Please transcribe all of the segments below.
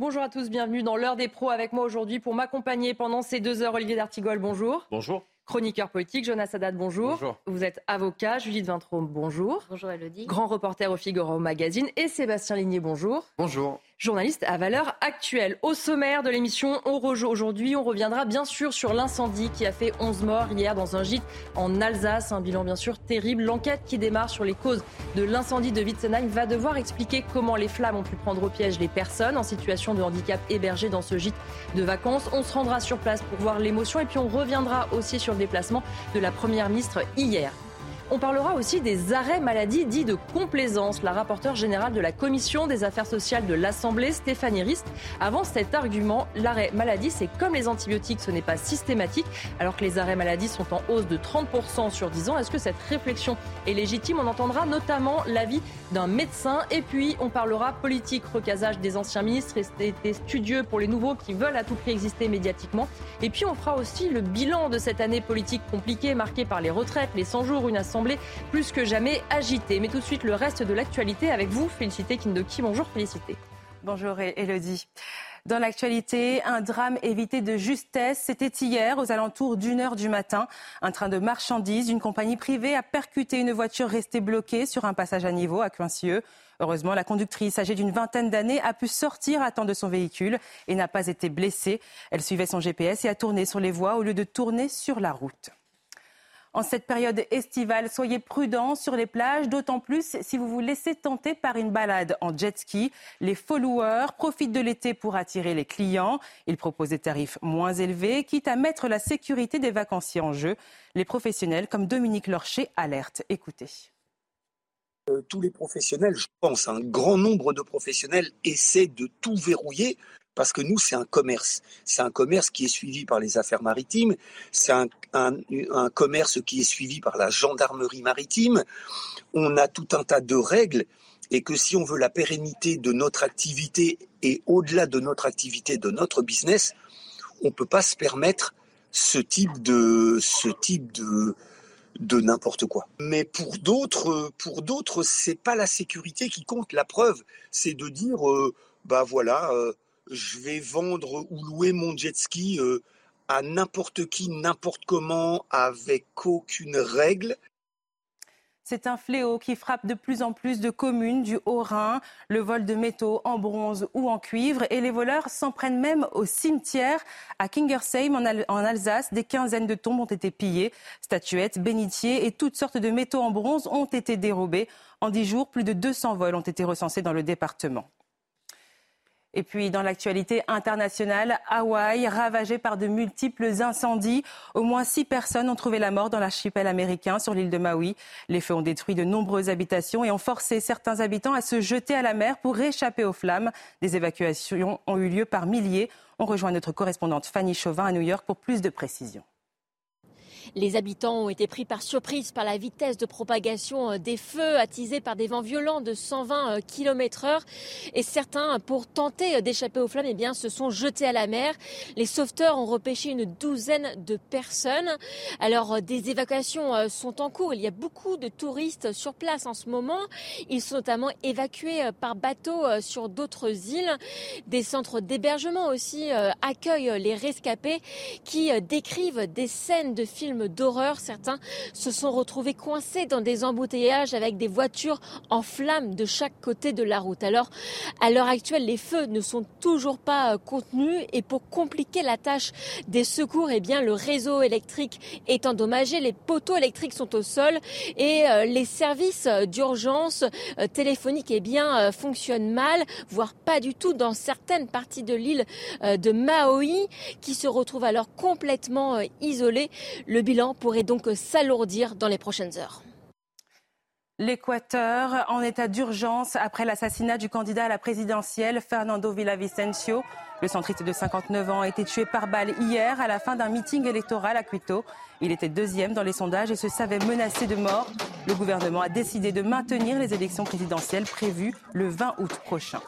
Bonjour à tous, bienvenue dans l'heure des pros avec moi aujourd'hui pour m'accompagner pendant ces deux heures. Olivier D'Artigol, bonjour. Bonjour. Chroniqueur politique, Jonas Haddad, bonjour. Bonjour. Vous êtes avocat, Judith Vintraud, bonjour. Bonjour Elodie. Grand reporter au Figaro Magazine et Sébastien Ligné, bonjour. Bonjour journaliste à valeur actuelle. Au sommaire de l'émission, aujourd'hui, on reviendra bien sûr sur l'incendie qui a fait 11 morts hier dans un gîte en Alsace. Un bilan bien sûr terrible. L'enquête qui démarre sur les causes de l'incendie de Witzenheim va devoir expliquer comment les flammes ont pu prendre au piège les personnes en situation de handicap hébergées dans ce gîte de vacances. On se rendra sur place pour voir l'émotion et puis on reviendra aussi sur le déplacement de la Première ministre hier. On parlera aussi des arrêts maladie dits de complaisance. La rapporteure générale de la Commission des affaires sociales de l'Assemblée, Stéphanie Rist, avance cet argument. L'arrêt maladie, c'est comme les antibiotiques, ce n'est pas systématique, alors que les arrêts maladie sont en hausse de 30% sur 10 ans. Est-ce que cette réflexion est légitime? On entendra notamment l'avis d'un médecin. Et puis, on parlera politique, recasage des anciens ministres, et studieux pour les nouveaux qui veulent à tout prix exister médiatiquement. Et puis, on fera aussi le bilan de cette année politique compliquée, marquée par les retraites, les 100 jours, une assemblée plus que jamais agité. Mais tout de suite, le reste de l'actualité avec vous, Félicité Kindoki. Bonjour, Félicité. Bonjour, Elodie. Dans l'actualité, un drame évité de justesse. C'était hier, aux alentours d'une heure du matin. Un train de marchandises d'une compagnie privée a percuté une voiture restée bloquée sur un passage à niveau à Coincieux. Heureusement, la conductrice, âgée d'une vingtaine d'années, a pu sortir à temps de son véhicule et n'a pas été blessée. Elle suivait son GPS et a tourné sur les voies au lieu de tourner sur la route. En cette période estivale, soyez prudents sur les plages, d'autant plus si vous vous laissez tenter par une balade en jet ski. Les followers profitent de l'été pour attirer les clients. Ils proposent des tarifs moins élevés, quitte à mettre la sécurité des vacanciers en jeu. Les professionnels comme Dominique Lorcher alertent. Écoutez. Euh, tous les professionnels, je pense, un grand nombre de professionnels essaient de tout verrouiller parce que nous, c'est un commerce. C'est un commerce qui est suivi par les affaires maritimes, c'est un, commerce qui est suivi par la gendarmerie maritime. On a tout un tas de règles et que si on veut la pérennité de notre activité et au-delà de notre activité, de notre business, on ne peut pas se permettre ce type de, ce type de, de n'importe quoi. Mais pour d'autres, pour d'autres, c'est pas la sécurité qui compte. La preuve, c'est de dire, euh, bah voilà, euh, je vais vendre ou louer mon jet ski euh, à n'importe qui, n'importe comment, avec aucune règle. C'est un fléau qui frappe de plus en plus de communes du Haut-Rhin, le vol de métaux en bronze ou en cuivre. Et les voleurs s'en prennent même au cimetière. À Kingersheim, en, Alsace, des quinzaines de tombes ont été pillées. Statuettes, bénitiers et toutes sortes de métaux en bronze ont été dérobés. En dix jours, plus de 200 vols ont été recensés dans le département. Et puis, dans l'actualité internationale, Hawaï, ravagé par de multiples incendies. Au moins six personnes ont trouvé la mort dans l'archipel américain sur l'île de Maui. Les feux ont détruit de nombreuses habitations et ont forcé certains habitants à se jeter à la mer pour échapper aux flammes. Des évacuations ont eu lieu par milliers. On rejoint notre correspondante Fanny Chauvin à New York pour plus de précisions. Les habitants ont été pris par surprise par la vitesse de propagation euh, des feux attisés par des vents violents de 120 euh, km heure. Et certains, pour tenter euh, d'échapper aux flammes, eh bien, se sont jetés à la mer. Les sauveteurs ont repêché une douzaine de personnes. Alors, des évacuations sont en cours. Il y a beaucoup de touristes sur place en ce moment. Ils sont notamment évacués par bateau sur d'autres îles. Des centres d'hébergement aussi accueillent les rescapés qui décrivent des scènes de films d'horreur. Certains se sont retrouvés coincés dans des embouteillages avec des voitures en flammes de chaque côté de la route. Alors, à l'heure actuelle, les feux ne sont toujours pas euh, contenus et pour compliquer la tâche des secours, eh bien, le réseau électrique est endommagé, les poteaux électriques sont au sol et euh, les services d'urgence euh, téléphoniques, eh bien, fonctionnent mal, voire pas du tout dans certaines parties de l'île de Maui qui se retrouve alors complètement isolée. Le bilan pourrait donc s'alourdir dans les prochaines heures. L'Équateur en état d'urgence après l'assassinat du candidat à la présidentielle Fernando Villavicencio. Le centriste de 59 ans a été tué par balle hier à la fin d'un meeting électoral à Quito. Il était deuxième dans les sondages et se savait menacé de mort. Le gouvernement a décidé de maintenir les élections présidentielles prévues le 20 août prochain.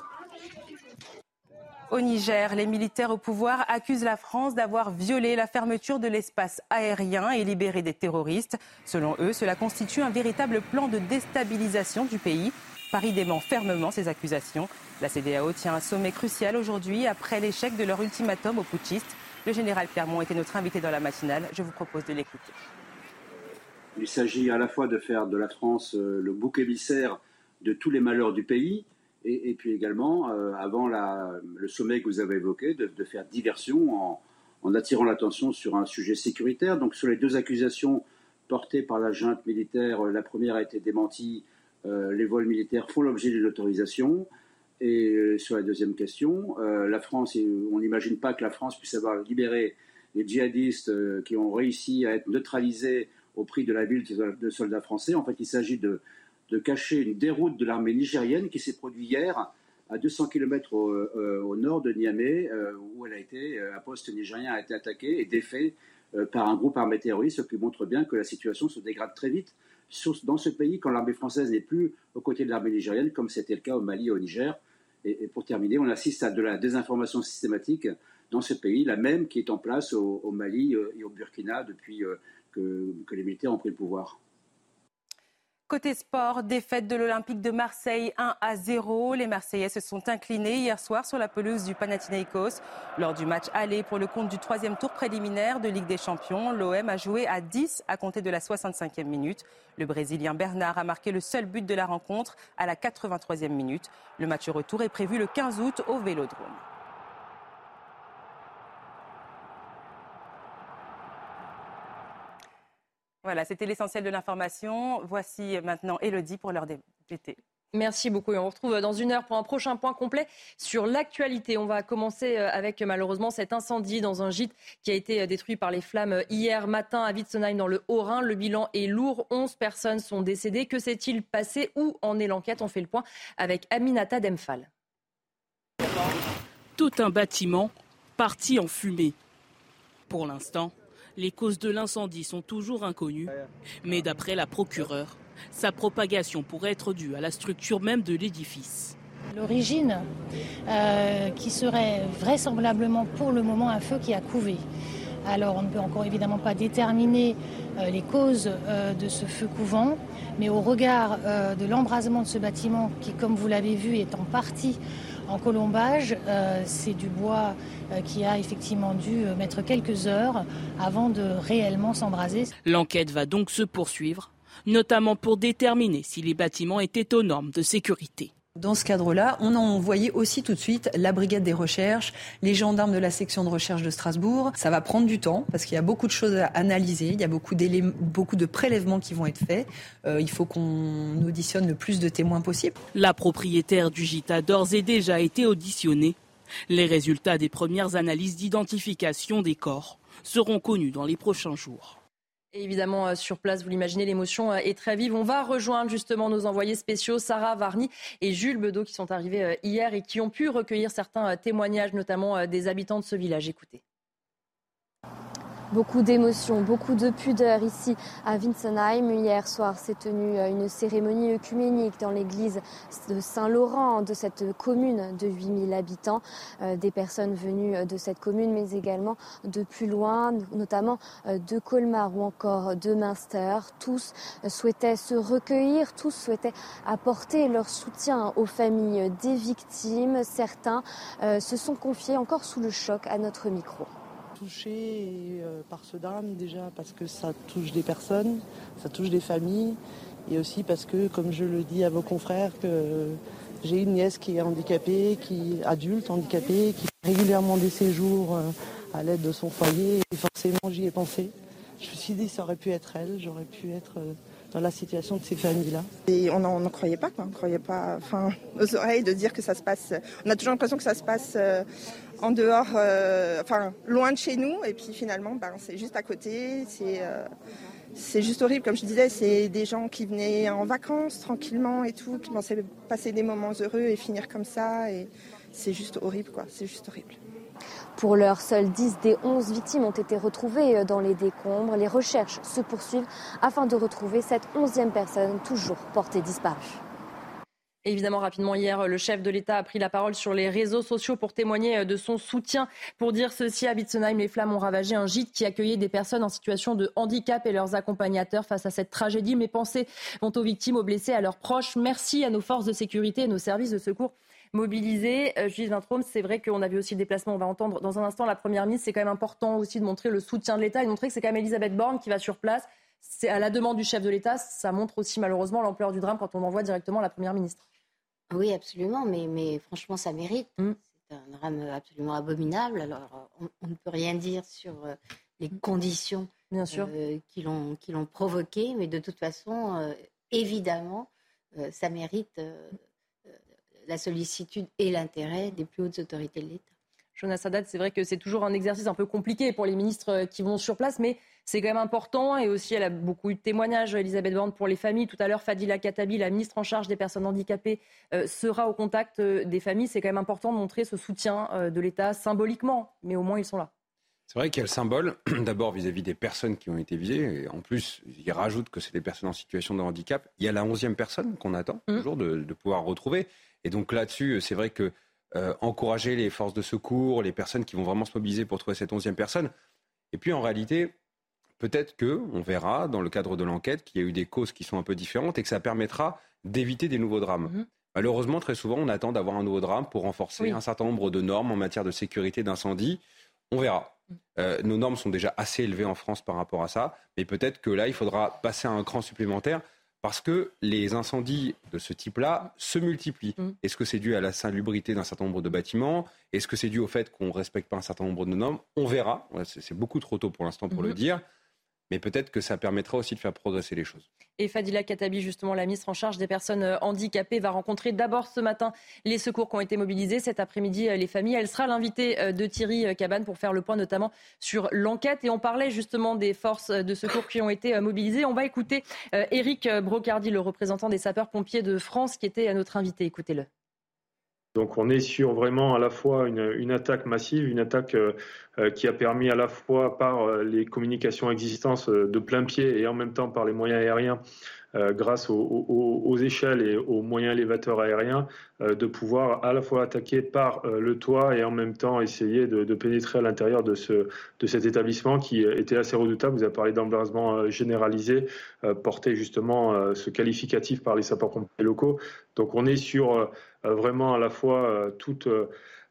Au Niger, les militaires au pouvoir accusent la France d'avoir violé la fermeture de l'espace aérien et libéré des terroristes. Selon eux, cela constitue un véritable plan de déstabilisation du pays. Paris dément fermement ces accusations. La CDAO tient un sommet crucial aujourd'hui après l'échec de leur ultimatum aux putschistes. Le général Clermont était notre invité dans la matinale. Je vous propose de l'écouter. Il s'agit à la fois de faire de la France euh, le bouc émissaire de tous les malheurs du pays, et, puis également, euh, avant le sommet que vous avez évoqué, de, faire diversion en, attirant l'attention sur un sujet sécuritaire. Donc sur les deux accusations portées par la junte militaire, euh, la première a été démentie, les vols militaires font l'objet d'une autorisation. Et sur la deuxième question, la France, on n'imagine pas que la France puisse avoir libéré les djihadistes qui ont réussi à être neutralisés au prix de la ville de soldats français. En fait, il s'agit de, cacher une déroute de l'armée nigérienne qui s'est produite hier à 200 km euh, au, nord de Niamey, euh, où elle a été, euh, un poste nigérien a été attaqué et défait par un groupe armé terroriste, ce qui montre bien que la situation se dégrade très vite dans ce pays quand l'armée française n'est plus aux côtés de l'armée nigérienne, comme c'était le cas au Mali et au Niger. Et, pour terminer, on assiste à de la désinformation systématique dans ce pays, la même qui est en place au Mali et au Burkina depuis que, les militaires ont pris le pouvoir. Côté sport, défaite de l'Olympique de Marseille 1 à 0. Les Marseillais se sont inclinés hier soir sur la pelouse du Panathinaikos. Lors du match aller pour le compte du troisième tour préliminaire de Ligue des Champions, l'OM a joué à 10 à compter de la 65e minute. Le Brésilien Bernard a marqué le seul but de la rencontre à la 83e minute. Le match retour est prévu le 15 août au Vélodrome. Voilà, c'était l'essentiel de l'information. Voici maintenant Elodie pour l'heure d'été. Merci beaucoup et on retrouve dans une heure pour un prochain point complet sur l'actualité. On va commencer euh, avec malheureusement cet incendie dans un gîte qui a été euh, détruit par les flammes euh, hier matin à Witzenheim dans le Haut-Rhin. Le bilan est lourd, 11 personnes sont décédées. Que s'est-il passé? Où en est l'enquête? On fait le point avec Aminata Demphal. Tout un bâtiment parti en fumée. Pour l'instant, les causes de l'incendie sont toujours inconnues, mais d'après la procureure, sa propagation pourrait être due à la structure même de l'édifice. L'origine, euh, qui serait vraisemblablement pour le moment un feu qui a couvé. Alors on ne peut encore évidemment pas déterminer euh, les causes euh, de ce feu couvant, mais au regard de l'embrasement de ce bâtiment qui, comme vous l'avez vu, est en partie en colombage, euh, c'est du bois euh, qui a effectivement dû euh, mettre quelques heures avant de réellement s'embraser. L'enquête va donc se poursuivre, notamment pour déterminer si les bâtiments étaient aux normes de sécurité. Dans ce cadre-là, on a envoyé aussi tout de suite la brigade des recherches, les gendarmes de la section de recherche de Strasbourg. Ça va prendre du temps parce qu'il y a beaucoup de choses à analyser, il y a beaucoup, beaucoup de prélèvements qui vont être faits. Euh, il faut qu'on auditionne le plus de témoins possible. La propriétaire du gîte a d'ores déjà été auditionnée. Les résultats des premières analyses d'identification des corps seront connus dans les prochains jours. Évidemment, euh, sur place, vous l'imaginez, l'émotion euh, est très vive. On va rejoindre justement nos envoyés spéciaux, Sarah Varny et Jules Bedeau, qui sont arrivés euh, hier et qui ont pu recueillir certains témoignages, notamment des habitants de ce village. Écoutez. Beaucoup d'émotions, beaucoup de pudeur ici à Winsenheim. Hier soir s'est tenue euh, une cérémonie œcuménique dans l'église de Saint-Laurent de cette commune de 8000 habitants. Euh, des personnes venues de cette commune mais également de plus loin, notamment euh, de Colmar ou encore de Münster. Tous souhaitaient se recueillir, tous souhaitaient apporter leur soutien aux familles des victimes. Certains se sont confiés encore sous le choc à notre micro touché euh, par ce drame déjà parce que ça touche des personnes, ça touche des familles et aussi parce que, comme je le dis à vos confrères, que j'ai une nièce qui est handicapée, qui adulte handicapée, qui fait régulièrement des séjours euh, à l'aide de son foyer et forcément j'y ai pensé. Je me suis dit ça aurait pu être elle, j'aurais pu être euh, dans la situation de ces familles-là. Et on n'en croyait pas, quoi. On croyait pas, enfin, aux oreilles de dire que ça se passe. On a toujours l'impression que ça se passe en dehors, euh, enfin loin de chez nous. Et puis finalement, ben, c'est juste à côté. Euh, c'est juste horrible, comme je disais, c'est des gens qui venaient en vacances tranquillement et tout, qui pensaient passer des moments heureux et finir comme ça. Et c'est juste horrible, quoi. C'est juste horrible. Pour l'heure, seules 10 des 11 victimes ont été retrouvées euh, dans les décombres. Les recherches se poursuivent afin de retrouver cette 11e personne toujours portée disparue. Évidemment, rapidement, hier, le chef de l'État a pris la parole sur les réseaux sociaux pour témoigner euh, de son soutien. Pour dire ceci, à Witzenheim, les flammes ont ravagé un gîte qui accueillait des personnes en situation de handicap et leurs accompagnateurs face à cette tragédie. Mes pensées vont aux victimes, aux blessés, à leurs proches. Merci à nos forces de sécurité et nos services de secours mobilisés. Euh, Jules Vintraume, c'est vrai qu'on a vu aussi le déplacement. On va entendre dans un instant la première ministre. C'est quand même important aussi de montrer le soutien de l'État et de montrer que c'est quand même Elisabeth Borne qui va sur place. C'est à la demande du chef de l'État. Ça montre aussi malheureusement l'ampleur du drame quand on envoie directement la première ministre. Oui, absolument, mais, mais franchement, ça mérite. Mm. C'est un drame absolument abominable. Alors, on, ne peut rien dire sur euh, les mm. conditions Bien sûr. Euh, qui l'ont provoqué, mais de toute façon, euh, évidemment, ça mérite la sollicitude et l'intérêt des plus hautes autorités de l'État. Jonas Haddad, c'est vrai que c'est toujours un exercice un peu compliqué pour les ministres qui vont sur place, mais c'est quand même important. Et aussi, elle a beaucoup eu de témoignages, Elisabeth Borne, pour les familles. Tout à l'heure, Fadila Katabi, la ministre en charge des personnes handicapées, euh, sera au contact euh, des familles. C'est quand même important de montrer ce soutien euh, de l'État symboliquement, mais au moins ils sont là. C'est vrai qu'il y a le symbole, d'abord vis-à-vis des personnes qui ont été visées. Et en plus, il rajoute que c'est des personnes en situation de handicap. Il y a la onzième personne qu'on attend mmh. toujours de, pouvoir retrouver. Et donc là-dessus, c'est vrai que encourager les forces de secours, les personnes qui vont vraiment se mobiliser pour trouver cette onzième personne. Et puis en réalité, peut-être que on verra dans le cadre de l'enquête qu'il y a eu des causes qui sont un peu différentes et que ça permettra d'éviter des nouveaux drames. Mhm. Malheureusement, très souvent, on attend d'avoir un nouveau drame pour renforcer un certain nombre de normes en matière de sécurité d'incendie. On verra. Mhm. Euh, nos normes sont déjà assez élevées en France par rapport à ça, mais peut-être que là, il faudra passer à un cran supplémentaire parce que les incendies de ce type-là se multiplient. Mhm. Est-ce que c'est dû à la salubrité d'un certain nombre de bâtiments? Est-ce que c'est dû au fait qu'on ne respecte pas un certain nombre de normes? On verra. C'est beaucoup trop tôt pour l'instant pour le dire mais peut-être que ça permettra aussi de faire progresser les choses. Et Fadila Katabi, justement, la ministre en charge des personnes euh, handicapées, va rencontrer d'abord ce matin les secours qui ont été mobilisés, cet après-midi euh, les familles. Elle sera l'invitée euh, de Thierry Cabane pour faire le point notamment sur l'enquête. Et on parlait justement des forces de secours qui ont été mobilisées. On va écouter Éric Brocardi, le représentant des sapeurs-pompiers de France, qui était notre invité. Écoutez-le. Donc on est sur vraiment à la fois une, attaque massive, une attaque euh, euh, qui a permis à la fois par euh, les communications existantes de plein pied et en même temps par les moyens aériens euh, grâce aux, échelles et aux moyens élévateurs aériens, euh, de pouvoir à la fois attaquer par euh, le toit et en même temps essayer de, pénétrer à l'intérieur de, ce, de cet établissement qui était assez redoutable. Vous avez parlé d'embrasement généralisé, porté justement ce qualificatif par les sapeurs-pompiers locaux. Donc on est sur vraiment à la fois toute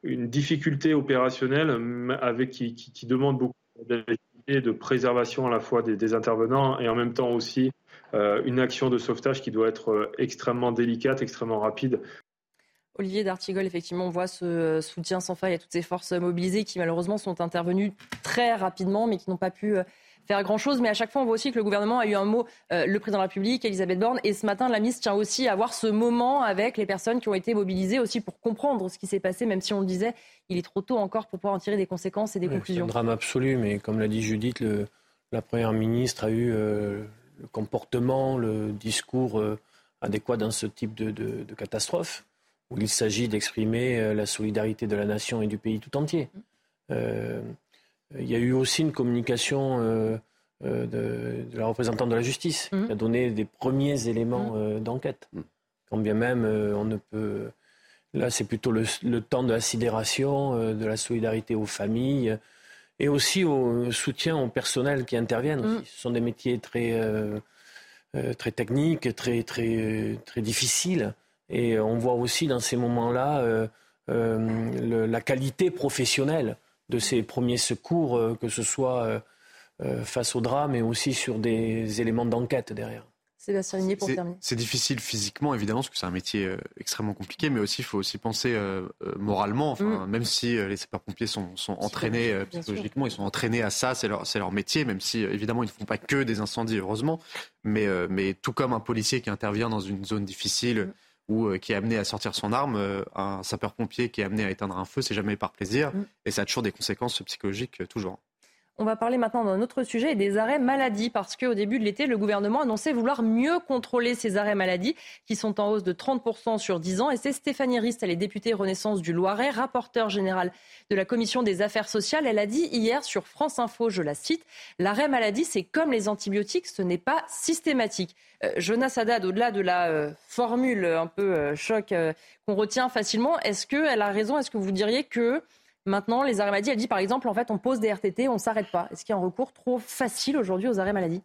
une difficulté opérationnelle avec qui, qui, demande beaucoup de préservation à la fois des, des, intervenants et en même temps aussi une action de sauvetage qui doit être euh, extrêmement délicate, extrêmement rapide. Olivier D'Artigol, effectivement, on voit ce soutien sans faille à toutes ces forces mobilisées qui malheureusement sont intervenues très rapidement mais qui n'ont pas pu euh, faire grand-chose. Mais à chaque fois, on voit aussi que le gouvernement a eu un mot, le président de la République, Elisabeth Borne. Et ce matin, la ministre tient aussi à avoir ce moment avec les personnes qui ont été mobilisées aussi pour comprendre ce qui s'est passé, même si on le disait, il est trop tôt encore pour pouvoir en tirer des conséquences et des conclusions. C'est un drame absolu, mais comme l'a dit Judith, la Première ministre a eu le comportement, le discours euh, adéquat dans ce type de, catastrophe, où il s'agit d'exprimer euh, la solidarité de la nation et du pays tout entier. Euh, il y a eu aussi une communication de, la représentante de la justice, mmh. qui a donné des premiers éléments mmh. d'enquête. Mmh. Quand bien même on ne peut... Là, c'est plutôt le, temps de la sidération, de la solidarité aux familles, et aussi au soutien au personnel qui interviennent. Mm. Ce sont des métiers très, euh, euh, très techniques, très, très, très difficiles. Et on voit aussi dans ces moments-là euh, la qualité professionnelle de ces premiers secours, que ce soit face au drame, mais aussi sur des éléments d'enquête derrière. Sébastien pour terminer. C'est difficile physiquement, évidemment, parce que c'est un métier euh, extrêmement compliqué, mais aussi il faut aussi penser euh, euh, moralement. Enfin, mm. Même si les sapeurs-pompiers sont, sont entraînés psychologiquement, ils sont entraînés à ça, c'est leur, leur métier, même si évidemment ils ne font pas que des incendies, heureusement. Mais, mais tout comme un policier qui intervient dans une zone difficile mm. ou qui est amené à sortir son arme, un sapeur-pompier qui est amené à éteindre un feu, c'est jamais par plaisir, mm. et ça a toujours des conséquences psychologiques, toujours. On va parler maintenant d'un autre sujet, des arrêts maladie, parce qu'au début de l'été, le gouvernement annonçait vouloir mieux contrôler ces arrêts maladie, qui sont en hausse de 30% sur 10 ans. Et c'est Stéphanie Rist, elle est députée Renaissance du Loiret, rapporteure générale de la Commission des affaires sociales. Elle a dit hier sur France Info, je la cite, l'arrêt maladie, c'est comme les antibiotiques, ce n'est pas systématique. Euh, Jonas Haddad, au-delà de la euh, formule un peu euh, choc qu'on retient facilement, est-ce qu'elle a raison Est-ce que vous diriez que maintenant, les arrêts maladie, elle dit par exemple, en fait, on pose des RTT, on ne s'arrête pas Est-ce qu'il y a un recours trop facile aujourd'hui aux arrêts maladie?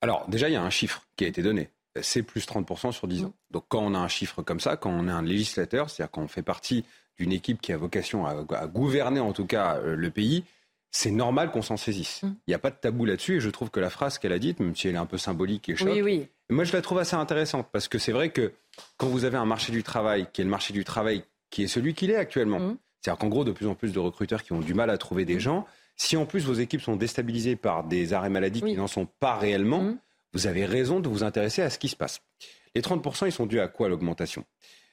Alors, déjà, il y a un chiffre qui a été donné. C'est plus 30% sur 10 ans. Donc, quand on a un chiffre comme ça, quand on est un législateur, c'est-à-dire quand on fait partie d'une équipe qui a vocation à, à, gouverner, en tout cas, le pays, c'est normal qu'on s'en saisisse. Mm. Il n'y a pas de tabou là-dessus et je trouve que la phrase qu'elle a dite, même si elle est un peu symbolique et choc, oui, oui. moi je la trouve assez intéressante parce que c'est vrai que quand vous avez un marché du travail qui est le marché du travail qui est celui qu'il est actuellement, mm. C'est-à-dire qu'en gros de plus en plus de recruteurs qui ont du mal à trouver des mm. gens, si en plus vos équipes sont déstabilisées par des arrêts maladie oui. qui n'en sont pas réellement, vous avez raison de vous intéresser à ce qui se passe. Les 30%, ils sont dus à quoi l'augmentation?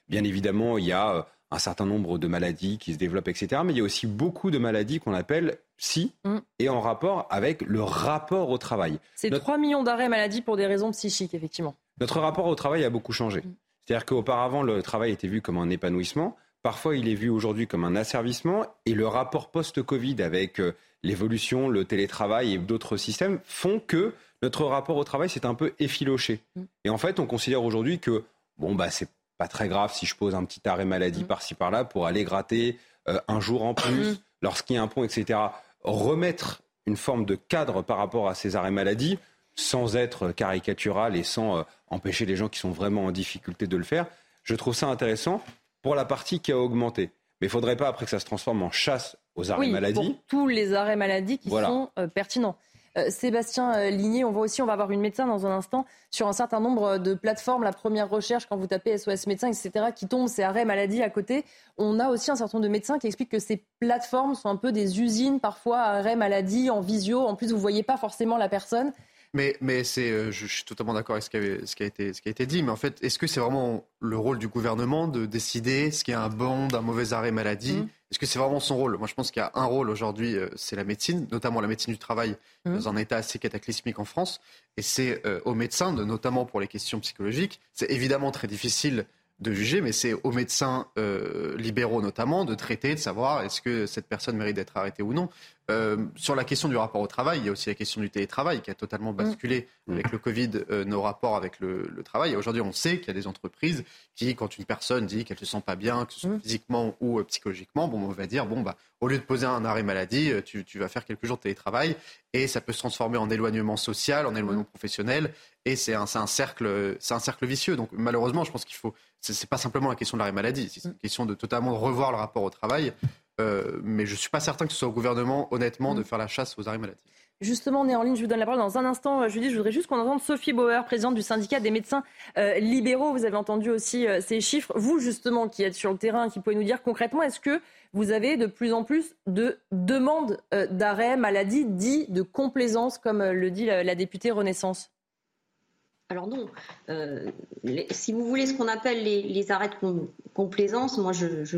Bien évidemment, il y a un certain nombre de maladies qui se développent, etc. Mais il y a aussi beaucoup de maladies qu'on appelle psy mm. et en rapport avec le rapport au travail. C'est Notre... 3 millions d'arrêts maladie pour des raisons psychiques, effectivement. Notre rapport au travail a beaucoup changé. C'est-à-dire qu'auparavant, le travail était vu comme un épanouissement. Parfois, il est vu aujourd'hui comme un asservissement. Et le rapport post-Covid avec euh, l'évolution, le télétravail et d'autres systèmes font que notre rapport au travail s'est un peu effiloché. Mm. Et en fait, on considère aujourd'hui que, bon, bah, c'est pas très grave si je pose un petit arrêt maladie mmh. par-ci par-là pour aller gratter euh, un jour en plus, mmh. lorsqu'il y a un pont, etc. Remettre une forme de cadre par rapport à ces arrêts maladie, sans être caricatural et sans euh, empêcher les gens qui sont vraiment en difficulté de le faire, je trouve ça intéressant pour la partie qui a augmenté. Mais il ne faudrait pas après que ça se transforme en chasse aux arrêts oui, maladie. Pour tous les arrêts maladie qui voilà. sont euh, pertinents. Euh, Sébastien euh, Ligné, on voit aussi, on va avoir une médecin dans un instant, sur un certain nombre de plateformes, la première recherche, quand vous tapez SOS médecin, etc., qui tombe, c'est arrêt maladie à côté. On a aussi un certain nombre de médecins qui expliquent que ces plateformes sont un peu des usines, parfois arrêt maladie, en visio. En plus, vous ne voyez pas forcément la personne. Mais, mais c'est, euh, je, suis totalement d'accord avec ce qui, avait, ce, qui a été, ce qui a été dit. Mais en fait, est-ce que c'est vraiment le rôle du gouvernement de décider ce qui est un bon d'un mauvais arrêt maladie? Mmh. Est-ce que c'est vraiment son rôle? Moi, je pense qu'il y a un rôle aujourd'hui, euh, c'est la médecine, notamment la médecine du travail, mmh. dans un état assez cataclysmique en France. Et c'est euh, aux médecins, de, notamment pour les questions psychologiques. C'est évidemment très difficile de juger, mais c'est aux médecins euh, libéraux notamment de traiter, de savoir est-ce que cette personne mérite d'être arrêtée ou non. Euh, sur la question du rapport au travail, il y a aussi la question du télétravail qui a totalement basculé mmh. avec le Covid euh, nos rapports avec le, le travail. Aujourd'hui, on sait qu'il y a des entreprises qui, quand une personne dit qu'elle ne se sent pas bien, que ce soit mmh. physiquement ou euh, psychologiquement, bon, on va dire bon bah au lieu de poser un arrêt maladie, euh, tu, tu, vas faire quelques jours de télétravail et ça peut se transformer en éloignement social, en éloignement mmh. professionnel et c'est un, un, cercle, c'est un cercle vicieux. Donc malheureusement, je pense qu'il faut, c'est pas simplement la question de l'arrêt maladie, c'est une question de totalement revoir le rapport au travail. Euh, mais je ne suis pas certain que ce soit au gouvernement, honnêtement, de faire la chasse aux arrêts maladie. Justement, on est en ligne, je vous donne la parole dans un instant. Je, dis, je voudrais juste qu'on entende Sophie Bauer, présidente du syndicat des médecins euh, libéraux. Vous avez entendu aussi euh, ces chiffres. Vous, justement, qui êtes sur le terrain, qui pouvez nous dire concrètement, est-ce que vous avez de plus en plus de demandes euh, d'arrêt maladie dit de complaisance, comme le dit la, la députée Renaissance? Alors non, euh, si vous voulez ce qu'on appelle les, arrêts de complaisance, moi je,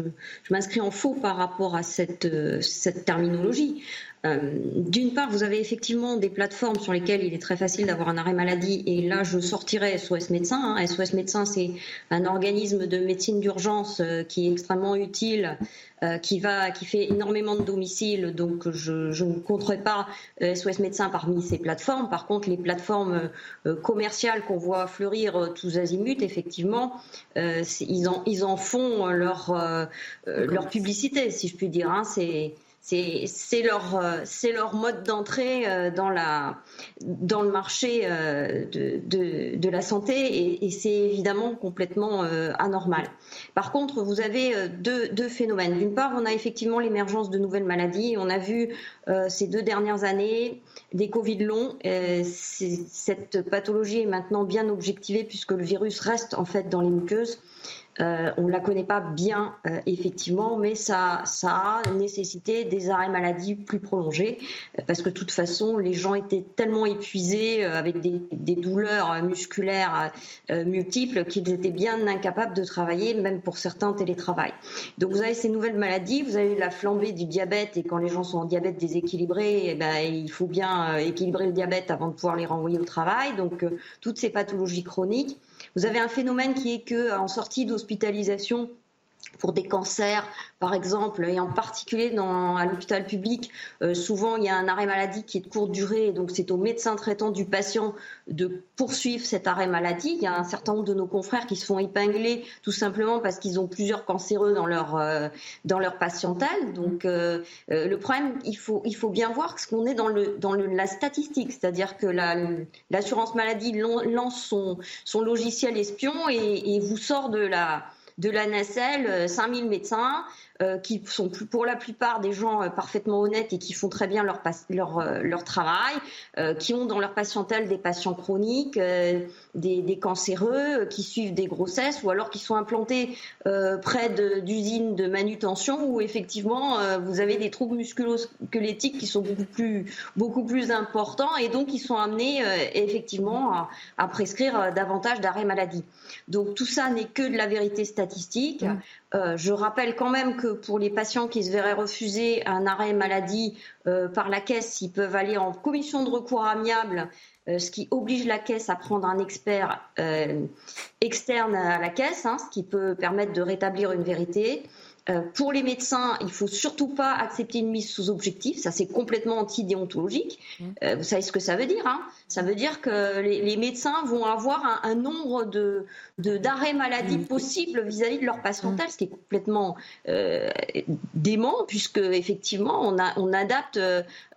m'inscris en faux par rapport à cette, euh, cette terminologie. Euh, D'une part, vous avez effectivement des plateformes sur lesquelles il est très facile d'avoir un arrêt maladie, et là je sortirais SOS Médecin. Hein. SOS Médecin, c'est un organisme de médecine d'urgence euh, qui est extrêmement utile, euh, qui va, qui fait énormément de domiciles, donc je, je ne compterai pas SOS Médecin parmi ces plateformes. Par contre, les plateformes commerciales qu'on voit fleurir tous azimuts, effectivement, ils en, ils en font leur, leur publicité, si je puis dire. Hein. C'est c'est leur, euh, leur mode d'entrée euh, dans, la, dans le marché euh, de, de, la santé et, et c'est évidemment complètement anormal. Par contre, vous avez deux, deux phénomènes. D'une part, on a effectivement l'émergence de nouvelles maladies. On a vu ces deux dernières années des Covid longs. cette pathologie est maintenant bien objectivée puisque le virus reste en fait dans les muqueuses. Euh, on ne la connaît pas bien, euh, effectivement, mais ça, a nécessité des arrêts maladie plus prolongés, euh, parce que de toute façon, les gens étaient tellement épuisés avec des, des douleurs musculaires multiples qu'ils étaient bien incapables de travailler, même pour certains télétravail. Donc vous avez ces nouvelles maladies, vous avez la flambée du diabète, et quand les gens sont en diabète déséquilibré, eh ben, il faut bien équilibrer le diabète avant de pouvoir les renvoyer au travail. Donc toutes ces pathologies chroniques. Vous avez un phénomène qui est que en sortie d'hospitalisation pour des cancers, par exemple, et en particulier dans, à l'hôpital public, euh, souvent il y a un arrêt maladie qui est de courte durée, donc c'est au médecin traitant du patient de poursuivre cet arrêt maladie. Il y a un certain nombre de nos confrères qui se font épingler tout simplement parce qu'ils ont plusieurs cancéreux dans leur, euh, dans leur patientèle. Donc euh, le problème, il faut, il faut bien voir ce qu'on est dans, le, dans le, la statistique, c'est-à-dire que l'assurance maladie lance son, son logiciel espion et, et vous sort de la de la nacelle, 5000 médecins, euh, qui sont pour la plupart des gens euh, parfaitement honnêtes et qui font très bien leur, leur, euh, leur travail, qui ont dans leur patientèle des patients chroniques, des, des, cancéreux, qui suivent des grossesses ou alors qui sont implantés près d'usines de, manutention où effectivement vous avez des troubles musculo-squelettiques qui sont beaucoup plus, beaucoup plus importants et donc ils sont amenés effectivement à, à prescrire davantage d'arrêts maladie. Donc tout ça n'est que de la vérité statistique. Euh, je rappelle quand même que pour les patients qui se verraient refuser un arrêt maladie euh, par la caisse, ils peuvent aller en commission de recours amiable, euh, ce qui oblige la caisse à prendre un expert externe à la caisse, hein, ce qui peut permettre de rétablir une vérité. Euh, pour les médecins, il faut surtout pas accepter une mise sous objectif. Ça, c'est complètement anti-déontologique. Mmh. Euh, vous savez ce que ça veut dire hein? Ça veut dire que les, médecins vont avoir un, nombre de d'arrêts maladie mmh. possibles vis-à-vis de leur patientèle, ce qui est complètement euh, dément, puisque effectivement, on, a, on adapte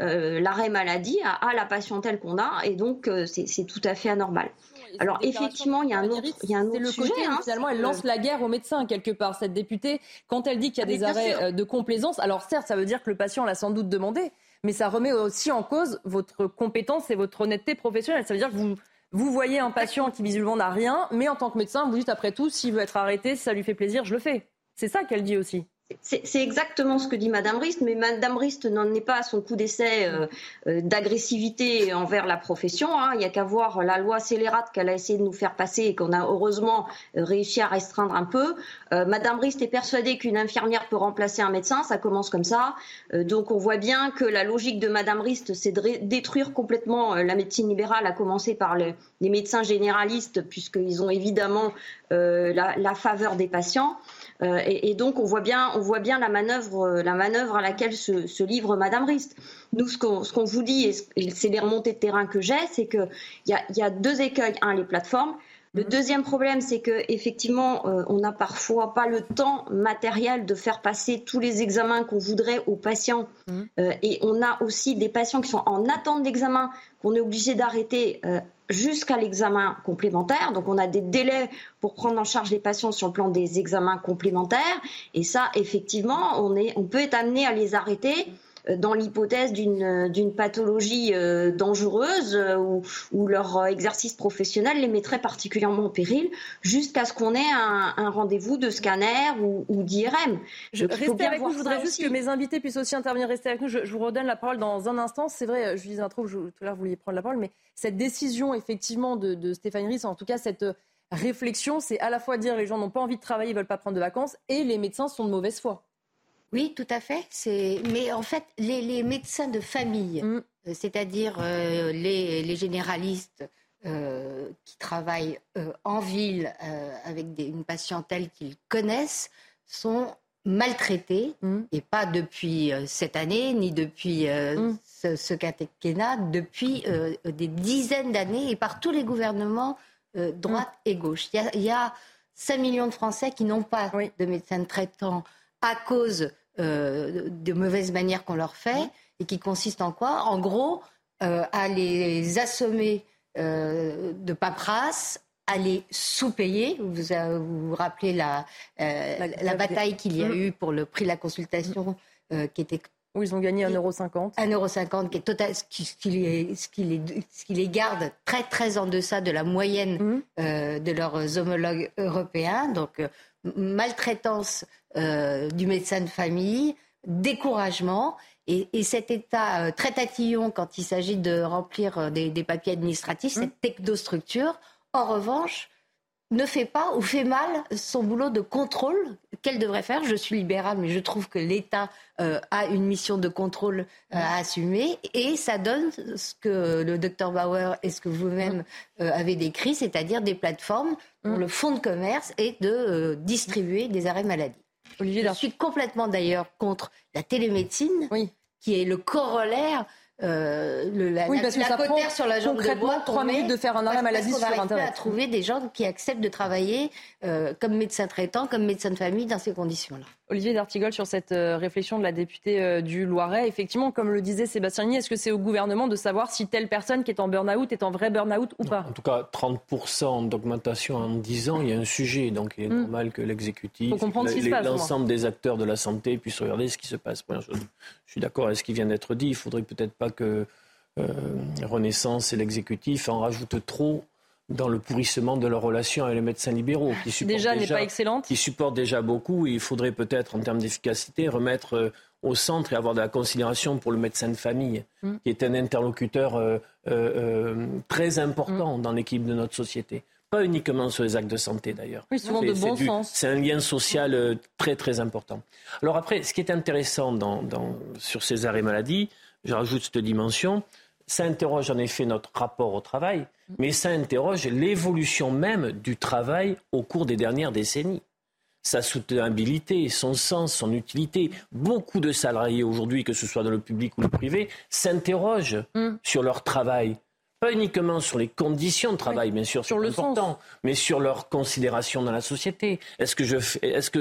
l'arrêt maladie à, à, la patientèle qu'on a, et donc c'est tout à fait anormal. Alors effectivement, il y a un autre, il y a un autre le sujet. Côté hein, finalement, elle lance la guerre aux médecins quelque part. Cette députée, quand elle dit qu'il y a ah, des arrêts euh, de complaisance, alors certes, ça veut dire que le patient l'a sans doute demandé, mais ça remet aussi en cause votre compétence et votre honnêteté professionnelle. Ça veut dire que vous vous voyez un patient qui visiblement n'a rien, mais en tant que médecin, vous dites après tout, s'il veut être arrêté, si ça lui fait plaisir, je le fais. C'est ça qu'elle dit aussi. C'est exactement ce que dit Madame Rist, mais Madame Rist n'en est pas à son coup d'essai euh, euh, d'agressivité envers la profession. Hein. Il n'y a qu'à voir la loi scélérate qu'elle a essayé de nous faire passer et qu'on a heureusement euh, réussi à restreindre un peu. Madame Rist est persuadée qu'une infirmière peut remplacer un médecin, ça commence comme ça. donc on voit bien que la logique de Madame Rist, c'est de détruire complètement la médecine libérale, à commencer par les médecins généralistes, puisqu'ils ont évidemment la faveur des patients. Euh, et, donc on voit bien, on voit bien la manœuvre, euh, la manœuvre à laquelle se, livre Madame Rist. Nous, ce qu'on vous dit, et c'est les remontées de terrain que j'ai, c'est qu'il y a, y a deux écueils. Un, les plateformes. Le mhm. deuxième problème, c'est que effectivement, euh, on n'a parfois pas le temps matériel de faire passer tous les examens qu'on voudrait aux patients, mhm. et on a aussi des patients qui sont en attente d'examen qu'on est obligé d'arrêter jusqu'à l'examen complémentaire. Donc on a des délais pour prendre en charge les patients sur le plan des examens complémentaires. Et ça, effectivement, on, est, on peut être amené à les arrêter euh, dans l'hypothèse d'une pathologie euh, dangereuse euh, où, leur exercice professionnel les mettrait particulièrement en péril jusqu'à ce qu'on ait un, rendez-vous de scanner ou, d'IRM. Je, restez avec nous, je voudrais juste que mes invités puissent aussi intervenir. Restez avec nous, je, vous redonne la parole dans un instant. C'est vrai, je disais un truc, tout à l'heure vous vouliez prendre la parole, mais cette décision effectivement de, de Stéphane Riss, en tout cas cette réflexion, c'est à la fois dire les gens n'ont pas envie de travailler, ils veulent pas prendre de vacances, et les médecins sont de mauvaise foi. Oui, tout à fait. Mais en fait, les, médecins de famille, mm. euh, c'est-à-dire euh, les, généralistes euh, qui travaillent en ville avec une patientèle qu'ils connaissent, sont maltraités, mm. et pas depuis cette année, ni depuis mm. ce, ce quinquennat, depuis des dizaines d'années, et par tous les gouvernements, droite et gauche. Il y, a, 5 millions de Français qui n'ont pas de médecins traitants à cause euh, de mauvaises manières qu'on leur fait et qui consiste en quoi? En gros, euh, à les assommer euh, de paperasse, à les sous-payer. Vous, vous, rappelez la, la, bataille qu'il y a eu pour le prix de la consultation qui était Où ils ont gagné 1,50€. 1,50€, qui est total, ce qui, les, ce, qui les, ce qui les garde très très en deçà de la moyenne mmh. euh, de leurs homologues européens. Donc euh, maltraitance euh, du médecin de famille, découragement. Et, et, cet état très tatillon quand il s'agit de remplir des, des papiers administratifs, mmh. cette technostructure, en revanche, ne fait pas ou fait mal son boulot de contrôle qu'elle devrait faire. Je suis libérale, mais je trouve que l'État euh, a une mission de contrôle euh, à assumer et ça donne ce que le docteur Bauer et ce que vous-même euh, avez décrit, c'est-à-dire des plateformes dont le fonds de commerce est de distribuer des arrêts maladie. Olivier je suis complètement d'ailleurs contre la télémédecine, qui est le corollaire euh, le, la, oui, parce que ça prend sur la jambe concrètement trois minutes de faire un arrêt maladie sur Internet. à trouver des gens qui acceptent de travailler euh, comme médecin traitant, comme médecin de famille dans ces conditions-là. Olivier D'Artigol, sur cette euh, réflexion de la députée euh, du Loiret, effectivement, comme le disait Sébastien est-ce que c'est au gouvernement de savoir si telle personne qui est en burn-out est en vrai burn-out ou pas? En tout cas, 30% d'augmentation en 10 ans, il y a un sujet. Donc il est hmm. normal que l'exécutif, l'ensemble des acteurs de la santé puissent regarder ce qui se passe. je, suis d'accord avec ce qui vient d'être dit. Il faudrait peut-être pas que euh, Renaissance et l'exécutif en rajoutent trop dans le pourrissement de leur relation avec les médecins libéraux, qui supportent déjà, n'est pas excellente. Qui supportent déjà beaucoup. il faudrait peut-être, en termes d'efficacité, remettre euh, au centre et avoir de la considération pour le médecin de famille, mm. qui est un interlocuteur euh, euh, très important mm. dans l'équipe de notre société. Pas uniquement sur les actes de santé d'ailleurs. Oui, souvent de bon sens. C'est un lien social très très important. Alors après, ce qui est intéressant dans, sur ces arrêts maladie, je rajoute cette dimension, ça interroge en effet notre rapport au travail, mais ça interroge l'évolution même du travail au cours des dernières décennies. Sa soutenabilité, son sens, son utilité. Beaucoup de salariés aujourd'hui, que ce soit dans le public ou le privé, s'interrogent mm. sur leur travail. Pas uniquement sur les conditions de travail, bien sûr, sur le important, mais sur leur considération dans la société. Est-ce que,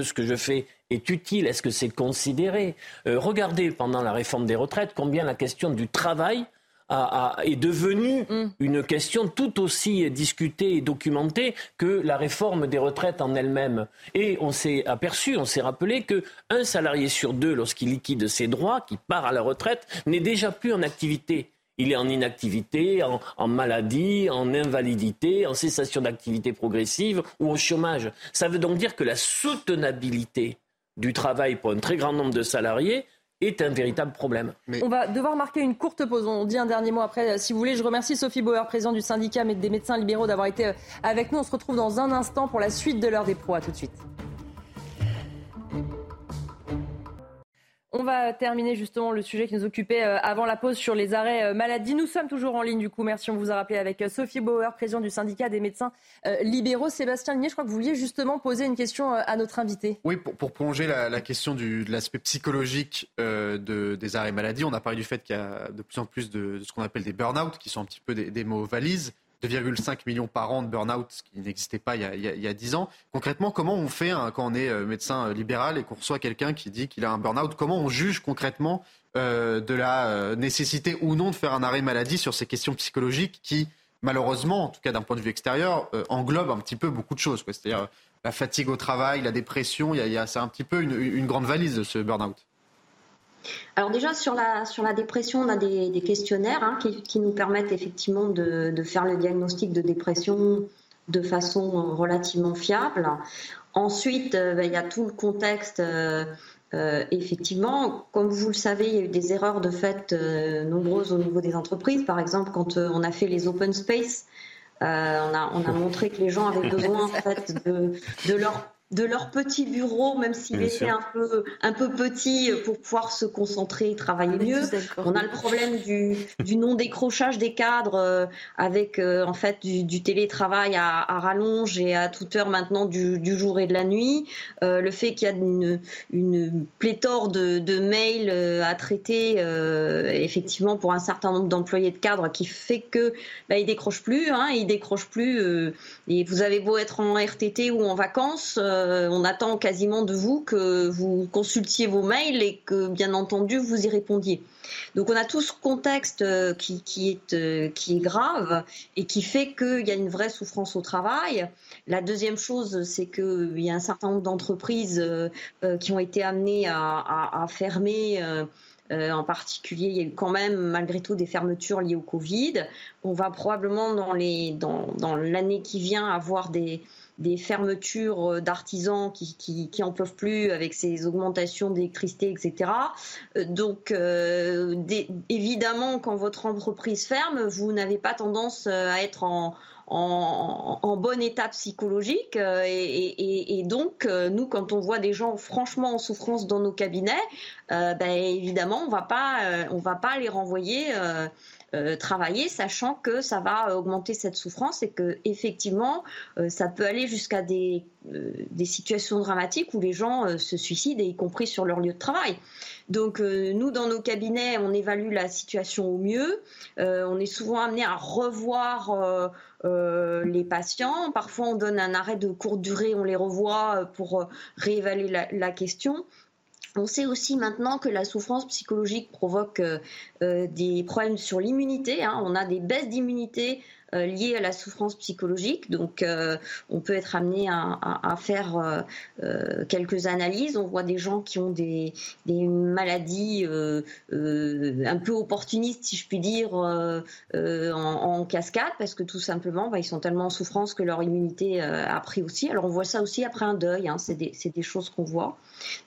ce que je fais est utile? Est-ce que c'est considéré? Euh, Regardez pendant la réforme des retraites combien la question du travail est devenue mm. une question tout aussi discutée et documentée que la réforme des retraites en elle-même. Et on s'est aperçu, on s'est rappelé que un salarié sur deux, lorsqu'il liquide ses droits, qui part à la retraite, n'est déjà plus en activité. Il est en inactivité, en, en, maladie, en invalidité, en cessation d'activité progressive ou au chômage. Ça veut donc dire que la soutenabilité du travail pour un très grand nombre de salariés est un véritable problème. On va devoir marquer une courte pause. On dit un dernier mot après, si vous voulez. Je remercie Sophie Bauer, présidente du syndicat des médecins libéraux, d'avoir été euh, avec nous. On se retrouve dans un instant pour la suite de l'heure des pros. À tout de suite. On va terminer justement le sujet qui nous occupait euh, avant la pause sur les arrêts euh, maladie. Nous sommes toujours en ligne du coup. Merci, on vous a rappelé avec euh, Sophie Bauer, présidente du syndicat des médecins libéraux. Sébastien Ligné, je crois que vous vouliez justement poser une question à notre invité. Oui, pour, pour prolonger la, question de l'aspect psychologique de, des arrêts maladie, on a parlé du fait qu'il y a de plus en plus de, ce qu'on appelle des burn-out, qui sont un petit peu des, des mots valises. 2,5 millions par an de burn-out, qui n'existait pas il y, a, il y, a, 10 ans. Concrètement, comment on fait hein, quand on est euh, médecin euh, libéral et qu'on reçoit quelqu'un qui dit qu'il a un burn-out Comment on juge concrètement euh, de la nécessité ou non de faire un arrêt maladie sur ces questions psychologiques qui, malheureusement, en tout cas d'un point de vue extérieur, englobent un petit peu beaucoup de choses C'est-à-dire la fatigue au travail, la dépression, il y a, c'est un petit peu une grande valise de ce burn-out. Alors déjà sur la, sur la dépression, on a des, questionnaires hein, qui, nous permettent effectivement de, faire le diagnostic de dépression de façon relativement fiable. Ensuite, euh, ben, il y a tout le contexte. Euh, euh, effectivement, comme vous le savez, il y a eu des erreurs de fait nombreuses au niveau des entreprises. Par exemple, quand on a fait les open space, on, a, on, a, montré que les gens avaient besoin en fait de, de leur de leur petit bureau, même s'il était un peu, un peu petit, euh, pour pouvoir se concentrer et travailler mieux. On a le problème du, du non-décrochage des cadres euh, avec euh, en fait du, télétravail à, à, rallonge et à toute heure maintenant du, du jour et de la nuit. le fait qu'il y a une, une pléthore de, de mails à traiter effectivement pour un certain nombre d'employés de cadres qui fait que bah, ils décrochent plus, hein, ils décrochent plus. et vous avez beau être en RTT ou en vacances. Euh, on attend quasiment de vous que vous consultiez vos mails et que, bien entendu, vous y répondiez. Donc on a tout ce contexte euh, qui, est, euh, qui est grave et qui fait qu'il y a une vraie souffrance au travail. La deuxième chose, c'est qu'il y a un certain nombre d'entreprises qui ont été amenées à, fermer. en particulier, il y a eu quand même malgré tout des fermetures liées au Covid. On va probablement dans l'année qui vient avoir des des fermetures euh, d'artisans qui, qui, en peuvent plus avec ces augmentations d'électricité, etc. Euh, donc, euh, évidemment, quand votre entreprise ferme, vous n'avez pas tendance à être en, en, bon état psychologique. Et, donc, nous, quand on voit des gens franchement en souffrance dans nos cabinets, ben, évidemment, on va pas, on va pas les renvoyer. Euh, travailler, sachant que ça va augmenter cette souffrance et que effectivement, euh, ça peut aller jusqu'à des, euh, des, situations dramatiques où les gens se suicident, y compris sur leur lieu de travail. Donc nous, dans nos cabinets, on évalue la situation au mieux. on est souvent amené à revoir les patients. Parfois, on donne un arrêt de courte durée, on les revoit pour réévaluer la question. On sait aussi maintenant que la souffrance psychologique provoque euh, euh, des problèmes sur l'immunité. Hein. On a des baisses d'immunité euh, liées à la souffrance psychologique. Donc, on peut être amené à, faire quelques analyses. On voit des gens qui ont des, maladies un peu opportunistes, si je puis dire, en, cascade, parce que tout simplement, bah, ils sont tellement en souffrance que leur immunité a pris aussi. Alors, on voit ça aussi après un deuil. Hein. C'est des, des, choses qu'on voit.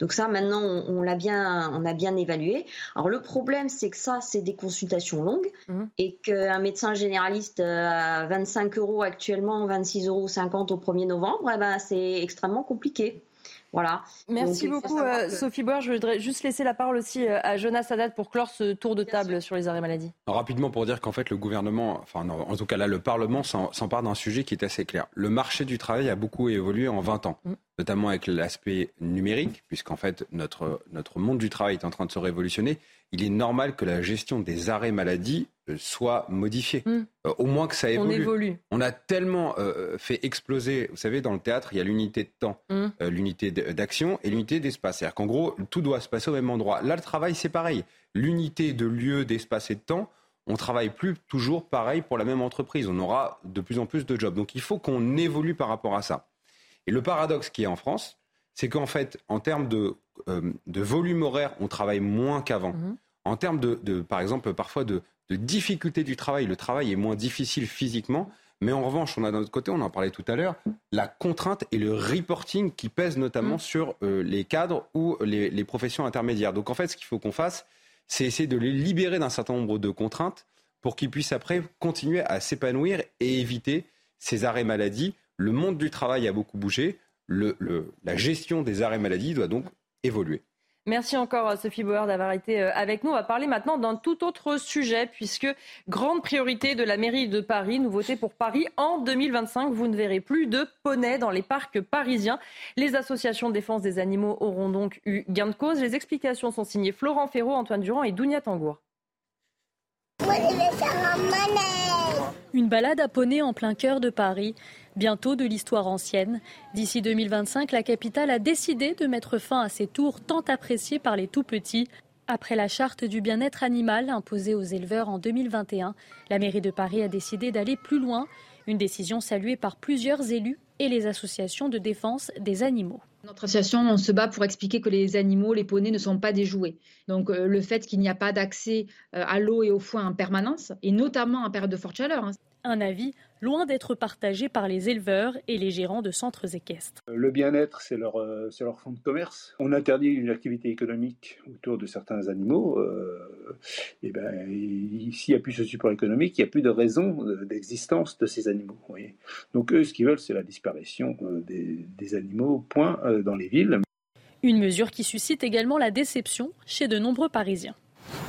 Donc ça, maintenant, on, l'a bien, on a bien évalué. Alors le problème, c'est que ça, c'est des consultations longues mhm. et qu'un médecin généraliste à 25 euros actuellement, 26,50 euros au 1er novembre, eh ben, c'est extrêmement compliqué. Voilà. Merci beaucoup, euh, Sophie Boer. Je voudrais juste laisser la parole aussi euh, à Jonas Haddad pour clore ce tour de table sur les arrêts maladie. rapidement, pour dire qu'en fait, le gouvernement, enfin, en tout cas là, le Parlement s'empare d'un sujet qui est assez clair. Le marché du travail a beaucoup évolué en 20 ans. Mm notamment avec l'aspect numérique, puisqu'en fait notre, notre monde du travail est en train de se révolutionner, il est normal que la gestion des arrêts maladie soit modifiée. Hmm. Euh, au moins que ça évolue. On évolue. On a tellement euh, fait exploser, vous savez, dans le théâtre, il y a l'unité de temps, hmm. l'unité d'action et l'unité d'espace. C'est-à-dire qu'en gros, tout doit se passer au même endroit. Là, le travail, c'est pareil. L'unité de lieu, d'espace et de temps, on travaille plus toujours pareil pour la même entreprise. On aura de plus en plus de jobs. Donc il faut qu'on évolue par rapport à ça. Et le paradoxe qui est en France, c'est qu'en fait, en termes de, euh, volume horaire, on travaille moins qu'avant. Mhm. En termes de, par exemple, parfois de, difficulté du travail, le travail est moins difficile physiquement. Mais en revanche, on a d'un autre côté, on en parlait tout à l'heure, la contrainte et le reporting qui pèsent notamment mhm. sur euh, les cadres ou les, les, professions intermédiaires. Donc en fait, ce qu'il faut qu'on fasse, c'est essayer de les libérer d'un certain nombre de contraintes pour qu'ils puissent après continuer à s'épanouir et éviter ces arrêts maladie le monde du travail a beaucoup bougé. la gestion des arrêts maladie doit donc évoluer. Merci encore Sophie Bauer d'avoir été euh, avec nous. On va parler maintenant d'un tout autre sujet puisque grande priorité de la mairie de Paris, nouveauté pour Paris en 2025, vous ne verrez plus de poneys dans les parcs parisiens. Les associations de défense des animaux auront donc eu gain de cause. Les explications sont signées Florent Ferraud, Antoine Durand et Dounia Tangour. Une balade à poney en plein cœur de Paris bientôt de l'histoire ancienne. D'ici 2025, la capitale a décidé de mettre fin à ces tours tant appréciés par les tout-petits. Après la charte du bien-être animal imposée aux éleveurs en 2021, la mairie de Paris a décidé d'aller plus loin, une décision saluée par plusieurs élus et les associations de défense des animaux. Notre association, on se bat pour expliquer que les animaux, les poneys ne sont pas des jouets. Donc euh, le fait qu'il n'y a pas d'accès euh, à l'eau et au foin en permanence, et notamment en période de forte chaleur. Hein. Un avis loin d'être partagé par les éleveurs et les gérants de centres équestres. Le bien-être, c'est leur, euh, leur fonds de commerce. On interdit une activité économique autour de certains animaux. et ben, s'il n'y a plus ce support économique, il n'y a plus de raison d'existence de ces animaux. Donc eux, ce qu'ils veulent, c'est la disparition des, des animaux, point euh, dans les villes. Une mesure qui suscite également la déception chez de nombreux Parisiens.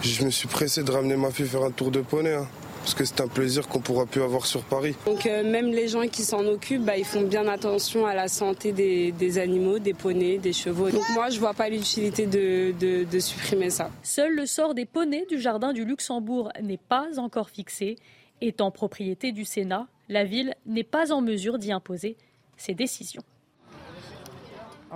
Je me suis pressé de ramener ma fille faire un tour de poney. Hein, parce que c'est un plaisir qu'on pourra plus avoir sur Paris. Donc euh, même les gens qui s'en occupent, bah, ils font bien attention à la santé des, animaux, des poneys, des chevaux. Donc moi, je vois pas l'utilité de, de supprimer ça. Seul le sort des poneys du jardin du Luxembourg n'est pas encore fixé. Étant propriété du Sénat, la ville n'est pas en mesure d'y imposer ses décisions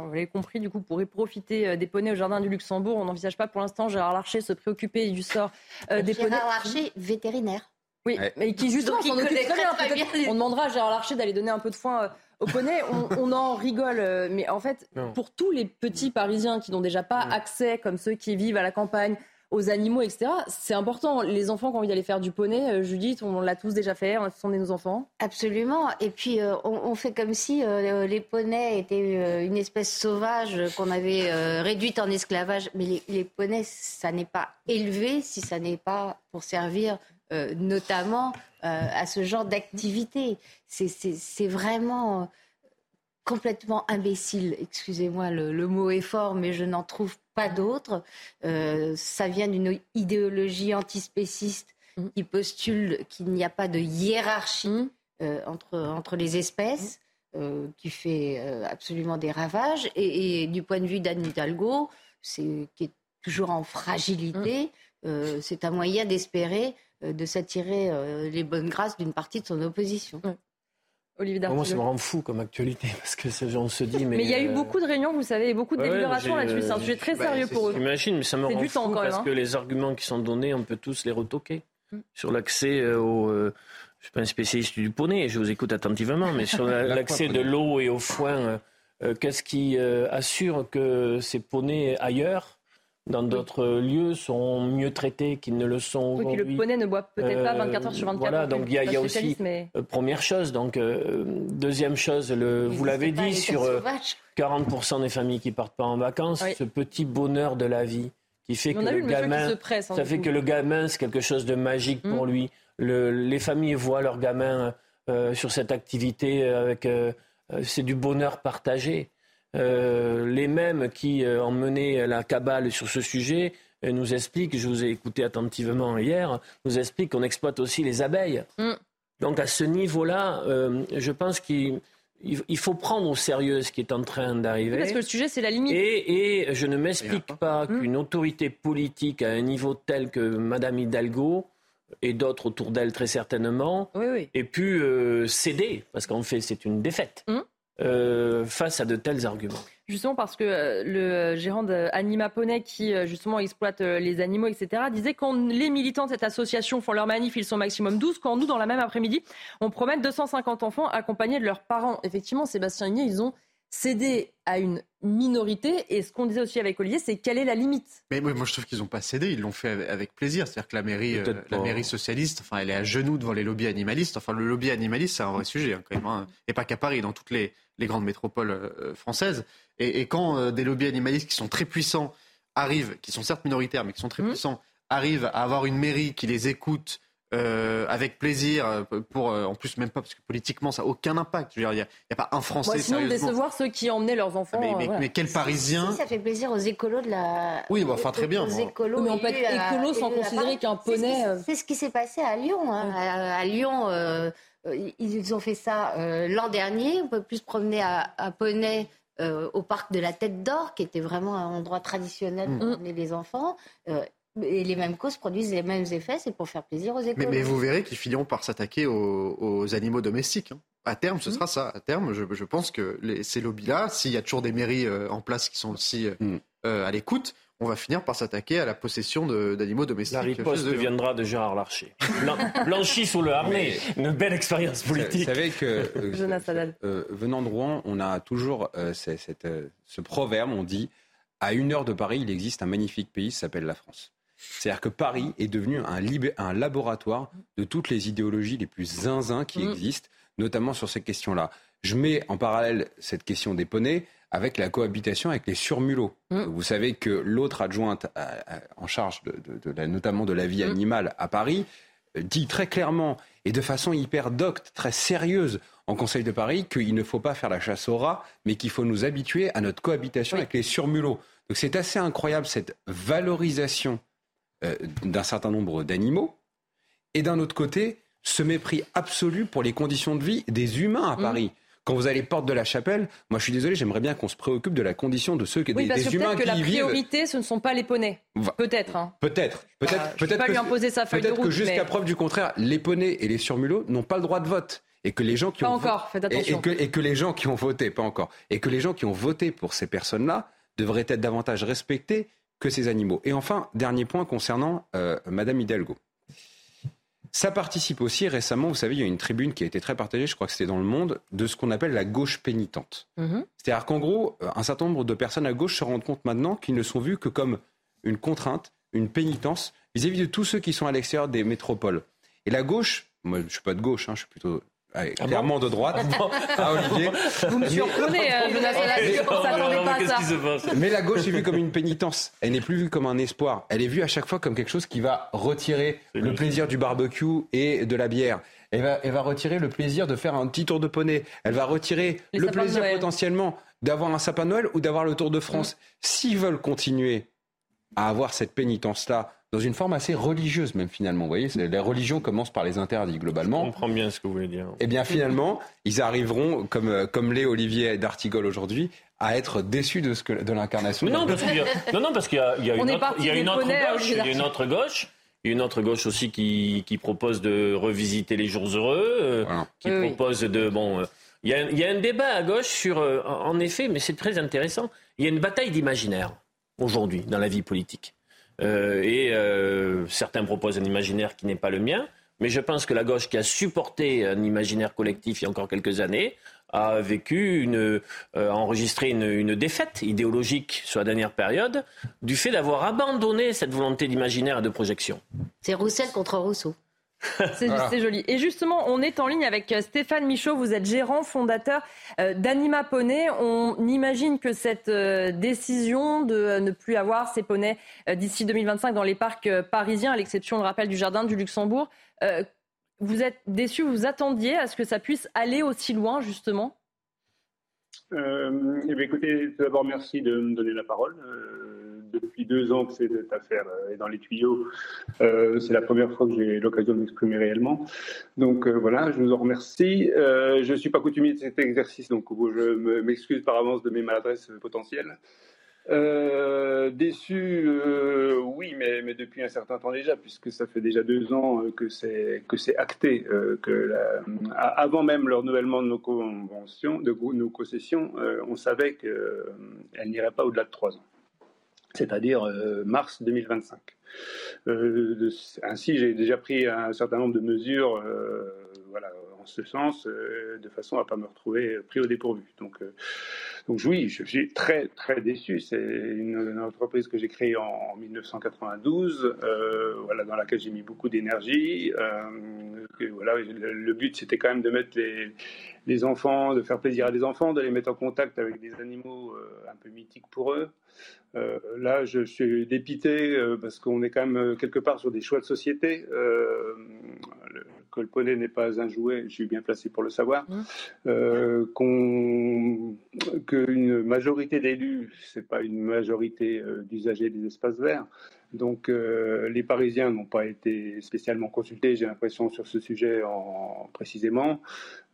vous l'avez compris, du coup, pourrait profiter euh, des poneys au Jardin du Luxembourg. On n'envisage pas pour l'instant Gérard Larcher se préoccuper du sort euh, des poneys. Gérard Larcher, vétérinaire. Oui, mais qui justement s'en occupe très bien. On demandera à Gérard Larcher d'aller donner un peu de foin euh, aux poneys. On, en rigole, mais en fait, pour tous les petits Parisiens qui n'ont déjà pas accès, comme ceux qui vivent à la campagne, aux animaux, etc. C'est important. Les enfants, quand on vient aller faire du poney, euh, Judith, on l'a tous déjà fait, on a tous emmené nos enfants. Absolument. Et puis, euh, on, fait comme si euh, les poneys étaient une espèce sauvage qu'on avait réduite en esclavage. Mais les, les poneys, ça n'est pas élevé si ça n'est pas pour servir notamment à ce genre d'activité. C'est vraiment complètement imbécile. Excusez-moi, le, mot est fort, mais je n'en trouve pas d'autre. Euh, ça vient d'une idéologie antispéciste mm. qui postule qu'il n'y a pas de hiérarchie mm. euh, entre, entre les espèces, mm. euh, qui fait absolument des ravages. Et, du point de vue d'Anne Hidalgo, qui est toujours en fragilité, c'est un moyen d'espérer de s'attirer les bonnes grâces d'une partie de son opposition. Olivier Moi, ça me rend fou comme actualité parce que on se dit. Mais, il y a eu euh, beaucoup de réunions, vous savez, beaucoup de délibérations là-dessus. C'est un sujet très bah, sérieux pour eux. J'imagine, mais ça me rend fou parce que hein. les arguments qui sont donnés, on peut tous les retoquer. Mm. Sur l'accès euh, au. Euh, je ne suis pas un spécialiste du poney, je vous écoute attentivement, mais sur l'accès de l'eau et au foin, qu'est-ce qui assure que ces poneys ailleurs dans d'autres lieux sont mieux traités qu'ils ne le sont oui, le poney ne boit peut-être pas 24 heures sur 24. Voilà, donc il y a, aussi euh, première chose. Donc euh, deuxième chose, le, vous l'avez dit sur 40% euh, des familles qui partent pas en vacances, ce petit bonheur de la vie qui fait que le gamin, hein, ça fait que le gamin c'est quelque chose de magique pour mmh. lui. Le, les familles voient leur gamin sur cette activité avec c'est du bonheur partagé. Euh, les mêmes qui euh, ont mené la cabale sur ce sujet euh, nous expliquent, je vous ai écouté attentivement hier, nous expliquent qu'on exploite aussi les abeilles. Mm. Donc à ce niveau-là, je pense qu'il faut prendre au sérieux ce qui est en train d'arriver. parce que le sujet, c'est la limite. Et, je ne m'explique pas mm. qu'une autorité politique à un niveau tel que Madame Hidalgo et d'autres autour d'elle très certainement ait pu céder, parce qu'en fait c'est une défaite. Mm. Euh, face à de tels arguments Justement parce que euh, le gérant d'Anima Poney, qui euh, justement exploite les animaux, etc., disait quand les militants de cette association font leur manif, ils sont maximum 12, quand nous, dans la même après-midi, on promet 250 enfants accompagnés de leurs parents. Effectivement, Sébastien Igné, ils ont cédé à une minorité. Et ce qu'on disait aussi avec Olivier, c'est quelle est la limite? Mais moi, je trouve qu'ils n'ont pas cédé, ils l'ont fait avec plaisir. C'est-à-dire que la mairie, euh, la mairie socialiste, enfin, elle est à genoux devant les lobbies animalistes. Enfin, le lobby animaliste, c'est un vrai sujet, hein, quand même. Hein. Et pas qu'à Paris, dans toutes les, grandes métropoles euh, françaises. Et, quand euh, des lobbies animalistes qui sont très puissants arrivent, qui sont certes minoritaires, mais qui sont très mmh. puissants, arrivent à avoir une mairie qui les écoute, euh, avec plaisir, euh, pour, euh, en plus même pas parce que politiquement ça n'a aucun impact. Il n'y a, pas un Français. Moi, sinon décevoir ceux qui emmenaient leurs enfants. mais, mais, quel Parisien Ça fait plaisir aux écolos de la. Oui, bah, enfin très bien. Aux écolos mais on peut être écolo sans considérer qu'un poney. C'est ce qui s'est passé à Lyon. Hein. À, Lyon, ils ont fait ça l'an dernier. On peut plus se promener à, poney. au parc de la Tête d'Or, qui était vraiment un endroit traditionnel pour mm. emmener les enfants. Et les mêmes causes produisent les mêmes effets, c'est pour faire plaisir aux écoles. Mais, vous verrez qu'ils finiront par s'attaquer aux, animaux domestiques. Hein. À terme, ce mmh. sera ça. À terme, je, pense que ces lobbies-là, s'il y a toujours des mairies euh, en place qui sont aussi euh, mmh. euh, à l'écoute, on va finir par s'attaquer à la possession d'animaux domestiques. La riposte deviendra de Gérard Larcher. Blanchi sous le harnais. Une belle expérience politique. Vous savez que, venant de Rouen, on a toujours cette, ce proverbe, on dit, à une heure de Paris, il existe un magnifique pays qui s'appelle la France. C'est-à-dire que Paris est devenu un, laboratoire de toutes les idéologies les plus zinzins qui mm. existent, notamment sur ces questions-là. Je mets en parallèle cette question des poneys avec la cohabitation avec les surmulots. Mm. Vous savez que l'autre adjointe en charge notamment de la vie mm. animale à Paris euh, dit très clairement et de façon hyper docte, très sérieuse en Conseil de Paris qu'il ne faut pas faire la chasse aux rats, mais qu'il faut nous habituer à notre cohabitation avec les surmulots. Donc c'est assez incroyable cette valorisation euh, d'un certain nombre d'animaux, et d'un autre côté, ce mépris absolu pour les conditions de vie des humains à mmh. Paris. Quand vous allez porte de la chapelle, moi je suis désolé, j'aimerais bien qu'on se préoccupe de la condition de ceux qui oui, des, parce que humains que la priorité, ce ne sont pas les poneys. Peut-être. Hein. Peut-être. Peut-être. Euh, peut-être. Pas lui imposer sa feuille Peut-être que jusqu'à preuve du contraire, les poneys et les surmulots n'ont pas le droit de vote et que les gens qui pas ont encore, faites attention. Et, que, et, que, les gens qui ont voté, pas encore, et que les gens qui ont voté pour ces personnes-là devraient être davantage respectés que ces animaux. Et enfin, dernier point concernant euh, Madame Hidalgo. Ça participe aussi récemment, vous savez, il y a une tribune qui a été très partagée, je crois que c'était dans le monde, de ce qu'on appelle la gauche pénitente. Mhm. C'est-à-dire qu'en gros, euh, un certain nombre de personnes à gauche se rendent compte maintenant qu'ils ne sont vus que comme une contrainte, une pénitence vis-à-vis de tous ceux qui sont à l'extérieur des métropoles. Et la gauche, moi je suis pas de gauche, hein, je suis plutôt ah, clairement de droite. ah, Olivier. Vous me surprenez, à. Mais la gauche est vue comme une pénitence. Elle n'est plus vue comme un espoir. Elle est vue à chaque fois comme quelque chose qui va retirer le plaisir du barbecue et de la bière. Elle va, elle va retirer le plaisir de faire un petit tour de poney. Elle va retirer le plaisir potentiellement d'avoir un sapin de Noël ou d'avoir le Tour de France. S'ils veulent continuer à avoir cette pénitence-là, dans une forme assez religieuse même finalement. Vous voyez, les religions commencent par les interdits globalement. Je comprends bien ce que vous voulez dire. Eh bien finalement, ils arriveront, comme, euh, comme l'est Olivier d'Artigol aujourd'hui, à être déçus de, ce que, de l'incarnation. Non, parce qu'il y a, non, non, parce qu'il y a, il y a une, autre, il y a une autre gauche, il y a une autre gauche. Une autre gauche aussi qui, qui propose de revisiter les jours heureux, euh, qui propose de bon. Euh, il y, a, il y, a, un débat à gauche sur, en effet, mais c'est très intéressant. Il y a une bataille d'imaginaire aujourd'hui dans la vie politique. Euh, et euh, certains proposent un imaginaire qui n'est pas le mien. Mais je pense que la gauche qui a supporté un imaginaire collectif il y a encore quelques années a vécu euh, enregistré une, une, défaite idéologique sur la dernière période du fait d'avoir abandonné cette volonté d'imaginaire et de projection. C'est Roussel contre Rousseau. C'est joli. Et justement, on est en ligne avec euh, Stéphane Michaud. Vous êtes gérant, fondateur euh, d'Anima Poney. On imagine que cette euh, décision de ne plus avoir ces poneys d'ici 2025 dans les parcs parisiens, à l'exception, le rappel, du Jardin du Luxembourg, vous êtes déçu, vous attendiez à ce que ça puisse aller aussi loin, justement? Euh, eh bien, écoutez, tout d'abord, merci de me donner la parole. Euh, depuis deux ans que cette affaire est dans les tuyaux, euh, c'est la première fois que j'ai l'occasion de m'exprimer réellement. Donc voilà, je vous en remercie. je ne suis pas coutumier de cet exercice, donc je m'excuse par avance de mes maladresses potentielles. Euh, déçu, euh, oui, mais, depuis un certain temps déjà, puisque ça fait déjà deux ans euh, que c'est acté, euh, que avant même le renouvellement de nos conventions, de nos concessions, on savait qu'elle n'irait pas au-delà de trois ans, c'est-à-dire mars 2025. ainsi, j'ai déjà pris un certain nombre de mesures, voilà, en ce sens, de façon à pas me retrouver pris au dépourvu. Donc donc oui, je suis très très déçu. C'est une, entreprise que j'ai créée en, 1992, euh, voilà, dans laquelle j'ai mis beaucoup d'énergie. Euh, voilà, le, but c'était quand même de mettre les, les, enfants, de faire plaisir à des enfants, de les mettre en contact avec des animaux euh, un peu mythiques pour eux. Là, je suis dépité parce qu'on est quand même quelque part sur des choix de société. le colponnet n'est pas un jouet, je suis bien placé pour le savoir. Mmh. Qu'une majorité d'élus, c'est pas une majorité d'usagers des espaces verts. Donc euh, les Parisiens n'ont pas été spécialement consultés, j'ai l'impression, sur ce sujet en, précisément.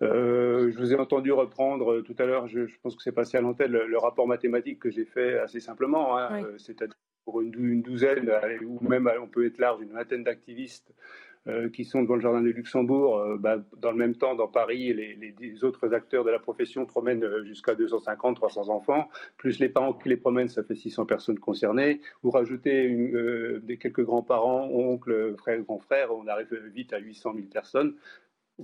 Euh, je vous ai entendu reprendre tout à l'heure, je, pense que c'est passé à l'antenne, le, rapport mathématique que j'ai fait assez simplement, hein, euh, c'est-à-dire pour une, une, douzaine, ou même on peut être large, une vingtaine d'activistes euh, qui sont devant le jardin du Luxembourg. Euh, bah, dans le même temps, dans Paris, les, autres acteurs de la profession promènent euh, jusqu'à 250, 300 enfants, plus les parents qui les promènent, ça fait 600 personnes concernées. Vous rajoutez quelques grands-parents, oncles, frères, grands-frères, on arrive vite à 800 000 personnes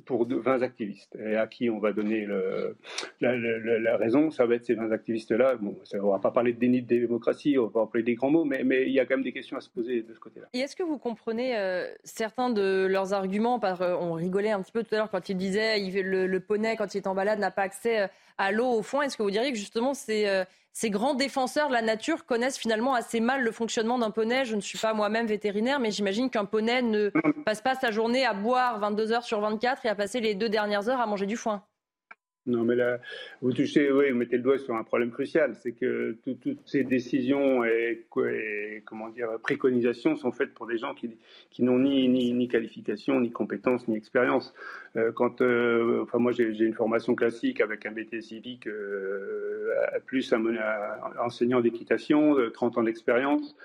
pour 20 activistes. Et à qui on va donner la, raison, ça va être ces 20 activistes-là. Bon, on ne va pas parler de déni de démocratie, on va pas employer des grands mots, mais, mais il y a quand même des questions à se poser de ce côté-là. Et est-ce que vous comprenez euh, certains de leurs arguments? On rigolait un petit peu tout à l'heure quand ils disaient le, le poney, quand il est en balade, n'a pas accès euh, à l'eau au fond. Est-ce que vous diriez que justement c'est ces grands défenseurs de la nature connaissent finalement assez mal le fonctionnement d'un poney? Je ne suis pas moi-même vétérinaire, mais j'imagine qu'un poney ne passe pas sa journée à boire 22 heures sur 24 et à passer les deux dernières heures à manger du foin. Non, mais là, vous touchez, oui, vous mettez le doigt sur un problème crucial, c'est que toutes ces décisions et, comment dire préconisations sont faites pour des gens qui, qui n'ont ni, ni, ni, qualification, ni compétence, ni expérience. Euh, quand, euh, enfin, moi, j'ai une formation classique avec un BT civique, euh, plus un, un enseignant d'équitation, 30 ans d'expérience.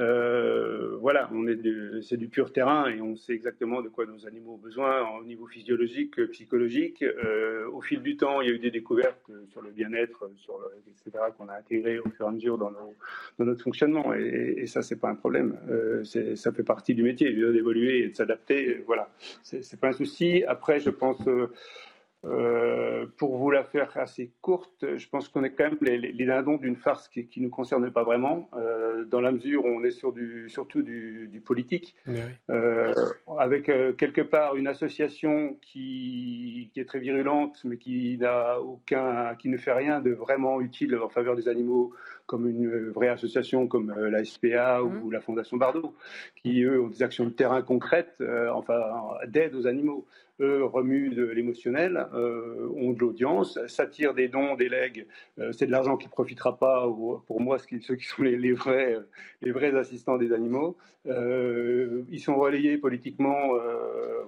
Euh, voilà, on est c'est du pur terrain et on sait exactement de quoi nos animaux ont besoin au niveau physiologique, euh, psychologique. Euh, au fil du temps, il y a eu des découvertes sur le bien-être, sur etc., qu'on a intégré au fur et à mesure dans, dans notre fonctionnement. Et, ça, c'est pas un problème. ça fait partie du métier, d'évoluer et de s'adapter. Voilà, c'est pas un souci. Après, je pense Euh, pour vous la faire assez courte, je pense qu'on est quand même les, les dindons d'une farce qui ne nous concerne pas vraiment, euh, dans la mesure où on est sur du, surtout du, du politique, euh, avec quelque part une association qui, qui, est très virulente, mais qui n'a aucun, qui ne fait rien de vraiment utile en faveur des animaux, comme une vraie association comme la SPA ou mmh. la Fondation Bardot, qui eux ont des actions de terrain concrètes, enfin d'aide aux animaux eux remuent de l'émotionnel, euh, ont de l'audience, s'attirent des dons, des legs. Euh, c'est de l'argent qui ne profitera pas, pour moi, ceux qui sont les, vrais, les vrais assistants des animaux. Euh, ils sont relayés politiquement.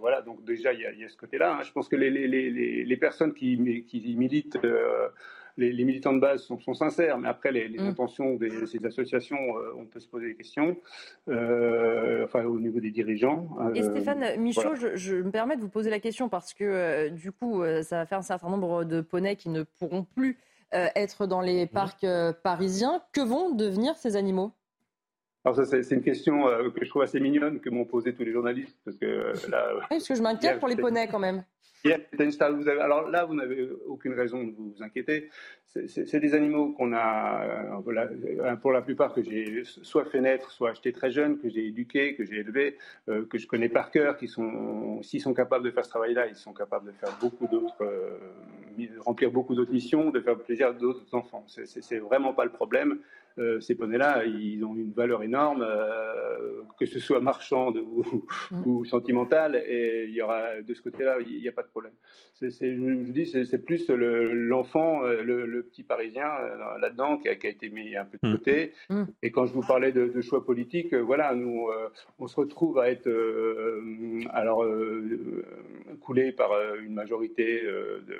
voilà, donc déjà, il y, a, ce côté-là. Hein. Je pense que les, les, les personnes qui, qui militent les, militants de base sont, sincères, mais après, les, mm. intentions de ces associations, euh, on peut se poser des questions, euh, enfin, au niveau des dirigeants. Et euh, Stéphane Michaud, je, me permets de vous poser la question parce que, du coup, ça va faire un certain nombre de poneys qui ne pourront plus être dans les mm. parcs parisiens. Que vont devenir ces animaux? Alors ça, c'est une question que je trouve assez mignonne que m'ont posé tous les journalistes. Parce que, là, oui, parce que je m'inquiète pour les poneys quand même alors là, vous n'avez aucune raison de vous inquiéter. C'est des animaux qu'on a, euh, pour la plupart, que j'ai soit fait naître, soit acheté très jeune, que j'ai éduqué, que j'ai élevé, euh, que je connais par cœur, qui sont, s'ils sont capables de faire ce travail-là, ils sont capables de faire beaucoup d'autres, euh, remplir beaucoup d'autres missions, de faire plaisir à d'autres enfants. C'est vraiment pas le problème. Euh, ces poneys-là, ils ont une valeur énorme, euh, que ce soit marchande ou, sentimentale, et il y aura de ce côté-là, il n'y a pas de problème. je vous dis, c'est plus l'enfant, euh, le, petit Parisien là-dedans qui, a été mis un peu de mm. côté. Mm. Et quand je vous parlais de, choix politiques, voilà, nous, on se retrouve à être alors coulé par une majorité de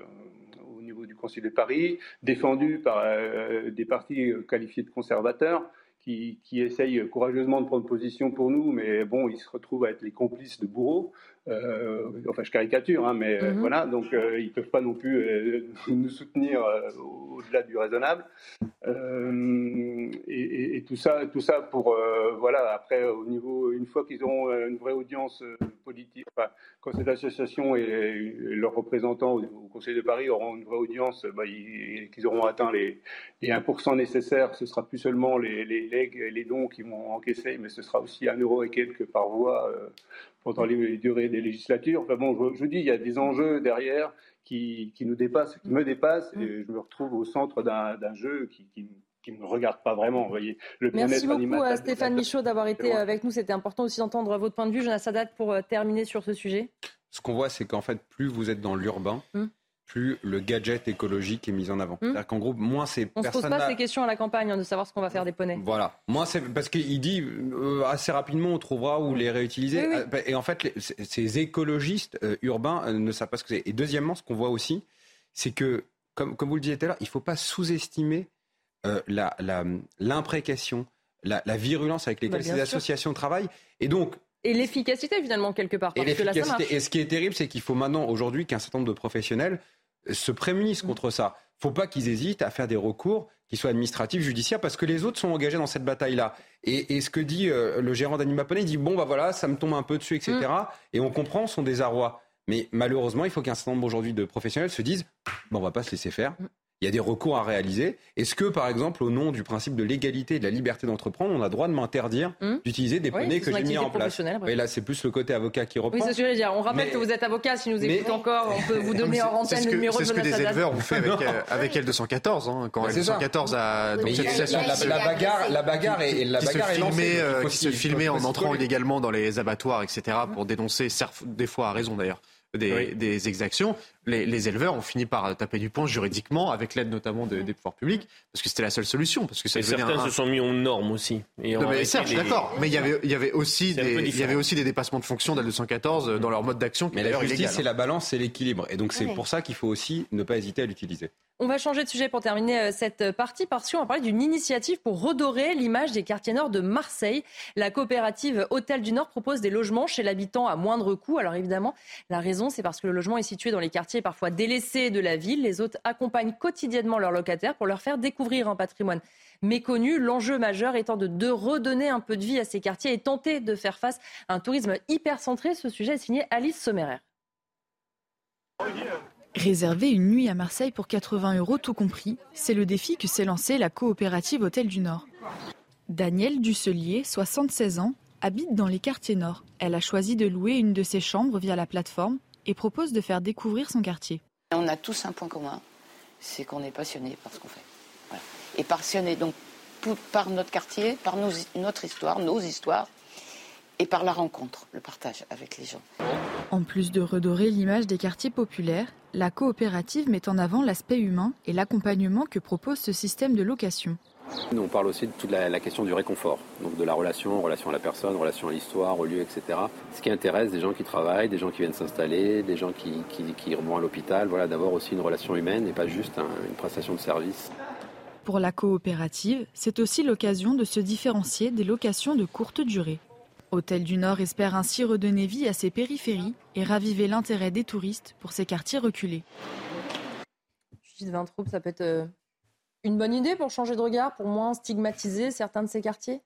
au niveau du Conseil de Paris, défendu par euh, des partis qualifiés de conservateurs qui, qui, essayent courageusement de prendre position pour nous, mais bon, ils se retrouvent à être les complices de bourreaux. Euh, enfin, je caricature, hein, mais euh, mhm. voilà, donc ils ne peuvent pas non plus nous soutenir au-delà du raisonnable. Et, et, tout ça, tout ça pour voilà. Après, au niveau, une fois qu'ils auront une vraie audience politique, enfin, quand cette association et, leurs représentants au, Conseil de Paris auront une vraie audience, bah, qu'ils auront atteint les, les 1% nécessaires, ce sera plus seulement les, les legs et les dons qui vont encaisser, mais ce sera aussi un euro et quelques par voix euh, pendant les, durées des législatures. Enfin bon, je, vous dis, il y a des enjeux derrière qui, qui nous dépassent, qui me dépassent, et je me retrouve au centre d'un jeu qui, qui qui ne me regarde pas vraiment. Vous voyez, le Merci beaucoup à Stéphane Michaud d'avoir été avec nous. C'était important aussi d'entendre votre point de vue. Jonas Sadat, pour euh, terminer sur ce sujet. Ce qu'on voit, c'est qu'en fait, plus vous êtes dans l'urbain, hum. plus le gadget écologique est mis en avant. Hum. C'est-à-dire qu'en gros, moins c'est. On ne se pose pas ces questions à la campagne hein, de savoir ce qu'on va faire des poneys. Voilà. Moi, c'est parce qu'il dit euh, assez rapidement, on trouvera où les réutiliser. Euh, et en fait, ces écologistes urbains ne savent pas ce que c'est. Et deuxièmement, ce qu'on voit aussi, c'est que, comme, comme vous le disiez tout à l'heure, il ne faut pas sous-estimer euh, l'imprécation, la, la, virulence avec lesquelles bah, ces associations travaillent. Et donc, et l'efficacité finalement quelque part. et l'efficacité. Et ce qui est terrible, c'est qu'il faut maintenant aujourd'hui qu'un certain nombre de professionnels se prémunissent mm. contre ça. Il ne faut pas qu'ils hésitent à faire des recours qui soient administratifs, judiciaires, parce que les autres sont engagés dans cette bataille-là. Et, ce que dit euh, le gérant d'Animaponé, il dit bon bah voilà, ça me tombe un peu dessus, etc. Mm. Et on comprend son désarroi. Mais malheureusement, il faut qu'un certain nombre aujourd'hui de professionnels se disent bon, on va pas se laisser faire. Il y a des recours à réaliser. Est-ce que, par exemple, au nom du principe de l'égalité et de la liberté d'entreprendre, on a le droit de m'interdire hmm d'utiliser des poneys que j'ai mis en place? Et là, c'est plus le côté avocat qui reprend. Oui, c'est ce que je veux dire. On rappelle que vous êtes avocat. Si nous écoutez encore, on peut vous donner en antenne le numéro de C'est ce que des éleveurs ont fait avec, euh, avec L214. Hein, quand L214 a. Donc, cette la, bagarre, la bagarre et la bagarre est lancée. Qui se filmait en entrant illégalement dans les abattoirs, etc., pour dénoncer, des fois à raison d'ailleurs, des, exactions, les, éleveurs ont fini par taper du poing juridiquement, avec l'aide notamment des pouvoirs publics, parce que c'était la seule solution. Parce que ça certains se sont mis aux normes aussi. Et non, mais certes, d'accord. Mais il y avait, il y avait aussi des, il y avait aussi des dépassements de fonction d'L214 dans leur mode d'action. Mais la justice, c'est la balance, c'est l'équilibre. Et donc c'est pour ça qu'il faut aussi ne pas hésiter à l'utiliser. On va changer de sujet pour terminer euh, cette partie parce qu'on va parler d'une initiative pour redorer l'image des quartiers nord de Marseille. La coopérative Hôtel du Nord propose des logements chez l'habitant à moindre coût. Alors évidemment, la raison, c'est parce que le logement est situé dans les quartiers parfois délaissés de la ville. Les hôtes accompagnent quotidiennement leurs locataires pour leur faire découvrir un patrimoine méconnu. L'enjeu majeur étant de, redonner un peu de vie à ces quartiers et tenter de faire face à un tourisme hyper centré. Ce sujet est signé Alice Sommerer. Réserver une nuit à Marseille pour 80 euros tout compris, c'est le défi que s'est lancé la coopérative Hôtel du Nord. Danielle Dusselier, 76 ans, habite dans les quartiers nord. Elle a choisi de louer une de ses chambres via la plateforme et propose de faire découvrir son quartier. On a tous un point commun, c'est qu'on est passionné par ce qu'on fait. Et passionné donc par notre quartier, par notre histoire, nos histoires, et par la rencontre, le partage avec les gens. En plus de redorer l'image des quartiers populaires, la coopérative met en avant l'aspect humain et l'accompagnement que propose ce système de location. On parle aussi de toute la, question du réconfort, donc de la relation, relation à la personne, relation à l'histoire, au lieu, etc. Ce qui intéresse des gens qui travaillent, des gens qui viennent s'installer, des gens qui, qui, vont à l'hôpital, voilà, d'avoir aussi une relation humaine et pas juste une prestation de service. Pour la coopérative, c'est aussi l'occasion de se différencier des locations de courte durée. Hôtel du Nord espère ainsi redonner vie à ses périphéries et raviver l'intérêt des touristes pour ces quartiers reculés. Judith Vintraube, ça peut être euh, une bonne idée pour changer de regard, pour moins stigmatiser certains de ces quartiers?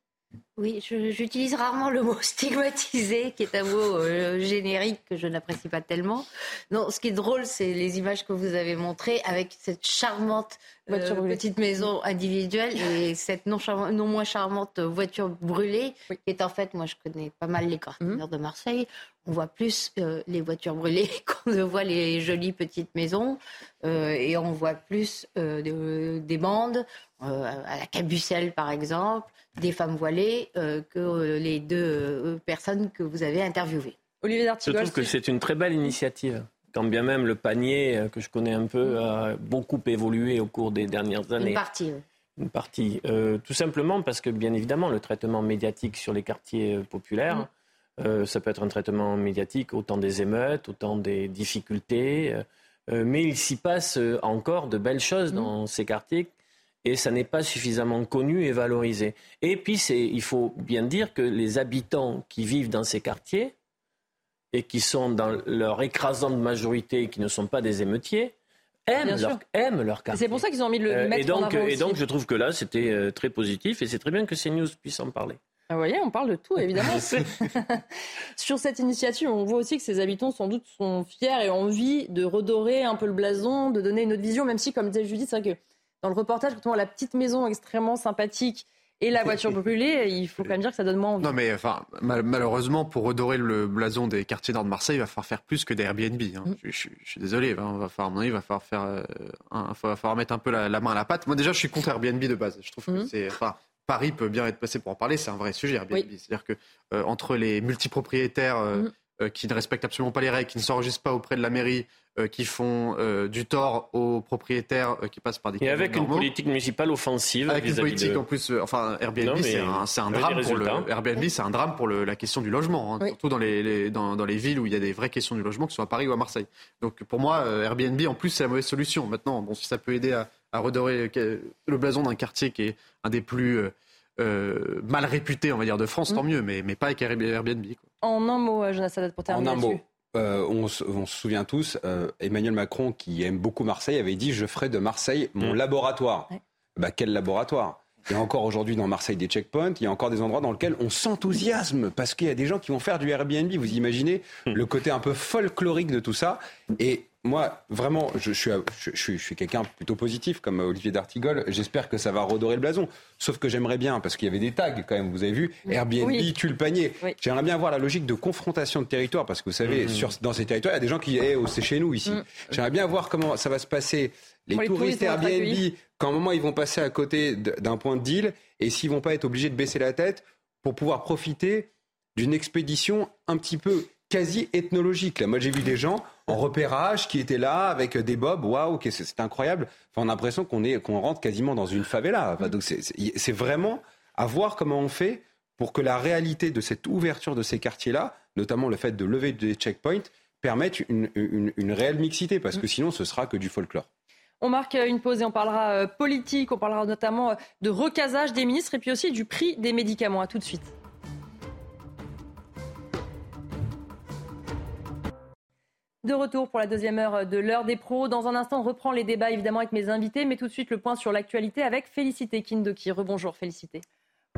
Oui, j'utilise rarement le mot stigmatisé, qui est un mot euh, générique que je n'apprécie pas tellement. Non, ce qui est drôle, c'est les images que vous avez montrées avec cette charmante euh, petite maison individuelle et cette non, non, moins charmante voiture brûlée, qui est en fait, moi je connais pas mal les quartiers mhm. de Marseille, on voit plus euh, les voitures brûlées qu'on ne voit les jolies petites maisons et on voit plus des bandes, à la Cabucelle par exemple des femmes voilées euh, que euh, les deux euh, personnes que vous avez interviewées. Olivier D'Artigol. Je trouve que c'est une très belle initiative. Quand bien même le panier, que je connais un peu, a beaucoup évolué au cours des dernières années. Une partie. Une partie. tout simplement parce que, bien évidemment, le traitement médiatique sur les quartiers populaires, mm. ça peut être un traitement médiatique autant des émeutes, autant des difficultés. mais il s'y passe encore de belles choses mm. dans ces quartiers et ça n'est pas suffisamment connu et valorisé. Et puis, il faut bien dire que les habitants qui vivent dans ces quartiers et qui sont dans leur écrasante majorité, qui ne sont pas des émeutiers, aiment, leur, aiment leur quartier. C'est pour ça qu'ils ont mis le euh, mettre et donc, en avant Et donc, je trouve que là, c'était euh, très positif et c'est très bien que CNews puisse en parler. Ah, vous voyez, on parle de tout, évidemment. Sur cette initiative, on voit aussi que ces habitants, sans doute, sont fiers et ont envie de redorer un peu le blason, de donner une autre vision, même si, comme disait Judith, c'est vrai que dans le reportage, quand on voit la petite maison extrêmement sympathique et la voiture brûlée, il faut quand même dire que ça donne moins envie. Non, mais enfin, malheureusement, pour redorer le blason des quartiers nord de Marseille, il va falloir faire plus que des Airbnb. Hein. Mm. Je, suis désolé, hein, on va falloir, mon avis, il va falloir faire, euh, va falloir mettre un peu la, main à la pâte. Moi, déjà, je suis contre Airbnb de base. Je trouve que mm. c'est, enfin, Paris peut bien être passé pour en parler. C'est un vrai sujet Airbnb. C'est-à-dire que euh, entre les multipropriétaires euh, mm. qui ne respectent absolument pas les règles, qui ne s'enregistrent pas auprès de la mairie, euh, qui font euh, du tort aux propriétaires euh, qui passent par des et avec une politique municipale offensive avec une politique en plus enfin Airbnb c'est un, drame pour le Airbnb c'est un drame pour la question du logement hein, surtout dans les, dans, les villes où il y a des vraies questions du logement que ce soit à Paris ou à Marseille donc pour moi Airbnb en plus c'est la mauvaise solution maintenant bon si ça peut aider à, redorer le blason d'un quartier qui est un des plus mal réputés on va dire de France tant mm. mieux mais, mais pas avec Airbnb en un mot Jonas Sadat pour terminer en un mot euh, on, se souvient tous, euh, Emmanuel Macron, qui aime beaucoup Marseille, avait dit Je ferai de Marseille mon mm. laboratoire. Bah, quel laboratoire? Il y a encore aujourd'hui dans Marseille des checkpoints, il y a encore des endroits dans lesquels on s'enthousiasme parce qu'il y a des gens qui vont faire du Airbnb. Vous imaginez mm. le côté un peu folklorique de tout ça. Et moi, vraiment, je, suis, je, suis, quelqu'un plutôt positif, comme Olivier D'Artigol. J'espère que ça va redorer le blason. Sauf que j'aimerais bien, parce qu'il y avait des tags quand même, vous avez vu, Airbnb tue le panier. J'aimerais bien voir la logique de confrontation de territoire, parce que vous savez, mm-hmm. dans ces territoires, il y a des gens qui, eh, oh, c'est chez nous ici. Mm. J'aimerais bien voir comment ça va se passer. Les, touristes, Airbnb, quand un moment ils vont passer à côté d'un point de deal, et s'ils vont pas être obligés de baisser la tête pour pouvoir profiter d'une expédition un petit peu quasi ethnologique. Là, moi, j'ai vu des gens en repérage qui étaient là avec des bobs. Waouh, c'est incroyable. Enfin, on a l'impression qu'on est qu'on rentre quasiment dans une favela. donc, c'est vraiment à voir comment on fait pour que la réalité de cette ouverture de ces quartiers-là, notamment le fait de lever des checkpoints, permette une, une, réelle mixité, parce que sinon, ce sera que du folklore. On marque une pause et on parlera euh, politique, on parlera notamment euh, de recasage des ministres et puis aussi du prix des médicaments. À tout de suite. De retour pour la deuxième heure de l'heure des pros. Dans un instant, on reprend les débats évidemment avec mes invités, mais tout de suite le point sur l'actualité avec Félicité Kindoki. Rebonjour Félicité.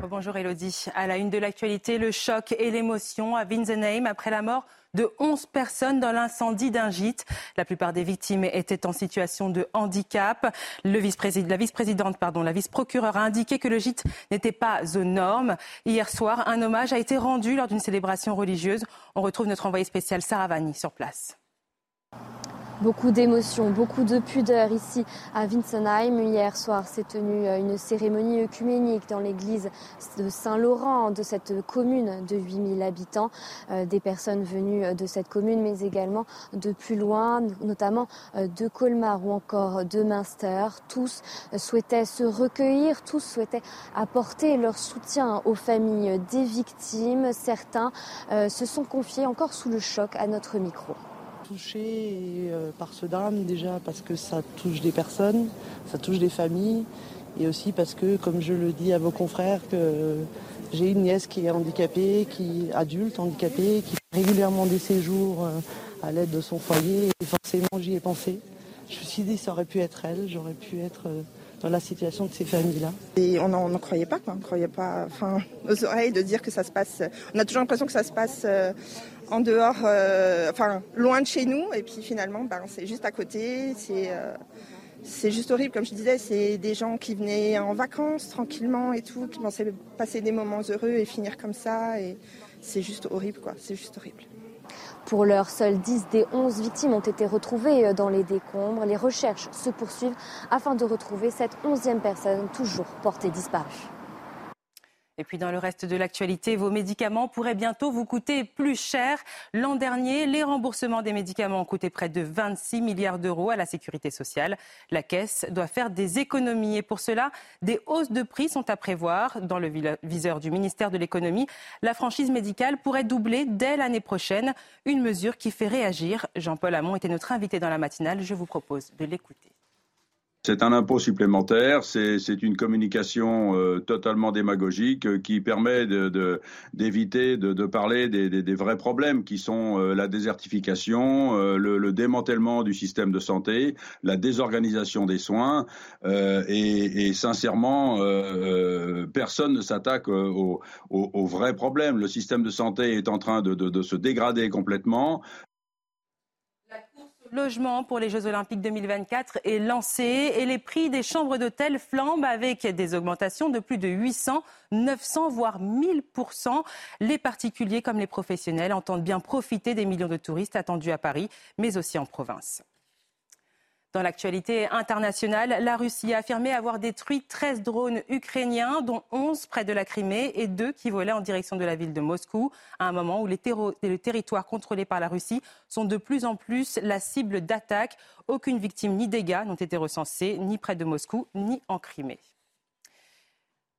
Bonjour Elodie. À la une de l'actualité, le choc et l'émotion à Winsenheim après la mort de 11 personnes dans l'incendie d'un gîte. La plupart des victimes étaient en situation de handicap. La vice-présidente, pardon, la vice-procureure a indiqué que le gîte n'était pas aux normes. Hier soir, un hommage a été rendu lors d'une célébration religieuse. On retrouve notre envoyé spécial Sarah Vanni sur place. Beaucoup d'émotions, beaucoup de pudeur ici à Winsenheim. Hier soir s'est tenue euh, une cérémonie œcuménique dans l'église de Saint-Laurent de cette commune de 8000 habitants. Euh, des personnes venues de cette commune mais également de plus loin, notamment euh, de Colmar ou encore de Münster. Tous souhaitaient se recueillir, tous souhaitaient apporter leur soutien aux familles des victimes. Certains se sont confiés encore sous le choc à notre micro touché euh, par ce drame déjà parce que ça touche des personnes, ça touche des familles et aussi parce que, comme je le dis à vos confrères, que j'ai une nièce qui est handicapée, qui adulte handicapée, qui fait régulièrement des séjours euh, à l'aide de son foyer et forcément j'y ai pensé. Je me suis dit ça aurait pu être elle, j'aurais pu être euh, dans la situation de ces familles-là. Et on n'en croyait pas, quoi. On croyait pas, enfin, aux oreilles de dire que ça se passe. On a toujours l'impression que ça se passe en dehors, euh, enfin loin de chez nous. Et puis finalement, ben, c'est juste à côté. C'est euh, c'est juste horrible, comme je disais. C'est des gens qui venaient en vacances tranquillement et tout, qui pensaient passer des moments heureux et finir comme ça. Et c'est juste horrible, quoi. C'est juste horrible. Pour l'heure, seules 10 des 11 victimes ont été retrouvées euh, dans les décombres. Les recherches se poursuivent afin de retrouver cette 11e personne toujours portée disparue. Et puis dans le reste de l'actualité, vos médicaments pourraient bientôt vous coûter plus cher. L'an dernier, les remboursements des médicaments ont coûté près de 26 milliards d'euros à la sécurité sociale. La caisse doit faire des économies et pour cela, des hausses de prix sont à prévoir. Dans le viseur du ministère de l'économie, la franchise médicale pourrait doubler dès l'année prochaine, une mesure qui fait réagir. Jean-Paul Hamon était notre invité dans la matinale. Je vous propose de l'écouter. C'est un impôt supplémentaire, c'est une communication euh, totalement démagogique euh, qui permet d'éviter de, parler des, vrais problèmes qui sont euh, la désertification, le, démantèlement du système de santé, la désorganisation des soins et, sincèrement, personne ne s'attaque aux, vrais problèmes. Le système de santé est en train de se dégrader complètement logement pour les Jeux Olympiques 2024 est lancé et les prix des chambres d'hôtel flambent avec des augmentations de plus de 800, 900 voire 1000% Les particuliers comme les professionnels entendent bien profiter des millions de touristes attendus à Paris, mais aussi en province. Dans l'actualité internationale, la Russie a affirmé avoir détruit 13 drones ukrainiens, dont 11 près de la Crimée et 2 qui volaient en direction de la ville de Moscou, à un moment où les, les territoires contrôlés par la Russie sont de plus en plus la cible d'attaques. Aucune victime ni dégâts n'ont été recensés, ni près de Moscou, ni en Crimée.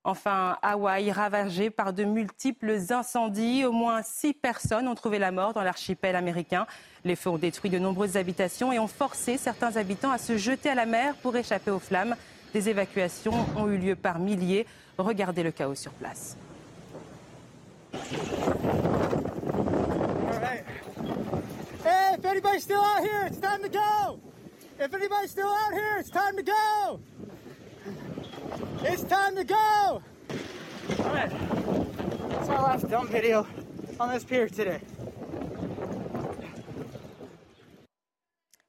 Enfin, Hawaï, ravagé par de multiples incendies. Au moins six personnes ont trouvé la mort dans l'archipel américain. Les feux ont détruit de nombreuses habitations et ont forcé certains habitants à se jeter à la mer pour échapper aux flammes. Des évacuations ont eu lieu par milliers. Regardez le chaos sur place. If it's time to go. It's. It's! Alright. That's our last dump video on this pier today.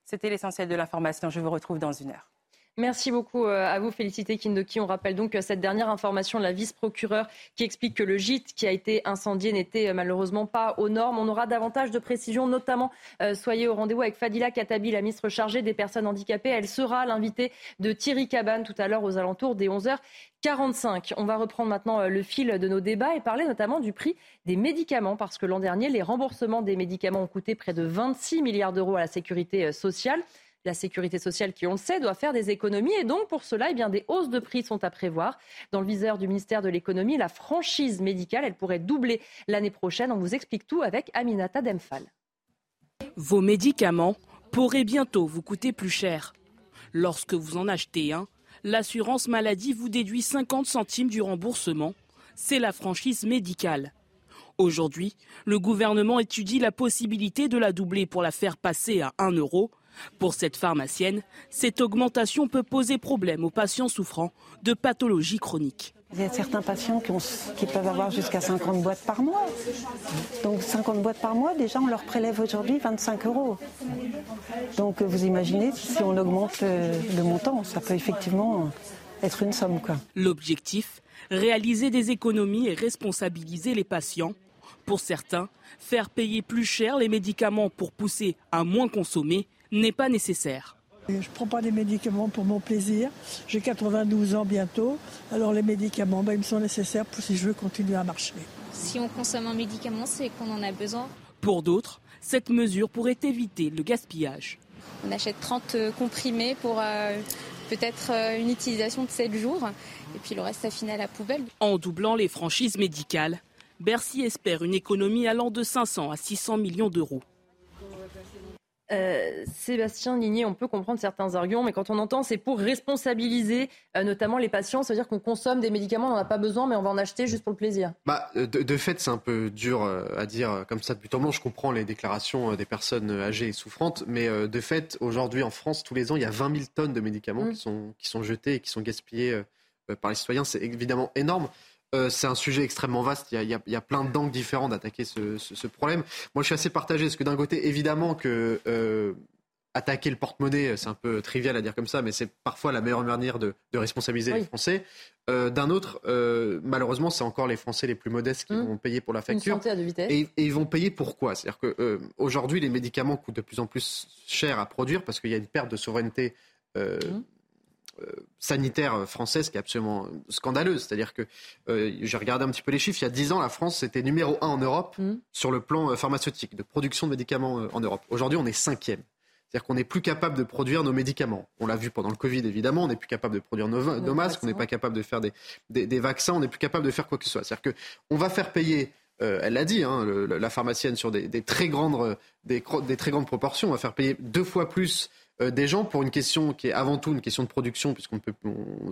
C'était l'essentiel de l'information. Je vous retrouve dans une heure. Merci beaucoup euh, à vous, Félicité Kindoki. On rappelle donc cette dernière information de la vice-procureure qui explique que le gîte qui a été incendié n'était euh, malheureusement pas aux normes. On aura davantage de précisions, notamment euh, soyez au rendez-vous avec Fadila Katabi, la ministre chargée des personnes handicapées. Elle sera l'invitée de Thierry Cabane tout à l'heure aux alentours des 11h45. On va reprendre maintenant le fil de nos débats et parler notamment du prix des médicaments parce que l'an dernier, les remboursements des médicaments ont coûté près de 26 milliards d'euros à la sécurité sociale. La sécurité sociale, qui on le sait, doit faire des économies et donc pour cela, eh bien, des hausses de prix sont à prévoir. Dans le viseur du ministère de l'économie, la franchise médicale, elle pourrait doubler l'année prochaine. On vous explique tout avec Aminata Demphal. Vos médicaments pourraient bientôt vous coûter plus cher. Lorsque vous en achetez un, l'assurance maladie vous déduit 50 centimes du remboursement. C'est la franchise médicale. Aujourd'hui, le gouvernement étudie la possibilité de la doubler pour la faire passer à 1 euro pour cette pharmacienne, cette augmentation peut poser problème aux patients souffrant de pathologies chroniques. Il y a certains patients qui, qui peuvent avoir jusqu'à 50 boîtes par mois. Donc 50 boîtes par mois, déjà on leur prélève aujourd'hui 25 euros. Donc vous imaginez si on augmente le, le montant, ça peut effectivement être une somme. L'objectif, réaliser des économies et responsabiliser les patients. Pour certains, faire payer plus cher les médicaments pour pousser à moins consommer n'est pas nécessaire. Je ne prends pas des médicaments pour mon plaisir. J'ai 92 ans bientôt. Alors les médicaments, ben, ils me sont nécessaires pour si je veux continuer à marcher. Si on consomme un médicament, c'est qu'on en a besoin. Pour d'autres, cette mesure pourrait éviter le gaspillage. On achète 30 euh, comprimés pour euh, peut-être euh, une utilisation de 7 jours et puis le reste à finir à la poubelle. En doublant les franchises médicales, Bercy espère une économie allant de 500 à 600 millions d'euros. Euh, Sébastien Ligné, on peut comprendre certains arguments, mais quand on entend c'est pour responsabiliser euh, notamment les patients, ça veut dire qu'on consomme des médicaments, on n'en a pas besoin, mais on va en acheter juste pour le plaisir. Bah, de, fait, c'est un peu dur euh, à dire comme ça depuis temps. Je comprends les déclarations des personnes âgées et souffrantes, mais de fait, aujourd'hui en France, tous les ans, il y a 20 000 tonnes de médicaments mmh. qui, sont, qui sont jetés et qui sont gaspillés par les citoyens. C'est évidemment énorme. Euh, c'est un sujet extrêmement vaste. Il y a, plein d'angles différents d'attaquer ce, problème. Moi, je suis assez partagé parce que d'un côté, évidemment que euh, attaquer le porte-monnaie, c'est un peu trivial à dire comme ça, mais c'est parfois la meilleure manière de, responsabiliser les Français. Euh, d'un autre, malheureusement, c'est encore les Français les plus modestes qui mmh. vont payer pour la facture. Une de vitesse. Et, ils vont payer pourquoi? C'est-à-dire qu'aujourd'hui, les médicaments coûtent de plus en plus cher à produire parce qu'il y a une perte de souveraineté. Mmh. Euh, sanitaire française qui est absolument scandaleuse. C'est-à-dire que euh, j'ai regardé un petit peu les chiffres. Il y a 10 ans, la France était numéro 1 en Europe mm. sur le plan euh, pharmaceutique, de production de médicaments en Europe. Aujourd'hui, on est cinquième. C'est-à-dire qu'on n'est plus capable de produire nos médicaments. On l'a vu pendant le Covid, évidemment. On n'est plus capable de produire nos, masques. On n'est pas capable de faire des, des, vaccins. On n'est plus capable de faire quoi que ce soit. C'est-à-dire qu'on va faire payer elle l'a dit, hein, la pharmacienne, sur des, des très grandes, des, des, très grandes proportions. On va faire payer deux fois plus des gens pour une question qui est avant tout une question de production, puisqu'on peut,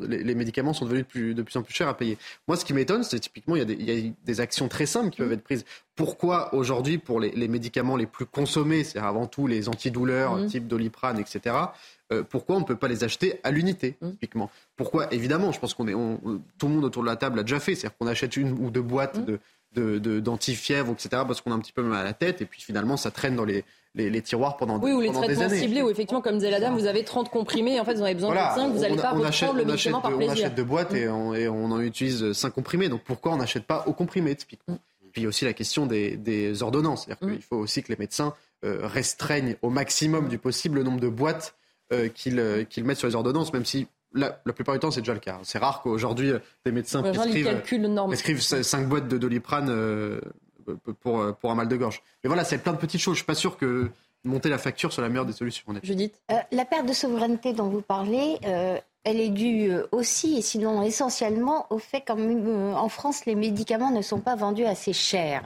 les, médicaments sont devenus de plus, de plus, en plus chers à payer. Moi, ce qui m'étonne, c'est typiquement, il y, a des, il y, a des, actions très simples qui peuvent être prises. Pourquoi aujourd'hui, pour les, médicaments les plus consommés, c'est-à-dire avant tout les antidouleurs, mmh. type doliprane, etc., euh, pourquoi on ne peut pas les acheter à l'unité, mmh. typiquement? Pourquoi Évidemment, je pense qu'on est, tout le monde autour de la table a déjà fait, c'est-à-dire qu'on achète une ou deux boîtes mmh. de d'antifièvre, etc., parce qu'on a un petit peu mal à la tête, et puis finalement, ça traîne dans les, les, tiroirs pendant, oui, ou les traitements ciblés, où effectivement, comme disait la dame, vous avez 30 comprimés, et en fait, vous en avez besoin de 5, vous n'allez pas reprendre achète, le médicament par plaisir. On achète deux boîtes et on, et on en utilise 5 comprimés, donc pourquoi on n'achète pas aux comprimés, typiquement? Mm. Puis il y a aussi la question des, des ordonnances, c'est-à-dire mm. qu'il faut aussi que les médecins euh, restreignent au maximum du possible le nombre de boîtes euh, euh, qu'ils mettent sur les ordonnances, même si la, la, plupart du temps, c'est déjà le cas. C'est rare qu'aujourd'hui, des médecins prescrivent, prescrivent 5 boîtes de doliprane pour, pour un mal de gorge. Mais voilà, c'est plein de petites choses. Je suis pas sûr que monter la facture sur la meilleure des solutions. Judith? Euh, La perte de souveraineté dont vous parlez, euh, elle est due euh, aussi, et sinon essentiellement, au fait qu'en France, les médicaments ne sont pas vendus assez cher.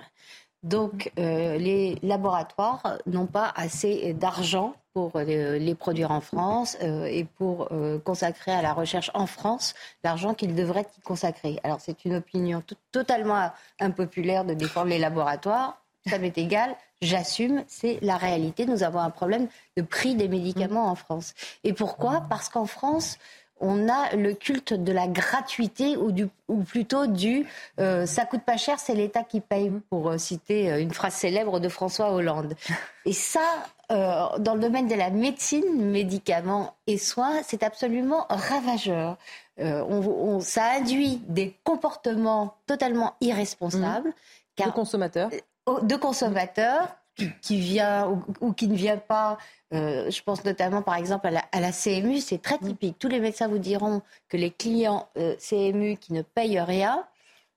Donc, les laboratoires n'ont pas assez d'argent pour les produire en France et pour consacrer à la recherche en France l'argent qu'ils devraient y consacrer. Alors, c'est une opinion totalement impopulaire de défendre les laboratoires ça m'est égal, j'assume, c'est la réalité. Nous avons un problème de prix des médicaments en France. Et pourquoi? Parce qu'en France, on a le culte de la gratuité ou, du, ou plutôt du euh, ça coûte pas cher, c'est l'État qui paye, pour euh, citer euh, une phrase célèbre de François Hollande. Et ça, dans le domaine de la médecine, médicaments et soins, c'est absolument ravageur. On, ça induit des comportements totalement irresponsables. Mmh. Car, consommateurs de consommateurs qui, vient ou, qui ne vient pas. Euh, je pense notamment par exemple à la, CMU, c'est très mm. typique. Tous les médecins vous diront que les clients euh, CMU qui ne payent rien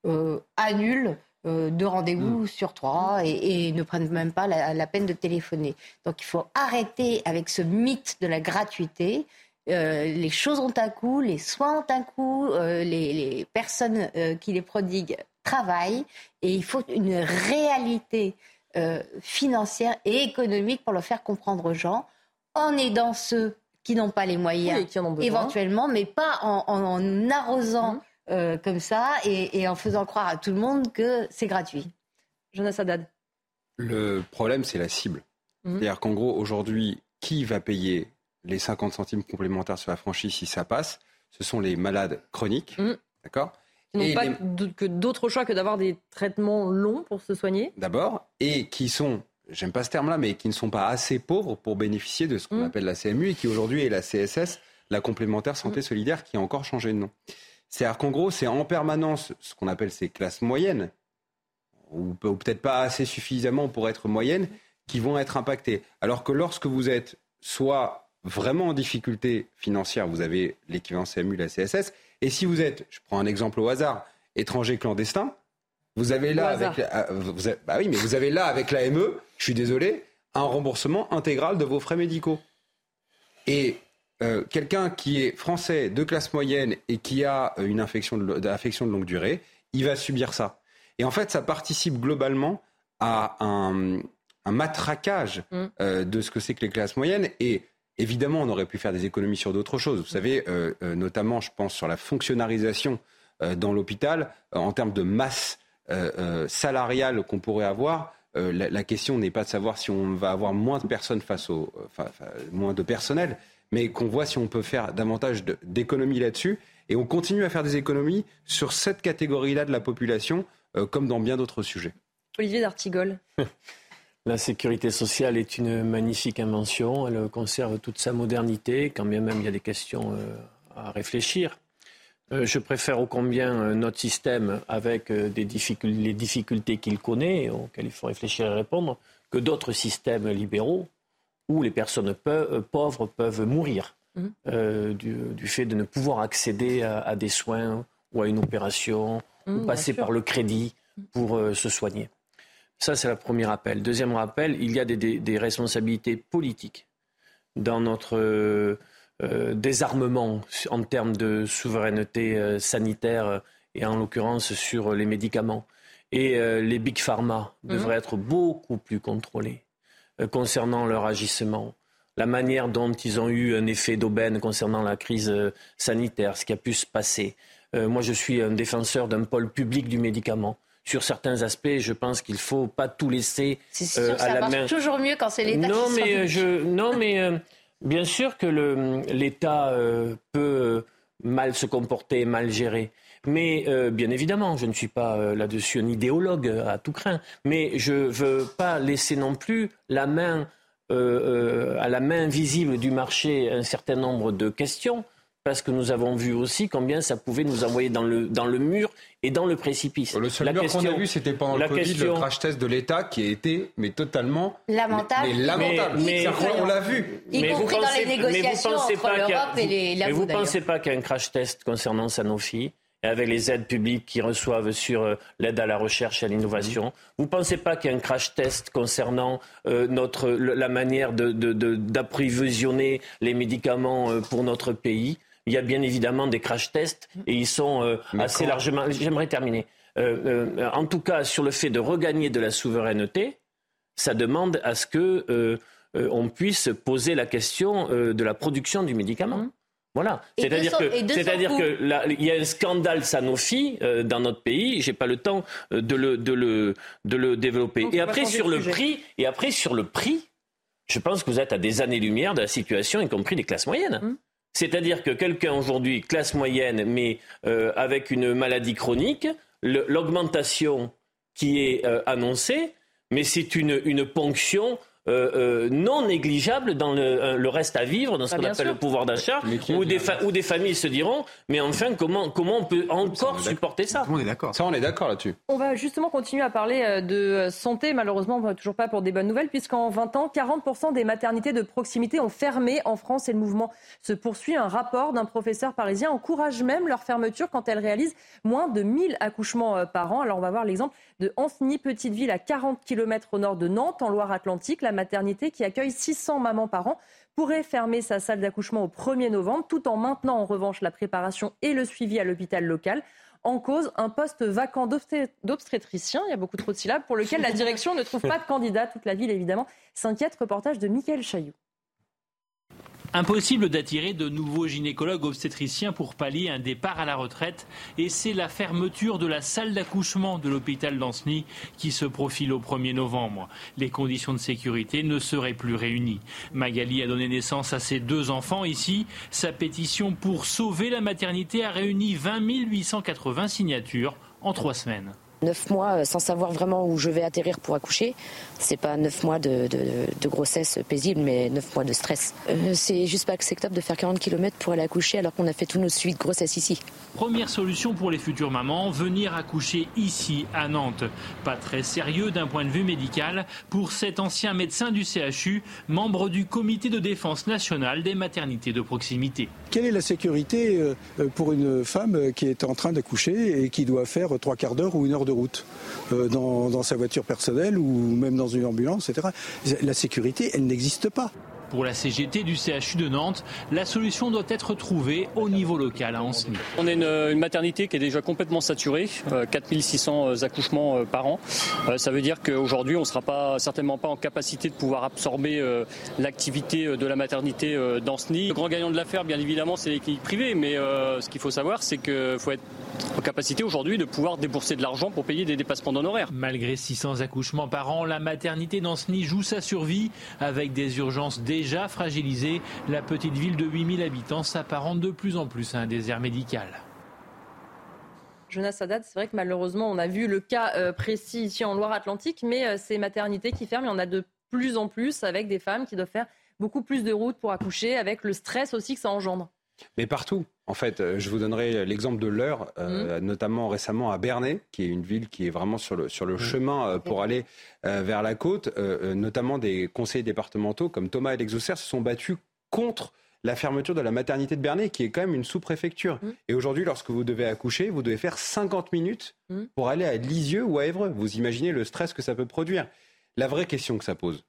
euh, annulent deux rendez-vous mm. sur trois et, ne prennent même pas la, peine de téléphoner. Donc il faut arrêter avec ce mythe de la gratuité. les choses ont un coût, les soins ont un coût, les, les, personnes qui les prodiguent travail et il faut une réalité euh, financière et économique pour le faire comprendre aux gens, en aidant ceux qui n'ont pas les moyens, éventuellement, mais pas en, arrosant mmh. euh, comme ça et, en faisant croire à tout le monde que c'est gratuit. Jonas Haddad. Le problème, c'est la cible. Mmh. C'est-à-dire qu'en gros, aujourd'hui, qui va payer les 50 centimes complémentaires sur la franchise si ça passe? Ce sont les malades chroniques, mmh. d'accord? Qui n'ont pas que d'autres choix que d'avoir des traitements longs pour se soigner. D'abord, et qui sont j'aime pas ce terme-là, mais qui ne sont pas assez pauvres pour bénéficier de ce qu'on mmh. appelle la CMU et qui aujourd'hui est la CSS, la complémentaire santé mmh. solidaire, qui a encore changé de nom. C'est-à-dire qu'en gros, c'est en permanence ce qu'on appelle ces classes moyennes, ou, peut-être pas assez suffisamment pour être moyennes, qui vont être impactées. Alors que lorsque vous êtes soit vraiment en difficulté financière, vous avez l'équivalent CMU, la CSS, et si vous êtes, je prends un exemple au hasard, étranger clandestin, vous avez là avec, ah, bah oui, mais vous avez là avec l'AME, je suis désolé, un remboursement intégral de vos frais médicaux. Et euh, quelqu'un qui est français de classe moyenne et qui a euh, une infection de, de longue durée, il va subir ça. Et en fait, ça participe globalement à un, matraquage mm. euh, de ce que c'est que les classes moyennes. Et évidemment, on aurait pu faire des économies sur d'autres choses. Vous savez, notamment, je pense, sur la fonctionnalisation dans l'hôpital, en termes de masse salariale qu'on pourrait avoir. La, question n'est pas de savoir si on va avoir moins de personnes face au, moins de personnel, mais qu'on voit si on peut faire davantage d'économies là-dessus. Et on continue à faire des économies sur cette catégorie-là de la population, euh, comme dans bien d'autres sujets. Olivier d'Artigol. La sécurité sociale est une magnifique invention. Elle conserve toute sa modernité, quand bien même il y a des questions euh, à réfléchir. Euh, je préfère au combien notre système, avec des difficultés, les difficultés qu'il connaît, auxquelles il faut réfléchir et répondre, que d'autres systèmes libéraux où les personnes euh, pauvres peuvent mourir euh, du, fait de ne pouvoir accéder à, des soins ou à une opération ou mhm, passer par le crédit pour euh, se soigner. Ça, c'est le premier rappel. Deuxième rappel, il y a des, responsabilités politiques dans notre désarmement en termes de souveraineté sanitaire et en l'occurrence sur les médicaments. Et les big pharma mhm. devraient être beaucoup plus contrôlés euh, concernant leur agissement, la manière dont ils ont eu un effet d'aubaine concernant la crise euh, sanitaire, ce qui a pu se passer. Euh, moi, je suis un défenseur d'un pôle public du médicament. Sur certains aspects, je pense qu'il ne faut pas tout laisser sûr, à ça la marche toujours mieux quand c'est l'État non, mais je, Non, mais bien sûr que l'État peut mal se comporter, mal gérer. Mais euh, bien évidemment, je ne suis pas euh, là-dessus un idéologue euh, à tout craint, mais je ne veux pas laisser non plus la main, à la main visible du marché un certain nombre de questions, parce que nous avons vu aussi combien ça pouvait nous envoyer dans le, dans le mur et dans le précipice. Le seul mur qu'on a vu, c'était pendant le Covid, le crash test de l'État qui a été mais totalement lamentable. Mais, lamentable. Mais, on l'a vu. Y mais compris dans les négociations entre l'Europe et les, Mais vous ne pensez pas qu'un crash test concernant Sanofi avec les aides publiques qui reçoivent sur euh, l'aide à la recherche et à l'innovation? Vous ne pensez pas qu'il y a un crash test concernant euh, notre, la manière d'approvisionner les médicaments euh, pour notre pays? Il y a bien évidemment des crash tests et ils sont assez largement. J'aimerais terminer. en tout cas, sur le fait de regagner de la souveraineté, ça demande à ce que on puisse poser la question de la production du médicament. Mmh. Voilà. C'est-à-dire que, c'est-à-dire que il y a un scandale Sanofi euh, dans notre pays. J'ai pas le temps euh, de le de le de le développer. et après sur le, prix, et après sur le prix, je pense que vous êtes à des années-lumière de la situation, y compris des classes moyennes. Hum. C'est-à-dire que quelqu'un aujourd'hui, classe moyenne, mais euh, avec une maladie chronique, l'augmentation qui est annoncée, mais c'est une ponction euh, euh, non négligeable dans le, euh, le, reste à vivre, dans ce bah, qu'on appelle le pouvoir d'achat, où des, où des familles se diront, mais enfin, comment, comment on peut encore supporter ça On est d'accord. Ça, on est d'accord là-dessus. On va justement continuer à parler de santé, malheureusement, toujours pas pour des bonnes nouvelles, puisqu'en 20 ans, 40% des maternités de proximité ont fermé en France et le mouvement se poursuit. Un rapport d'un professeur parisien encourage même leur fermeture quand elles réalisent moins de 1000 accouchements par an. Alors, on va voir l'exemple de Anthony, petite ville à 40 km au nord de Nantes, en Loire-Atlantique. La maternité qui accueille 600 mamans par an pourrait fermer sa salle d'accouchement au 1er novembre, tout en maintenant en revanche la préparation et le suivi à l'hôpital local. En cause, un poste vacant d'obstétricien, il y a beaucoup trop de syllabes, pour lequel la direction ne trouve pas de candidat. Toute la ville, évidemment, s'inquiète. Reportage de Michael Chailloux. Impossible d'attirer de nouveaux gynécologues obstétriciens pour pallier un départ à la retraite et c'est la fermeture de la salle d'accouchement de l'hôpital d'Anceny qui se profile au 1er novembre. Les conditions de sécurité ne seraient plus réunies. Magali a donné naissance à ses deux enfants ici. Sa pétition pour sauver la maternité a réuni 20 880 signatures en trois semaines. Neuf mois euh, sans savoir vraiment où je vais atterrir pour accoucher, c'est pas neuf mois de, grossesse paisible, mais neuf mois de stress. Euh, c'est juste pas acceptable de faire 40 km pour aller accoucher alors qu'on a fait tous nos suites de grossesse ici. Première solution pour les futures mamans, venir accoucher ici à Nantes. Pas très sérieux d'un point de vue médical pour cet ancien médecin du CHU, membre du comité de défense nationale des maternités de proximité. Quelle est la sécurité euh, pour une femme qui est en train d'accoucher et qui doit faire trois quarts d'heure ou une heure de route euh, dans, sa voiture personnelle ou même dans une ambulance, etc. La sécurité, elle n'existe pas. Pour la CGT du CHU de Nantes, la solution doit être trouvée au niveau local à Anceny. On est une, maternité qui est déjà complètement saturée, 4600 euh, accouchements euh, par an. Ça veut dire qu'aujourd'hui, on ne sera pas, certainement pas en capacité de pouvoir absorber l'activité de la maternité d'Anceny. Le grand gagnant de l'affaire, bien évidemment, c'est les cliniques privées, mais ce qu'il faut savoir, c'est qu'il faut être en capacité aujourd'hui de pouvoir débourser de l'argent pour payer des dépassements d'honoraires. Malgré 600 accouchements par an, la maternité d'Anceny joue sa survie avec des urgences déjà fragilisées. La petite ville de 8000 habitants s'apparente de plus en plus à un désert médical. Jonas Sadat, c'est vrai que malheureusement, on a vu le cas euh, précis ici en Loire-Atlantique, mais euh, ces maternités qui ferment, il y en a de plus en plus avec des femmes qui doivent faire beaucoup plus de routes pour accoucher, avec le stress aussi que ça engendre. Mais partout. En fait, euh, je vous donnerai l'exemple de l'heure, euh, mhm. notamment récemment à Bernay, qui est une ville qui est vraiment sur le, sur le mhm. chemin euh, pour aller vers la côte. notamment des conseillers départementaux comme Thomas et l'Exaucer se sont battus contre la fermeture de la maternité de Bernay, qui est quand même une sous-préfecture. Mhm. Et aujourd'hui, lorsque vous devez accoucher, vous devez faire 50 minutes pour aller à Lisieux ou à Évreux. Vous imaginez le stress que ça peut produire. La vraie question que ça pose,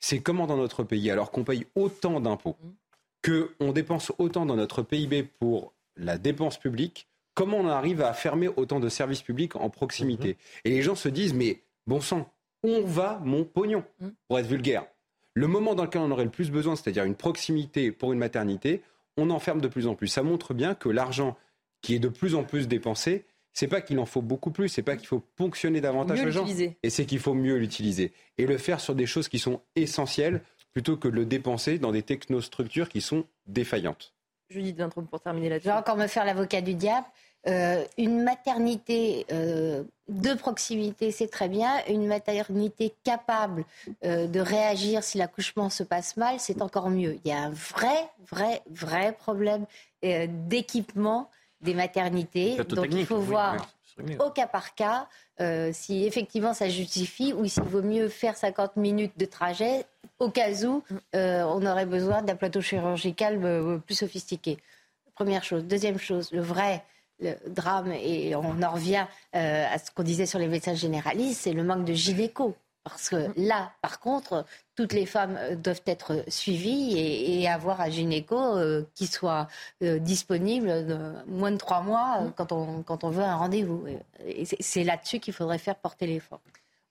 c'est comment dans notre pays, alors qu'on paye autant d'impôts, qu'on dépense autant dans notre PIB pour la dépense publique, comment on arrive à fermer autant de services publics en proximité mhm. Et les gens se disent, mais bon sang, on va mon pognon, mhm. pour être vulgaire? Le moment dans lequel on aurait le plus besoin, c'est-à-dire une proximité pour une maternité, on enferme de plus en plus. Ça montre bien que l'argent qui est de plus en plus dépensé, c'est pas qu'il en faut beaucoup plus, c'est pas qu'il faut ponctionner davantage les gens, et c'est qu'il faut mieux l'utiliser et le faire sur des choses qui sont essentielles plutôt que de le dépenser dans des technostructures qui sont défaillantes. Judith Vintraud, pour terminer là-dessus. Je vais encore me faire l'avocat du diable. Euh, une maternité euh, de proximité, c'est très bien. Une maternité capable euh, de réagir si l'accouchement se passe mal, c'est encore mieux. Il y a un vrai, vrai, vrai problème d'équipement des maternités. Donc il faut voir au cas par cas si effectivement ça justifie ou s'il vaut mieux faire 50 minutes de trajet au cas où euh, on aurait besoin d'un plateau chirurgical euh, plus sophistiqué. Première chose. Deuxième chose, le vrai drame, et on en revient euh, à ce qu'on disait sur les médecins généralistes, c'est le manque de gynéco. Parce que là, par contre, toutes les femmes doivent être suivies et, avoir un gynéco qui soit disponible moins de trois mois quand, on, quand on veut un rendez-vous. Et c'est là-dessus qu'il faudrait faire porter l'effort.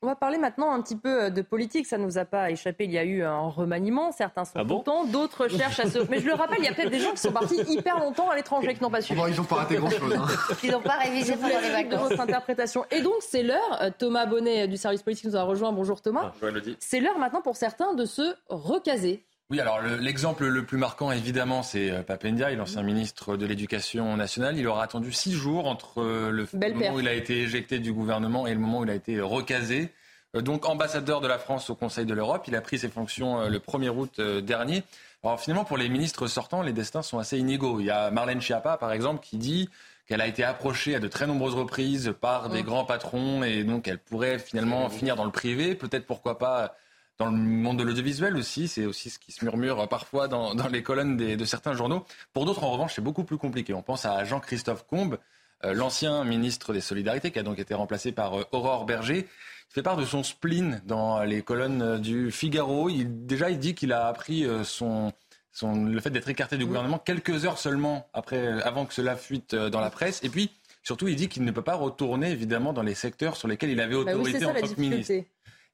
On va parler maintenant un petit peu euh, de politique. Ça ne nous a pas échappé. Il y a eu un remaniement. Certains sont ah contents, d'autres cherchent à se. Mais je le rappelle, il y a peut-être des gens qui sont partis hyper longtemps à l'étranger qui n'ont pas su. ils n'ont pas raté grand-chose. Hein. Ils n'ont pas révisé pendant les vacances. Votre interprétation. Et donc, c'est l'heure. Euh, Thomas Bonnet du service politique nous a rejoint. Bonjour Thomas. Ah, c'est l'heure maintenant pour certains de se recaser. Oui, alors l'exemple le, plus marquant, évidemment, c'est euh, Papendia, l'ancien ministre de l'Éducation nationale. Il aura attendu six jours entre euh, le moment où il a été éjecté du gouvernement et le moment où il a été recasé. Euh, donc ambassadeur de la France au Conseil de l'Europe, il a pris ses fonctions le 1er août dernier. Alors finalement, pour les ministres sortants, les destins sont assez inégaux. Il y a Marlène Schiappa, par exemple, qui dit qu'elle a été approchée à de très nombreuses reprises par des mmh. grands patrons et donc elle pourrait finalement finir dans le privé, peut-être pourquoi pas dans le monde de l'audiovisuel aussi. C'est aussi ce qui se murmure parfois dans, les colonnes de certains journaux. Pour d'autres, en revanche, c'est beaucoup plus compliqué. On pense à Jean-Christophe Combes, euh, l'ancien ministre des Solidarités, qui a donc été remplacé par euh, Aurore Berger. Il fait part de son spleen dans les colonnes du Figaro. Il, déjà, il dit qu'il a appris euh, son, son, le fait d'être écarté du gouvernement quelques heures seulement après, avant que cela fuite dans la presse. Et puis, surtout, il dit qu'il ne peut pas retourner, évidemment, dans les secteurs sur lesquels il avait bah autorité en tant que ministre.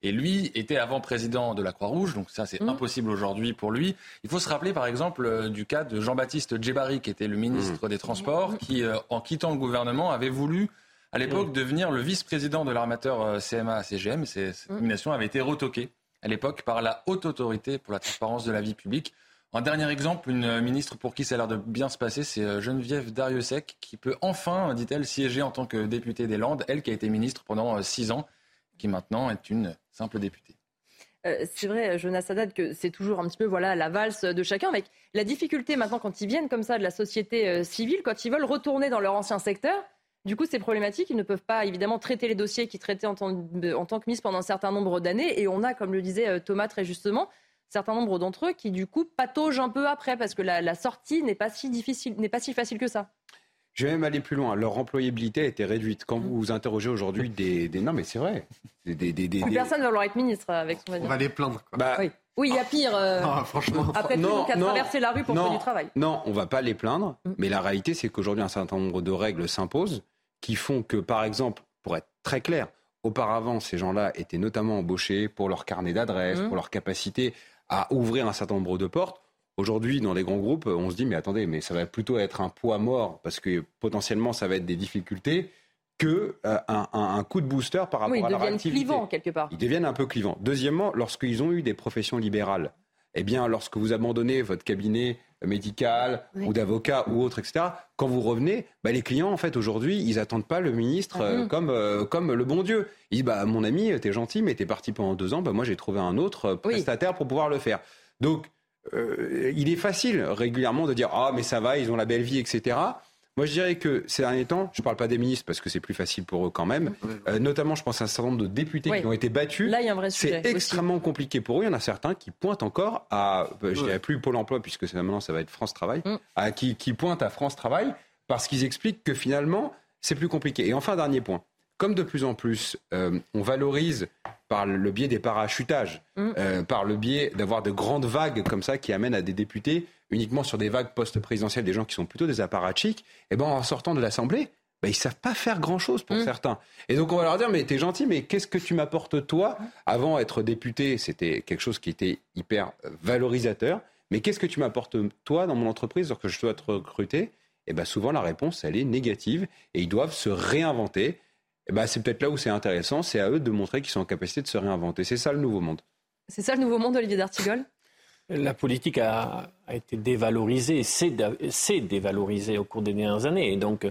Et lui était avant président de la Croix-Rouge, donc ça c'est mmh. impossible aujourd'hui pour lui. Il faut se rappeler par exemple euh, du cas de Jean-Baptiste Djebari, qui était le ministre mmh. des Transports, qui euh, en quittant le gouvernement avait voulu à l'époque devenir le vice-président de l'armateur CMA-CGM. Cette nomination avait été retoquée à l'époque par la haute autorité pour la transparence de la vie publique. Un dernier exemple, une ministre pour qui ça a l'air de bien se passer, c'est euh, Geneviève Dariussec, qui peut enfin, dit-elle, siéger en tant que députée des Landes, elle qui a été ministre pendant euh, six ans, qui maintenant est une simple députée. Euh, c'est vrai, Jonas Haddad, que c'est toujours un petit peu voilà la valse de chacun. Avec la difficulté maintenant, quand ils viennent comme ça de la société civile, quand ils veulent retourner dans leur ancien secteur, du coup, c'est problématique. Ils ne peuvent pas, évidemment, traiter les dossiers qu'ils traitaient en tant, que ministre pendant un certain nombre d'années. Et on a, comme le disait Thomas très justement, certain nombre d'entre eux qui, du coup, pataugent un peu après parce que la, sortie n'est pas si difficile, n'est pas si facile que ça. Je vais même aller plus loin. Leur employabilité a été réduite. Quand vous vous interrogez aujourd'hui des, Non, mais c'est vrai. Des, Personne ne va vouloir être ministre avec son On va les plaindre. Bah, oui. il y a pire. Euh, franchement. Après tout, on a traversé la rue pour faire du travail. Non, on ne va pas les plaindre. Mm. Mais la réalité, c'est qu'aujourd'hui, un certain nombre de règles s'imposent qui font que, par exemple, pour être très clair, auparavant, ces gens-là étaient notamment embauchés pour leur carnet d'adresse, mm. pour leur capacité à ouvrir un certain nombre de portes. Aujourd'hui, dans les grands groupes, on se dit, mais attendez, mais ça va plutôt être un poids mort, parce que potentiellement, ça va être des difficultés, que euh, un, coup de booster par rapport à leur activité. Ils deviennent clivants, quelque part. Ils deviennent un peu clivants. Deuxièmement, lorsqu'ils ont eu des professions libérales, eh bien, lorsque vous abandonnez votre cabinet médical ou d'avocat ou autre, etc., quand vous revenez, bah, les clients, en fait, aujourd'hui, ils n'attendent pas le ministre ah euh, comme, euh, comme le bon Dieu. Ils disent, bah, mon ami, t'es gentil, mais t'es parti pendant deux ans, bah, moi, j'ai trouvé un autre prestataire pour pouvoir le faire. Donc, il est facile régulièrement de dire, ah, mais ça va, ils ont la belle vie, etc. Moi, je dirais que ces derniers temps, je ne parle pas des ministres parce que c'est plus facile pour eux quand même. Euh, notamment, je pense à un certain nombre de députés qui ont été battus. Là, il y a un vrai sujet. C'est extrêmement compliqué pour eux. Il y en a certains qui pointent encore à, euh, je dirais plus Pôle Emploi puisque maintenant ça va être France Travail, mm. à, qui, qui pointent à France Travail parce qu'ils expliquent que finalement c'est plus compliqué. Et enfin, dernier point. Comme de plus en plus, euh, on valorise par le biais des parachutages, mm. par le biais d'avoir de grandes vagues comme ça qui amènent à des députés uniquement sur des vagues post-présidentielles, des gens qui sont plutôt des apparatchiks, et eh ben en sortant de l'Assemblée, ben, ils savent pas faire grand-chose pour mm. certains. Et donc on va leur dire, mais t'es gentil, mais qu'est-ce que tu m'apportes toi Avant, être député, c'était quelque chose qui était hyper valorisateur. Mais qu'est-ce que tu m'apportes toi dans mon entreprise lorsque je dois être recruté Et eh ben souvent la réponse, elle est négative, et ils doivent se réinventer. Eh ben c'est peut-être là où c'est intéressant, c'est à eux de montrer qu'ils sont en capacité de se réinventer. C'est ça le nouveau monde. C'est ça le nouveau monde, Olivier D'Artigol? La politique a, été dévalorisée, s'est dévalorisée au cours des dernières années. Et donc,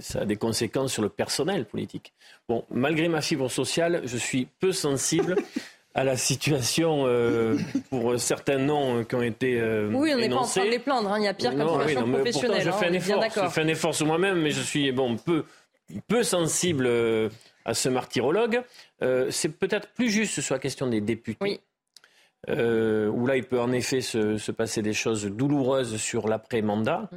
ça a des conséquences sur le personnel politique. Bon, malgré ma fibre sociale, je suis peu sensible à la situation euh, pour certains noms qui ont été euh, Oui, on n'est pas en train de les plaindre. Hein. Il y a pire comme situation professionnelle. Je, fais un effort, je fais un effort sur moi-même, mais je suis bon, peu, peu sensible euh, à ce martyrologue. C'est peut-être plus juste sur la question des députés. Oui euh, où là, il peut en effet se, passer des choses douloureuses sur l'après-mandat. Mm.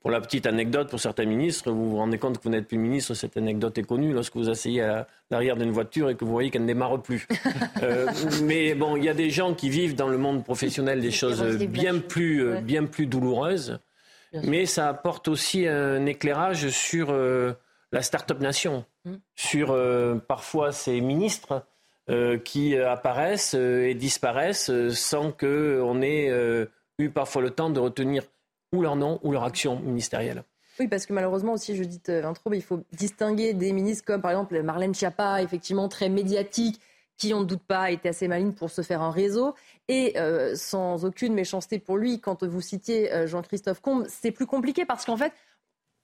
Pour la petite anecdote, pour certains ministres, vous vous rendez compte que vous n'êtes plus ministre, cette anecdote est connue, lorsque vous asseyez à l'arrière d'une voiture et que vous voyez qu'elle ne démarre plus. Euh, mais bon, il y a des gens qui vivent dans le monde professionnel des choses bien plus, euh, bien plus douloureuses, mais ça apporte aussi un éclairage sur euh, la start-up nation, mm. sur parfois ces ministres euh, qui euh, apparaissent euh, et disparaissent sans qu'on ait eu parfois le temps de retenir ou leur nom ou leur action ministérielle. Oui, parce que malheureusement aussi, Judith Vintraube, il faut distinguer des ministres comme par exemple Marlène Schiappa, effectivement très médiatique, qui, on ne doute pas, était assez maligne pour se faire un réseau. Et sans aucune méchanceté pour lui, quand vous citiez Jean-Christophe Combe, c'est plus compliqué parce qu'en fait,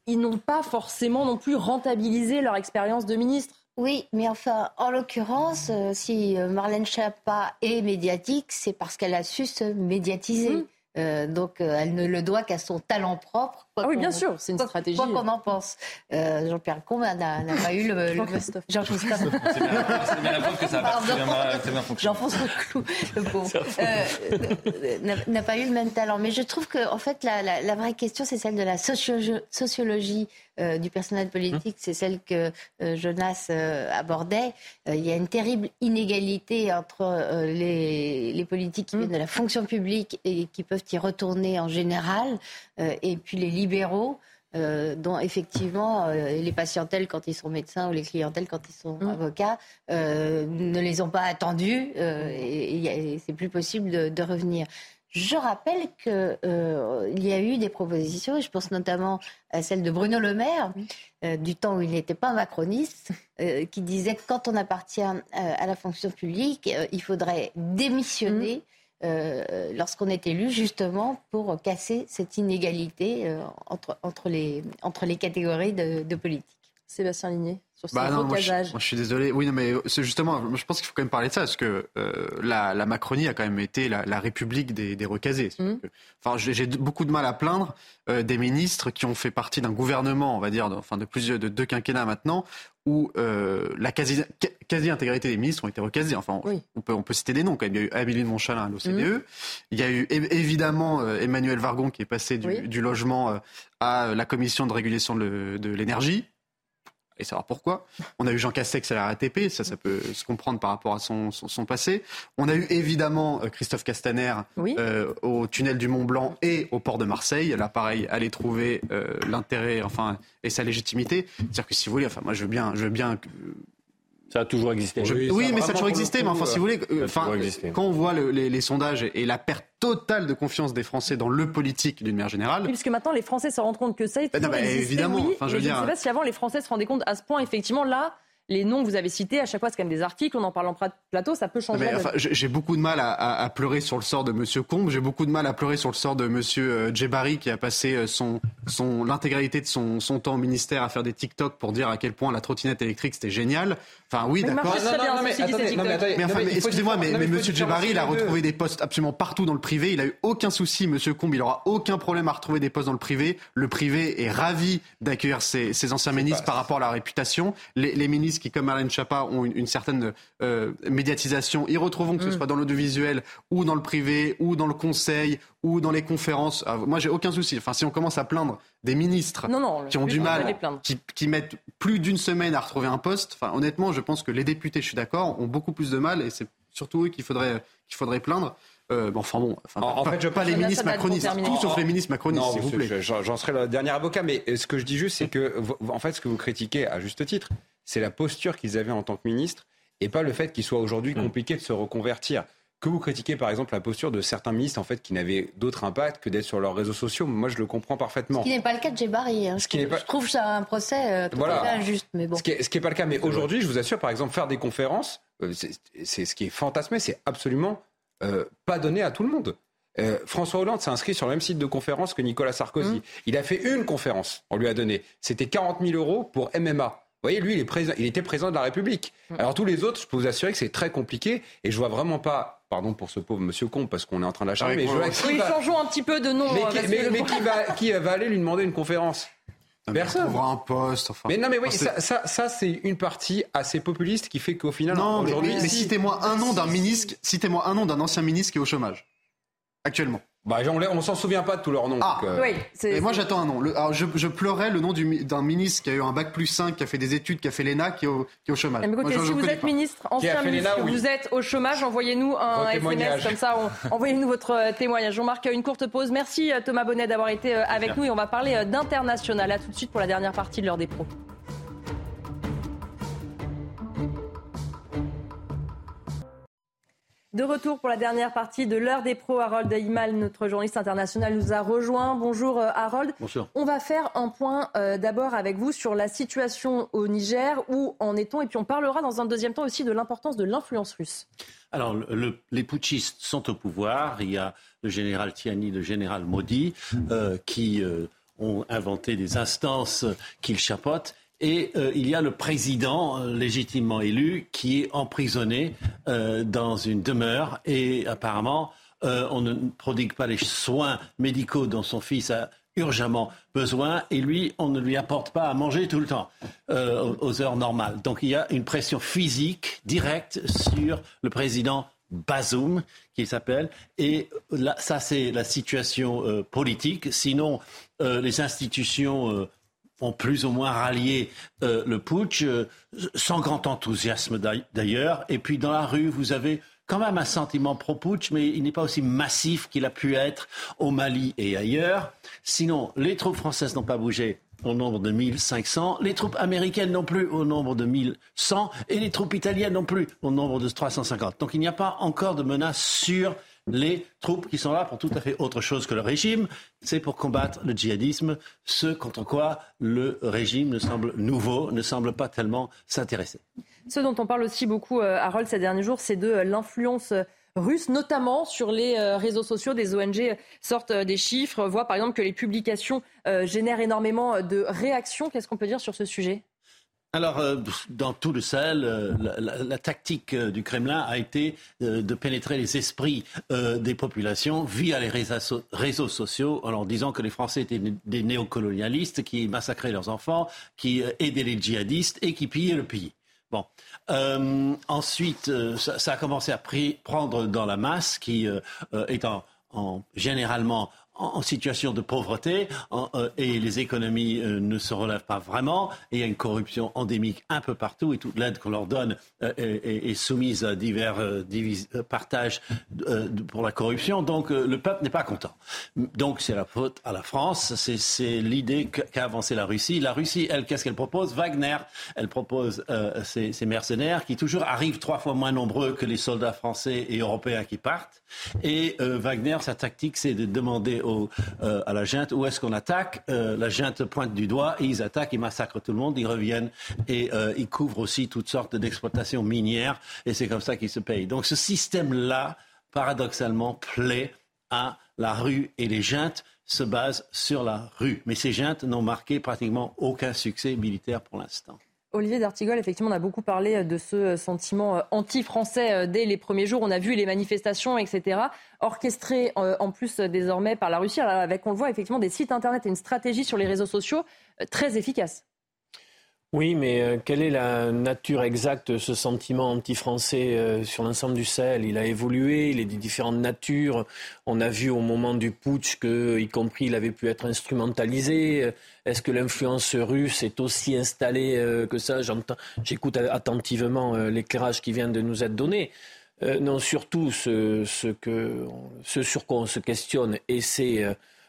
ils n'ont pas forcément non plus rentabilisé leur expérience de ministre. Oui, mais enfin, en l'occurrence, euh, si euh, Marlène Schiappa est médiatique, c'est parce qu'elle a su se médiatiser. Mmh. Euh, donc, elle ne le doit qu'à son talent propre. Ah oui, bien sûr, c'est une stratégie. Quoi qu'on en pense. Jean-Pierre Combe n'a pas eu le. Jean-Christophe. Jean-Christophe. C'est bien la preuve que ça a très bien fonctionné. J'enfonce le clou, le pauvre. n'a pas eu le même talent. Mais je trouve que, en fait, la, la vraie question, c'est celle de la sociologie euh, du personnel politique, c'est celle que euh, Jonas euh, abordait. il y a une terrible inégalité entre les, politiques qui viennent de la fonction publique et qui peuvent y retourner en général, et puis les libéraux. dont effectivement les patientèles quand ils sont médecins ou les clientèles quand ils sont mmh. avocats ne les ont pas attendus et, c'est plus possible de revenir. Je rappelle qu'il euh, y a eu des propositions, et je pense notamment à celle de Bruno Le Maire, euh, du temps où il n'était pas macroniste, euh, qui disait que quand on appartient à la fonction publique, il faudrait démissionner mmh. Lorsqu'on est élu, justement pour casser cette inégalité entre, entre, les, entre les catégories de, de politique. Sébastien Ligné bah moi, je, suis désolé. Oui, non, mais c'est justement, je pense qu'il faut quand même parler de ça, parce que euh, la, Macronie a quand même été la, République des, des recasés. Mmh. Enfin, j'ai beaucoup de mal à plaindre euh, des ministres qui ont fait partie d'un gouvernement, on va dire, de, enfin de plusieurs, de deux quinquennats maintenant, où euh, la quasi, quasi intégralité des ministres ont été recasés. Enfin, on, peut, on peut citer des noms quand même. Il y a eu Amélie de Montchalin à l'OCDE. Mmh. Il y a eu évidemment Emmanuel Vargon qui est passé du, logement à la commission de régulation de l'énergie et savoir pourquoi. On a eu Jean Castex à la RATP, ça, ça peut se comprendre par rapport à son, son, passé. On a eu évidemment euh, Christophe Castaner euh, au tunnel du Mont Blanc et au port de Marseille. Là, pareil, aller trouver euh, l'intérêt, enfin, et sa légitimité. C'est-à-dire que si vous voulez, enfin, moi, je veux bien, je veux bien ça a toujours existé. oui, mais ça a toujours existé. mais enfin, si vous voulez, enfin, quand on voit les, sondages et la perte totale de confiance des Français dans le politique d'une manière générale. Oui, puisque maintenant les Français se rendent compte que ça est toujours évidemment. Oui, enfin, je, veux dire... je ne sais pas si avant les Français se rendaient compte à ce point. Effectivement, là, les noms que vous avez cités, à chaque fois, c'est quand même des articles, on en parle en plateau, ça peut changer. j'ai beaucoup de mal à, pleurer sur le sort de M. Combe, j'ai beaucoup de mal à pleurer sur le sort de M. Euh, Djebari qui a passé euh, son, son, l'intégralité de son, son, temps au ministère à faire des TikTok pour dire à quel point la trottinette électrique c'était génial. Enfin, oui, d'accord. Mais, excusez-moi, mais, M. Djebari, il a retrouvé des postes absolument partout dans le privé. Il a eu aucun souci, M. Combe, il aura aucun problème à retrouver des postes dans le privé. Le privé est ravi d'accueillir ses, anciens ministres par rapport à la réputation. Les, les ministres qui, comme Marlène Chapa, ont une, certaine euh, médiatisation, ils retrouvent que ce mm. soit dans l'audiovisuel ou dans le privé ou dans le conseil ou dans les conférences. Ah, moi, j'ai aucun souci. Enfin, si on commence à plaindre des ministres qui ont du mal, qui, mettent plus d'une semaine à retrouver un poste, enfin, honnêtement, je pense que les députés, je suis d'accord, ont beaucoup plus de mal et c'est surtout eux qu'il faudrait, qu'il faudrait plaindre. Euh, enfin bon, en, fait, je pas les ministres macronistes, tout sauf les ministres macronistes, s'il vous plaît. J'en serai le dernier avocat, mais ce que je dis juste, c'est que, en fait, ce que vous critiquez à juste titre, c'est la posture qu'ils avaient en tant que ministre et pas le fait qu'il soit aujourd'hui mm. compliqué de se reconvertir. Que vous critiquez par exemple la posture de certains ministres en fait qui n'avaient d'autre impact que d'être sur leurs réseaux sociaux, moi je le comprends parfaitement. Ce qui n'est pas le cas de Jebari. Hein. Je, trouve, pas... je, trouve ça un procès euh, tout à fait injuste, mais bon. Ce qui n'est pas le cas, mais aujourd'hui je vous assure par exemple faire des conférences, euh, c'est ce qui est fantasmé, c'est absolument euh, pas donné à tout le monde. François Hollande s'est inscrit sur le même site de conférence que Nicolas Sarkozy. Mm. Il a fait une conférence, on lui a donné. C'était 40 000 euros pour MMA. Vous voyez, lui, il, est il était président de la République. Mm. Alors tous les autres, je peux vous assurer que c'est très compliqué et je vois vraiment pas, pardon pour ce pauvre monsieur Comte parce qu'on est en train mais je vois oui, changeons un petit peu de nom. Mais, qui, va, qui va aller lui demander une conférence? Personne. Il un poste. Enfin, mais non, mais oui, ça, ça, ça c'est une partie assez populiste qui fait qu'au final, non, aujourd'hui. Mais, citez-moi un nom d'un ministre, citez-moi un nom d'un ancien ministre qui est au chômage actuellement. Bah, on, ne s'en souvient pas de tous leurs noms. Ah, euh. oui, Et moi j'attends un nom. alors, je, je, pleurais le nom d'un ministre qui a eu un bac plus 5, qui a fait des études, qui a fait l'ENA, qui, est au, qui est au chômage. Mais écoutez, si vous êtes ministre, ancien ministre, vous êtes au chômage, envoyez-nous un SMS comme ça, envoyez-nous votre euh, témoignage. On marque une courte pause. Merci euh, Thomas Bonnet d'avoir été avec nous et on va parler d'international. À tout de suite pour la dernière partie de l'heure des pros. De retour pour la dernière partie de l'heure des pros, Harold Imal, notre journaliste international, nous a rejoint. Bonjour euh, Harold. Bonjour. On va faire un point euh, d'abord avec vous sur la situation au Niger, où en est-on? Et puis on parlera dans un deuxième temps aussi de l'importance de l'influence russe. Alors, les putschistes sont au pouvoir. Il y a le général Tiani, le général Modi, euh, qui ont inventé des instances qu'ils chapotent. Et euh, il y a le président euh, légitimement élu qui est emprisonné euh, dans une demeure et apparemment on ne prodigue pas les soins médicaux dont son fils a urgemment besoin et lui, on ne lui apporte pas à manger tout le temps aux heures normales. Donc il y a une pression physique directe sur le président Bazoum, qui s'appelle. Et ça, c'est la situation politique. Sinon, les institutions ont plus ou moins rallié euh, le putsch, euh, sans grand enthousiasme d'ailleurs. Et puis dans la rue, vous avez quand même un sentiment pro-putsch, mais il n'est pas aussi massif qu'il a pu être au Mali et ailleurs. Sinon, les troupes françaises n'ont pas bougé au nombre de 1500, les troupes américaines non plus au nombre de 1100 et les troupes italiennes non plus au nombre de 350. Donc il n'y a pas encore de menace sur les troupes qui sont là pour tout à fait autre chose que le régime. C'est pour combattre le djihadisme, ce contre quoi le régime ne semble nouveau, ne semble pas tellement s'intéresser. Ce dont on parle aussi beaucoup, euh, Harold, ces derniers jours, c'est de l'influence russe, notamment sur les euh, réseaux sociaux. Des ONG sortent euh, des chiffres, voient par exemple que les publications génèrent énormément de réactions. Qu'est-ce qu'on peut dire sur ce sujet? Alors, euh, dans tout le Sahel, euh, la, tactique euh, du Kremlin a été de pénétrer les esprits des populations via les réseaux, sociaux, en disant que les Français étaient des néocolonialistes qui massacraient leurs enfants, qui aidaient les djihadistes et qui pillaient le pays. Bon. ensuite, ça, a commencé à prendre dans la masse, qui est en, généralement en, situation de pauvreté euh, et les économies euh, ne se relèvent pas vraiment. Et il y a une corruption endémique un peu partout et toute l'aide qu'on leur donne euh, est, soumise à divers partages pour la corruption. Donc le peuple n'est pas content. Donc c'est la faute à la France. C'est l'idée qu'a avancé la Russie. La Russie, elle, qu'est-ce qu'elle propose? Wagner, elle propose ces mercenaires qui toujours arrivent trois fois moins nombreux que les soldats français et européens qui partent. Et Wagner, sa tactique, c'est de demander euh, à la junte où est-ce qu'on attaque? Euh, la junte pointe du doigt et ils attaquent, ils massacrent tout le monde, ils reviennent et euh, ils couvrent aussi toutes sortes d'exploitations minières et c'est comme ça qu'ils se payent. Donc ce système-là, paradoxalement, plaît à la rue et les juntes se basent sur la rue. Mais ces juntes n'ont marqué pratiquement aucun succès militaire pour l'instant. Olivier D'Artigol, effectivement, on a beaucoup parlé de ce sentiment euh, anti-français euh, dès les premiers jours. On a vu les manifestations, etc., orchestrées euh, en plus désormais par la Russie, avec, on le voit, effectivement, des sites Internet et une stratégie sur les réseaux sociaux très efficace. Oui, mais euh, quelle est la nature exacte de ce sentiment anti-français euh, sur l'ensemble du Sahel? Il a évolué, il est de différentes natures. On a vu au moment du putsch que, y compris, il avait pu être instrumentalisé. Est-ce que l'influence russe est aussi installée euh, que ça? J'écoute attentivement l'éclairage qui vient de nous être donné. non, surtout ce, que, ce sur quoi on se questionne, et c'est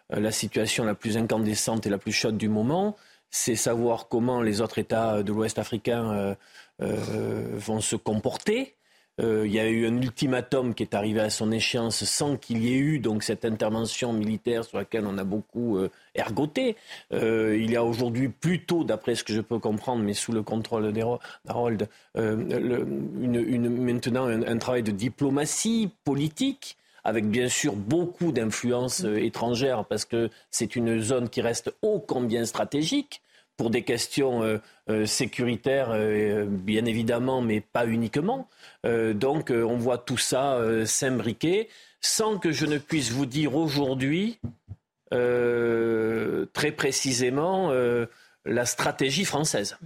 la situation la plus incandescente et la plus chaude du moment, c'est savoir comment les autres États de l'Ouest africain euh, euh, vont se comporter. Euh, il y a eu un ultimatum qui est arrivé à son échéance sans qu'il y ait eu donc cette intervention militaire sur laquelle on a beaucoup ergoté. il y a aujourd'hui plutôt, d'après ce que je peux comprendre, mais sous le contrôle d'Harold, maintenant un, travail de diplomatie politique avec bien sûr beaucoup d'influences mm. étrangères, parce que c'est une zone qui reste ô combien stratégique pour des questions euh, euh, sécuritaires, euh, bien évidemment, mais pas uniquement. donc on voit tout ça s'imbriquer sans que je ne puisse vous dire aujourd'hui très précisément la stratégie française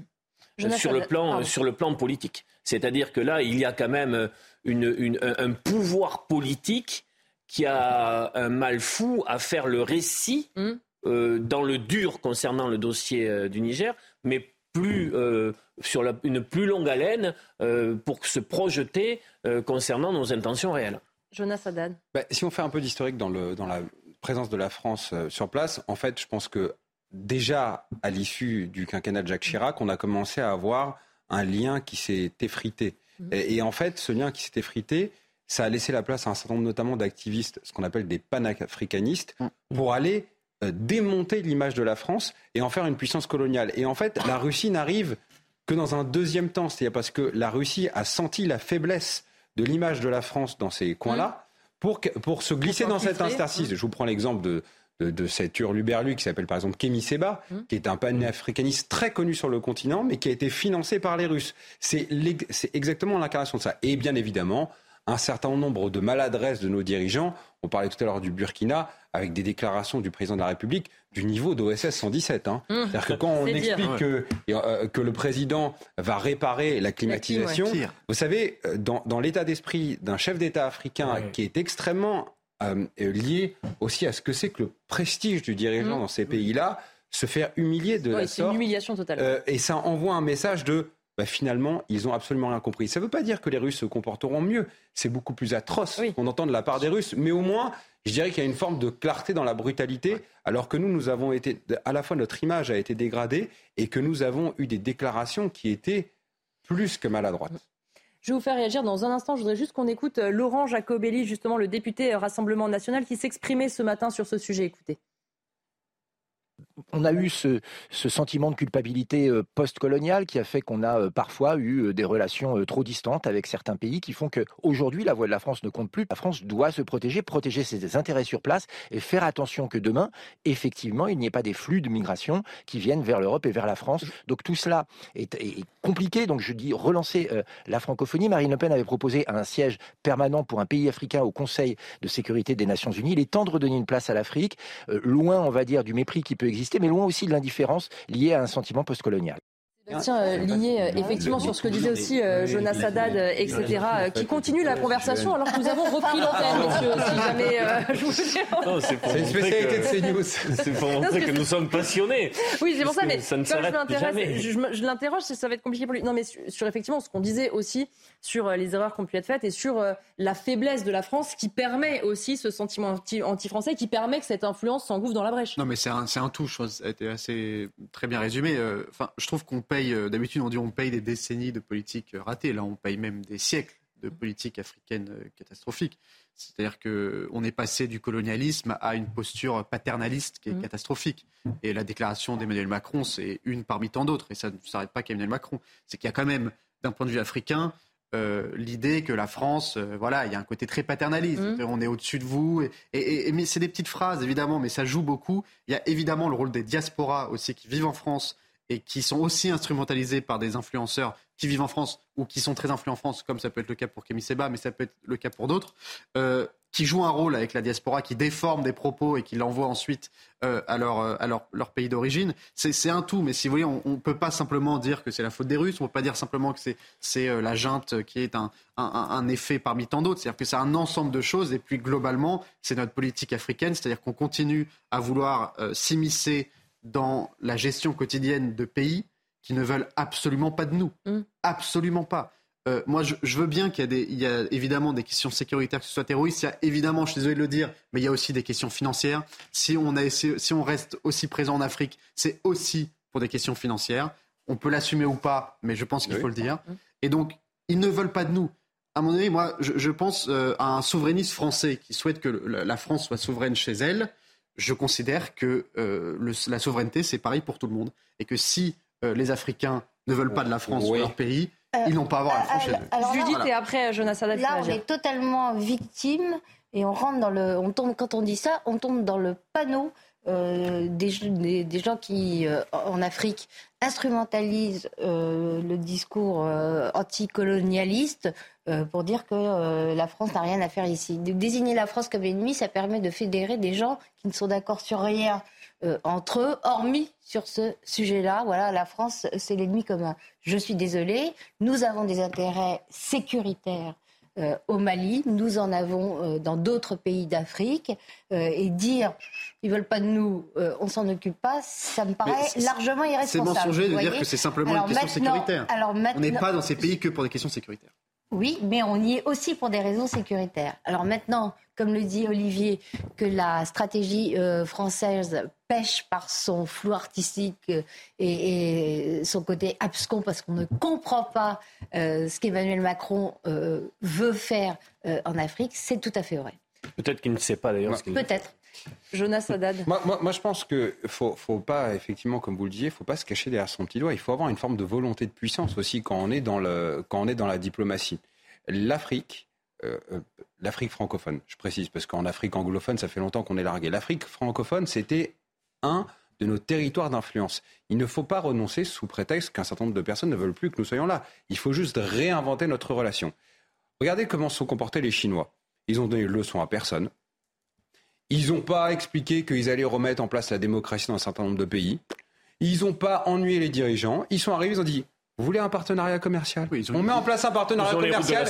sur le, plan, sur le plan politique. C'est-à-dire que là, il y a quand même un pouvoir politique qui a un mal fou à faire le récit hmm. euh, dans le dur concernant le dossier euh, du Niger, mais plus, euh, sur une plus longue haleine pour se projeter concernant nos intentions réelles. Jonas Haddad. Bah, si on fait un peu d'historique dans, dans la présence de la France sur place, en fait, je pense que déjà à l'issue du quinquennat de Jacques Chirac, on a commencé à avoir un lien qui s'est effrité. Hmm. et, en fait, ce lien qui s'est effrité, ça a laissé la place à un certain nombre notamment d'activistes, ce qu'on appelle des panafricanistes, mm. pour aller euh, démonter l'image de la France et en faire une puissance coloniale. Et en fait, la Russie n'arrive que dans un deuxième temps, c'est-à-dire parce que la Russie a senti la faiblesse de l'image de la France dans ces coins-là mm. pour, pour se glisser dans cet interstice. Je vous prends l'exemple de, de, cet hurluberlu qui s'appelle par exemple Kémy Seba, mm. qui est un panafricaniste très connu sur le continent, mais qui a été financé par les Russes. C'est exactement l'incarnation de ça. Et bien évidemment, un certain nombre de maladresses de nos dirigeants. On parlait tout à l'heure du Burkina, avec des déclarations du président de la République du niveau d'OSS 117. Hein. Mmh. C'est-à-dire que quand on explique que, euh, que, le président va réparer la climatisation, vous savez, euh, dans, l'état d'esprit d'un chef d'État africain qui est extrêmement euh, lié aussi à ce que c'est que le prestige du dirigeant mmh. dans ces pays-là, se faire humilier de la sorte. C'est une humiliation totale. et ça envoie un message de bah, finalement, ils ont absolument rien compris. Ça ne veut pas dire que les Russes se comporteront mieux. C'est beaucoup plus atroce qu'on entend de la part des Russes. Mais au moins, je dirais qu'il y a une forme de clarté dans la brutalité, alors que nous, nous avons été, à la fois notre image a été dégradée et que nous avons eu des déclarations qui étaient plus que maladroites. Je vais vous faire réagir dans un instant. Je voudrais juste qu'on écoute euh, Laurent Jacobelli, justement le député euh, Rassemblement national, qui s'exprimait ce matin sur ce sujet. Écoutez on a eu ce, sentiment de culpabilité euh, post-coloniale qui a fait qu'on a euh, parfois eu euh, des relations trop distantes avec certains pays qui font qu'aujourd'hui la voix de la France ne compte plus. La France doit se protéger, protéger ses intérêts sur place et faire attention que demain, effectivement, il n'y ait pas des flux de migration qui viennent vers l'Europe et vers la France. Donc tout cela est, compliqué. Donc je dis relancer la francophonie. Marine Le Pen avait proposé un siège permanent pour un pays africain au Conseil de sécurité des Nations Unies. Il est temps de redonner une place à l'Afrique, loin, on va dire, du mépris qui peut exister mais loin aussi de l'indifférence liée à un sentiment postcolonial. Tiens, euh, ligné euh, effectivement sur ce que disait aussi euh, Jonas Haddad, etc., qui continue la conversation alors que nous avons repris l'antenne, messieurs, si jamais je vous C'est une spécialité de CNews. C'est pour montrer que nous sommes passionnés. Oui, c'est pour ça, mais ça ne quand je m'intéresse, je, l'interroge, ça va être compliqué pour lui. Non, mais sur, effectivement ce qu'on disait aussi sur les erreurs qui ont pu être faites et sur la faiblesse de la France qui permet aussi ce sentiment anti-français, qui permet que cette influence s'engouffre dans la brèche. Non, mais c'est un, un tout, je pense, ça a été assez très bien résumé. Enfin, je trouve qu'on paye euh, d'habitude on dit on paye des décennies de politique ratée, là on paye même des siècles de politique africaine euh, catastrophique. C'est-à-dire qu'on est passé du colonialisme à une posture paternaliste qui est mmh. catastrophique. Et la déclaration d'Emmanuel Macron, c'est une parmi tant d'autres. Et ça ne s'arrête pas qu'Emmanuel Macron. C'est qu'il y a quand même, d'un point de vue africain, euh, l'idée que la France, voilà, il y a un côté très paternaliste. Mmh. On est au-dessus de vous. Et, mais c'est des petites phrases, évidemment, mais ça joue beaucoup. Il y a évidemment le rôle des diasporas aussi qui vivent en France et qui sont aussi instrumentalisés par des influenceurs qui vivent en France ou qui sont très influents en France, comme ça peut être le cas pour Kémy Seba, mais ça peut être le cas pour d'autres, euh, qui jouent un rôle avec la diaspora, qui déforment des propos et qui l'envoient ensuite euh, à, leur, euh, leur, pays d'origine. C'est un tout, mais si vous voulez, on ne peut pas simplement dire que c'est la faute des Russes, on ne peut pas dire simplement que c'est la junte qui est un effet parmi tant d'autres. C'est-à-dire que c'est un ensemble de choses, et puis globalement, c'est notre politique africaine, c'est-à-dire qu'on continue à vouloir s'immiscer dans la gestion quotidienne de pays qui ne veulent absolument pas de nous. Mm. Absolument pas. Euh, moi, je, veux bien qu'il y, a évidemment des questions sécuritaires, que ce soit terroriste. Il y a évidemment, je suis désolé de le dire, mais il y a aussi des questions financières. Si on, a, si on reste aussi présent en Afrique, c'est aussi pour des questions financières. On peut l'assumer ou pas, mais je pense qu'il faut le dire. Mm. Et donc, ils ne veulent pas de nous. À mon avis, moi, je, pense euh, à un souverainiste français qui souhaite que la France soit souveraine chez elle je considère que euh, la souveraineté, c'est pareil pour tout le monde. Et que si euh, les Africains ne veulent pas de la France dans leur pays, euh, ils n'ont pas à avoir la France chez eux. Judith et après Jonas Haddad. Là, on est totalement victime et on rentre dans le. On tombe, quand on dit ça, on tombe dans le panneau des, des, gens qui, en Afrique, instrumentalisent le discours anticolonialiste euh, pour dire que euh, la France n'a rien à faire ici. désigner la France comme ennemie, ça permet de fédérer des gens qui ne sont d'accord sur rien euh, entre eux, hormis sur ce sujet-là. Voilà, la France, c'est l'ennemi commun. Je suis désolée, nous avons des intérêts sécuritaires au Mali, nous en avons dans d'autres pays d'Afrique, et dire ils veulent pas de nous, on s'en occupe pas, ça me paraît largement irresponsable. C'est mensonger de dire que c'est simplement une question sécuritaire. on n'est pas dans ces pays que pour des questions sécuritaires. Oui, mais on y est aussi pour des raisons sécuritaires. Alors maintenant, comme le dit Olivier, que la stratégie euh, française pêche par son flou artistique euh, et, son côté abscon parce qu'on ne comprend pas euh, ce qu'Emmanuel Macron veut faire en Afrique, c'est tout à fait vrai. Peut-être qu'il ne sait pas d'ailleurs ce qu'il Peut-être. Jonas Haddad. Moi, moi, je pense qu'il ne faut, faut, pas, effectivement, comme vous le disiez, faut pas se cacher derrière son petit doigt. Il faut avoir une forme de volonté de puissance aussi quand on est dans, le, quand on est dans la diplomatie. L'Afrique, euh, euh, l'Afrique francophone, je précise, parce qu'en Afrique anglophone, ça fait longtemps qu'on est largué. L'Afrique francophone, c'était un de nos territoires d'influence. Il ne faut pas renoncer sous prétexte qu'un certain nombre de personnes ne veulent plus que nous soyons là. Il faut juste réinventer notre relation. Regardez comment se sont comportés les Chinois. Ils ont donné leçon à personne. Ils n'ont pas expliqué qu'ils allaient remettre en place la démocratie dans un certain nombre de pays. Ils n'ont pas ennuyé les dirigeants. Ils sont arrivés, ils ont dit vous voulez un partenariat commercial On met en place un partenariat commercial.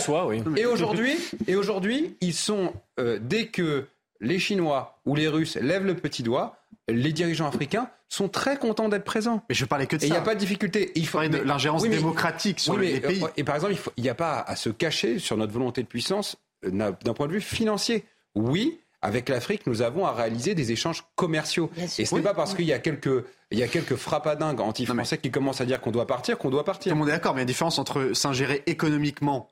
Et aujourd'hui, et aujourd'hui, ils sont euh, dès que les Chinois ou les Russes lèvent le petit doigt, les dirigeants africains sont très contents d'être présents. Mais je parlais que de et ça. il n'y a pas de difficulté. Il faut de l'ingérence démocratique sur les pays. Et par exemple, il n'y a pas à se cacher sur notre volonté de puissance euh, d'un point de vue financier. Oui, avec l'Afrique, nous avons à réaliser des échanges commerciaux. Et ce n'est pas parce qu'il y a quelques, il y a quelques frappadingues anti-français qui commencent à dire qu'on doit partir qu'on doit partir. Tout le monde est d'accord, mais il y a une différence entre s'ingérer économiquement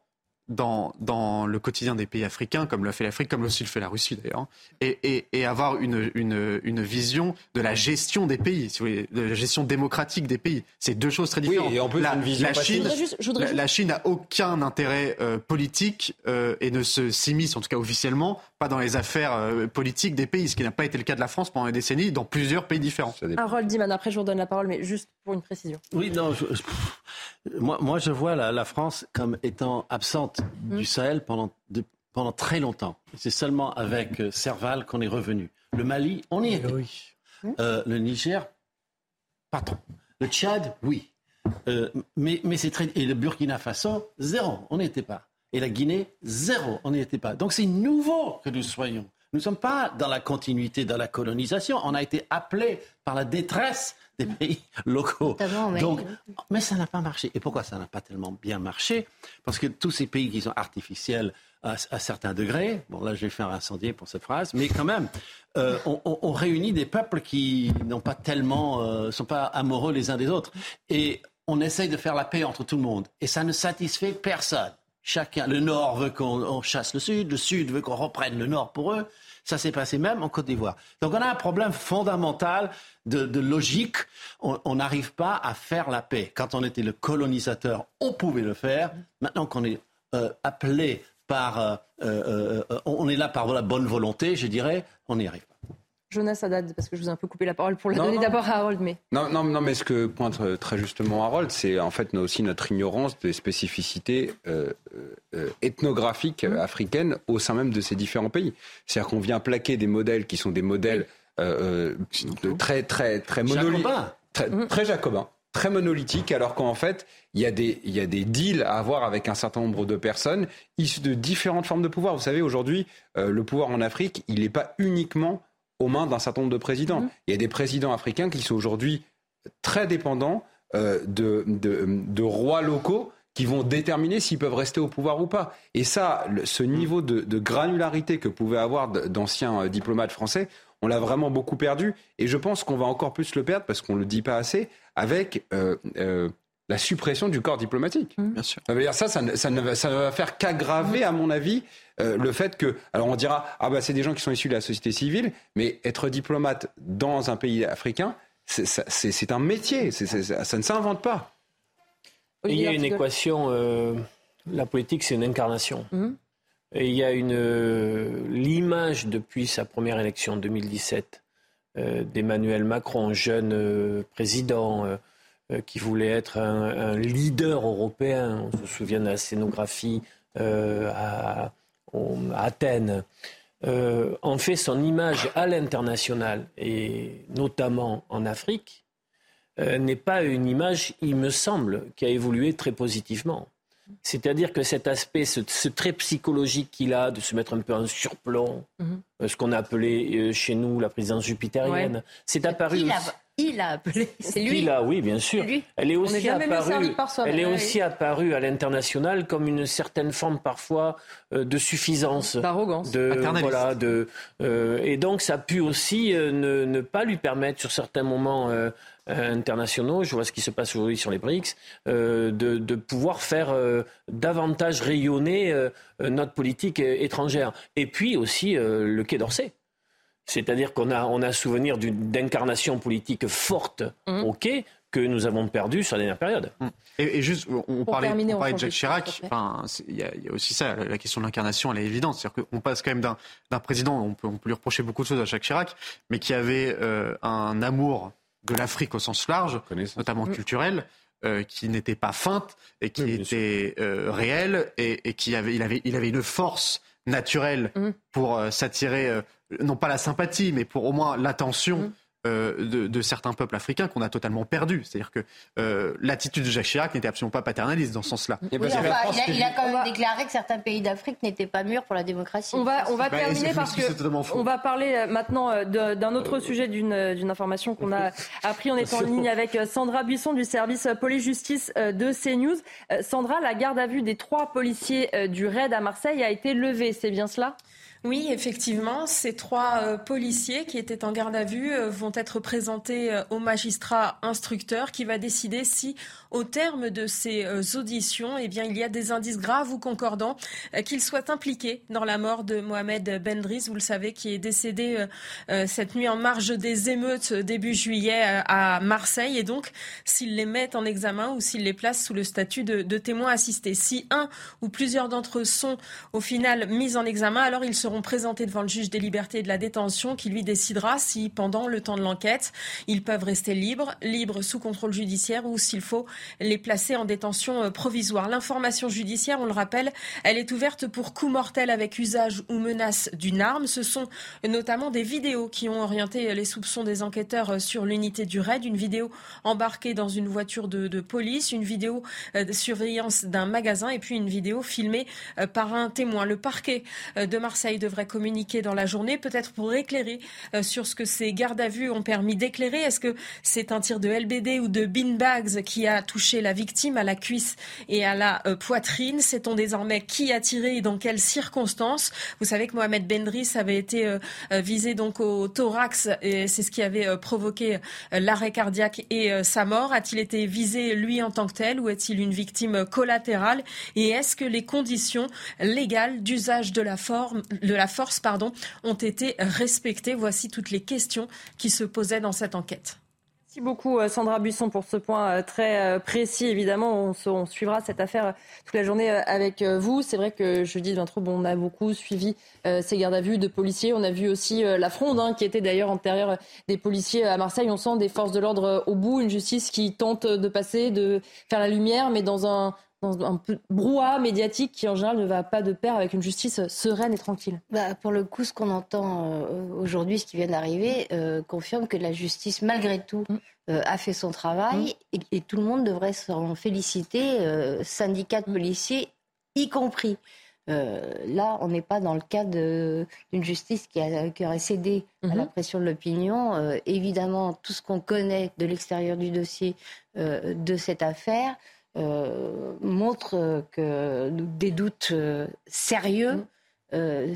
dans, dans le quotidien des pays africains, comme l'a fait l'Afrique, comme aussi le fait la Russie d'ailleurs, et, et, et, avoir une, une, une, vision de la gestion des pays, si vous voulez, de la gestion démocratique des pays. C'est deux choses très différentes. Oui, et en plus, la, une vision la Chine, juste, juste... la, la, Chine n'a aucun intérêt euh, politique euh, et ne se s'immisce, en tout cas officiellement, pas dans les affaires euh, politiques des pays, ce qui n'a pas été le cas de la France pendant des décennies dans plusieurs pays différents. Harold Diman, après je vous redonne la parole, mais juste pour une précision. Oui, non, je, je, moi, moi je vois la, la, France comme étant absente mmh. du Sahel pendant, de, pendant très longtemps. C'est seulement avec euh, Serval qu'on est revenu. Le Mali, on y était. Oui. Euh, le Niger, pas trop. Le Tchad, oui. Euh, mais mais c'est très. Et le Burkina Faso, zéro. On n'y était pas. Et la Guinée, zéro. On n'y était pas. Donc c'est nouveau que nous soyons. Nous ne sommes pas dans la continuité de la colonisation. On a été appelés par la détresse des pays locaux. Mais... Donc, mais ça n'a pas marché. Et pourquoi ça n'a pas tellement bien marché? Parce que tous ces pays qui sont artificiels à, à, certains degrés, bon là je vais faire incendier pour cette phrase, mais quand même, euh, on, on, on, réunit des peuples qui n'ont pas tellement, euh, sont pas amoureux les uns des autres, et on essaye de faire la paix entre tout le monde, et ça ne satisfait personne. Chacun, le Nord veut qu'on chasse le Sud, le Sud veut qu'on reprenne le Nord pour eux. Ça s'est passé même en Côte d'Ivoire. Donc on a un problème fondamental de, logique. On n'arrive pas à faire la paix. Quand on était le colonisateur, on pouvait le faire. Maintenant qu'on est euh, appelé par, euh, euh, on est là par la bonne volonté, je dirais, on n'y arrive pas. Jonas Haddad, parce que je vous ai un peu coupé la parole pour la non, donner d'abord à Harold. Mais... Non, non, non, mais ce que pointe très justement Harold, c'est en fait aussi notre ignorance des spécificités euh, euh, ethnographiques mmh. africaines au sein même de ces différents pays. C'est-à-dire qu'on vient plaquer des modèles qui sont des modèles euh, de très, très, très monolithiques. Très, mmh. très jacobins très monolithiques, alors qu'en fait, il y, a des, il y a des deals à avoir avec un certain nombre de personnes issues de différentes formes de pouvoir. Vous savez, aujourd'hui, euh, le pouvoir en Afrique, il n'est pas uniquement aux mains d'un certain nombre de présidents. Mmh. Il y a des présidents africains qui sont aujourd'hui très dépendants euh, de, de, de, rois locaux qui vont déterminer s'ils peuvent rester au pouvoir ou pas. Et ça, le, ce niveau de, de, granularité que pouvaient avoir d'anciens euh, diplomates français, on l'a vraiment beaucoup perdu. Et je pense qu'on va encore plus le perdre, parce qu'on ne le dit pas assez, avec euh, euh, la suppression du corps diplomatique. Mmh. Bien sûr. Ça veut dire ça, ça, ça, ne, va, ça ne va faire qu'aggraver, à mon avis, euh, le fait que, alors on dira, ah bah c'est des gens qui sont issus de la société civile, mais être diplomate dans un pays africain, c'est un métier, c est, c est, ça ne s'invente pas. Il y a une équation, euh, la politique c'est une incarnation. Mmh. Et il y a une euh, l'image depuis sa première élection en 2017 euh, d'Emmanuel Macron, jeune euh, président qui voulait être un, un, leader européen. On se souvient de la scénographie à, à, Athènes. en fait, son image à l'international et notamment en Afrique n'est pas une image, il me semble, qui a évolué très positivement. C'est-à-dire que cet aspect, ce, ce trait psychologique qu'il a de se mettre un peu en surplomb, mm -hmm. ce qu'on a appelé euh, chez nous la présidence jupitérienne, ouais. c'est apparu. Il a, il a appelé, c'est lui. Il a, oui, bien sûr. Elle est aussi apparue. Elle est ouais. aussi apparue à l'international comme une certaine forme parfois euh, de suffisance, d'arrogance, de voilà, de euh, et donc ça a pu aussi euh, ne, ne, pas lui permettre sur certains moments internationaux, je vois ce qui se passe aujourd'hui sur les BRICS, euh, de, de, pouvoir faire euh, davantage rayonner euh, notre politique étrangère. Et puis aussi le Quai d'Orsay. C'est-à-dire qu'on a, on a souvenir d'incarnation politique forte mmh. au Quai que nous avons perdu sur la dernière période. Mmh. Et, et, juste, on parlait, terminer, on parlait de Jacques Chirac. Enfin, il y, y, a aussi ça, la question de l'incarnation, elle est évidente. C'est-à-dire qu'on passe quand même d'un président, on peut, on peut lui reprocher beaucoup de choses à Jacques Chirac, mais qui avait un amour de l'Afrique au sens large, notamment mmh. culturel, euh, qui n'était pas feinte et qui oui, était euh, réelle et, et, qui avait il, avait, il avait une force naturelle mmh. pour euh, s'attirer, non pas la sympathie, mais pour au moins l'attention euh, de, certains peuples africains qu'on a totalement perdu. C'est-à-dire que euh, l'attitude de Jacques Chirac n'était absolument pas paternaliste dans ce sens-là. il, a, quand même déclaré que certains pays d'Afrique n'étaient pas mûrs pour la démocratie. On va, on va bah, terminer parce que on va parler euh, maintenant d'un autre sujet, d'une information qu'on a appris en étant en ligne avec Sandra Buisson du service police-justice de CNews. Sandra, la garde à vue des trois policiers du raid à Marseille a été levée, c'est bien cela? Oui, effectivement, ces trois euh, policiers qui étaient en garde à vue euh, vont être présentés euh, au magistrat instructeur qui va décider si, au terme de ces auditions, eh bien, il y a des indices graves ou concordants qu'ils soient impliqués dans la mort de Mohamed Bendris, vous le savez, qui est décédé cette nuit en marge des émeutes début juillet à Marseille, et donc s'ils les mettent en examen ou s'ils les placent sous le statut de, de témoin assisté. Si un ou plusieurs d'entre eux sont au final mis en examen, alors ils seront présentés devant le juge des libertés et de la détention qui lui décidera si, pendant le temps de l'enquête, ils peuvent rester libres, libres sous contrôle judiciaire ou s'il faut les placer en détention euh, provisoire. L'information judiciaire, on le rappelle, elle est ouverte pour coup mortel avec usage ou menace d'une arme. Ce sont notamment des vidéos qui ont orienté les soupçons des enquêteurs euh, sur l'unité du raid. Une vidéo embarquée dans une voiture de, de police, une vidéo euh, de surveillance d'un magasin et puis une vidéo filmée par un témoin. Le parquet de Marseille devrait communiquer dans la journée, peut-être pour éclairer euh, sur ce que ces gardes à vue ont permis d'éclairer. Est-ce que c'est un tir de LBD ou de beanbags qui a touché la victime à la cuisse et à la euh, poitrine? Sait-on désormais qui a tiré et dans quelles circonstances? Vous savez que Mohamed Bendris avait été euh, visé donc au thorax et c'est ce qui avait provoqué l'arrêt cardiaque et sa mort. A-t-il été visé lui en tant que tel ou est-il une victime collatérale? Et est-ce que les conditions légales d'usage de la forme, de la force pardon, ont été respectées. Voici toutes les questions qui se posaient dans cette enquête. Merci beaucoup euh, Sandra Buisson pour ce point euh, très euh, précis. Évidemment, on, suivra cette affaire toute la journée avec vous. C'est vrai que jeudi 23, bon, on a beaucoup suivi ces gardes à vue de policiers. On a vu aussi la fronde hein, qui était d'ailleurs antérieure des policiers à Marseille. On sent des forces de l'ordre au bout, une justice qui tente de passer, de faire la lumière, mais dans un dans un brouhaha médiatique qui en général ne va pas de pair avec une justice sereine et tranquille. Bah, pour le coup, ce qu'on entend euh, aujourd'hui, ce qui vient d'arriver, euh, confirme que la justice, malgré tout, mm. euh, a fait son travail mm. et, tout le monde devrait s'en féliciter, syndicats de mm. policiers y compris. là, on n'est pas dans le cas d'une justice qui, a, qui, aurait cédé à la mm-hmm. pression de l'opinion. évidemment, tout ce qu'on connaît de l'extérieur du dossier de cette affaire, euh, montre que des doutes euh, sérieux mm. euh,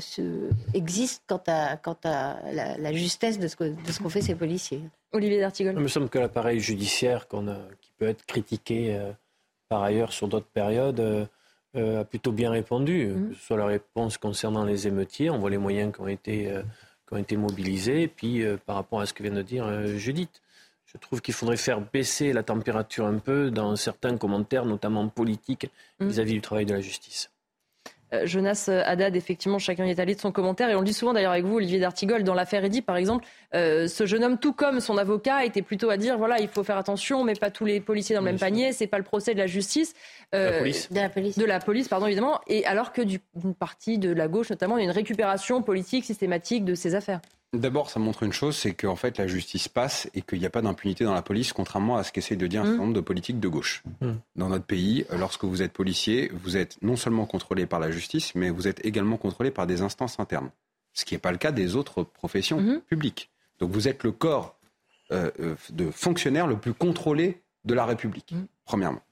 existent quant à, quant à la, justesse de ce, de ce qu'ont fait ces policiers. Olivier D'Artigol. Il me semble que l'appareil judiciaire a, qui peut être critiqué par ailleurs sur d'autres périodes a plutôt bien répondu, mm. que ce soit la réponse concernant les émeutiers, on voit les moyens qui ont été, qui ont été mobilisés, et puis par rapport à ce que vient de dire Judith. Je trouve qu'il faudrait faire baisser la température un peu dans certains commentaires, notamment politiques, mm. vis-à-vis du travail de la justice. Euh, Jonas Haddad, effectivement, chacun y est allé de son commentaire. Et on le dit souvent d'ailleurs avec vous, Olivier D'Artigol, dans l'affaire Eddy, par exemple, euh, ce jeune homme, tout comme son avocat, était plutôt à dire voilà, il faut faire attention, mais pas tous les policiers dans le même panier, c'est pas le procès de la justice. Euh, de la police. De la police, pardon, évidemment. Et alors que d'une partie de la gauche, notamment, il y a une récupération politique systématique de ces affaires. D'abord, ça montre une chose, c'est qu'en fait, la justice passe et qu'il n'y a pas d'impunité dans la police, contrairement à ce qu'essaie de dire un certain mmh. nombre de politiques de gauche. Mmh. Dans notre pays, lorsque vous êtes policier, vous êtes non seulement contrôlé par la justice, mais vous êtes également contrôlé par des instances internes. Ce qui n'est pas le cas des autres professions mmh. publiques. Donc vous êtes le corps euh, euh, de fonctionnaire le plus contrôlé de la République, premièrement.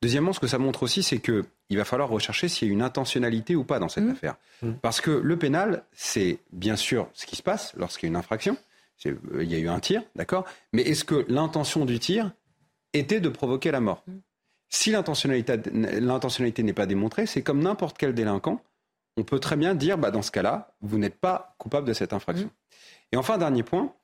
Deuxièmement, ce que ça montre aussi, c'est que il va falloir rechercher s'il y a une intentionnalité ou pas dans cette mmh. affaire. Mmh. Parce que le pénal, c'est bien sûr ce qui se passe lorsqu'il y a une infraction. Euh, il y a eu un tir, d'accord? Mais est-ce que l'intention du tir était de provoquer la mort? Mmh. Si l'intentionnalité n'est pas démontrée, c'est comme n'importe quel délinquant. On peut très bien dire, bah, dans ce cas-là, vous n'êtes pas coupable de cette infraction. Et enfin, dernier point,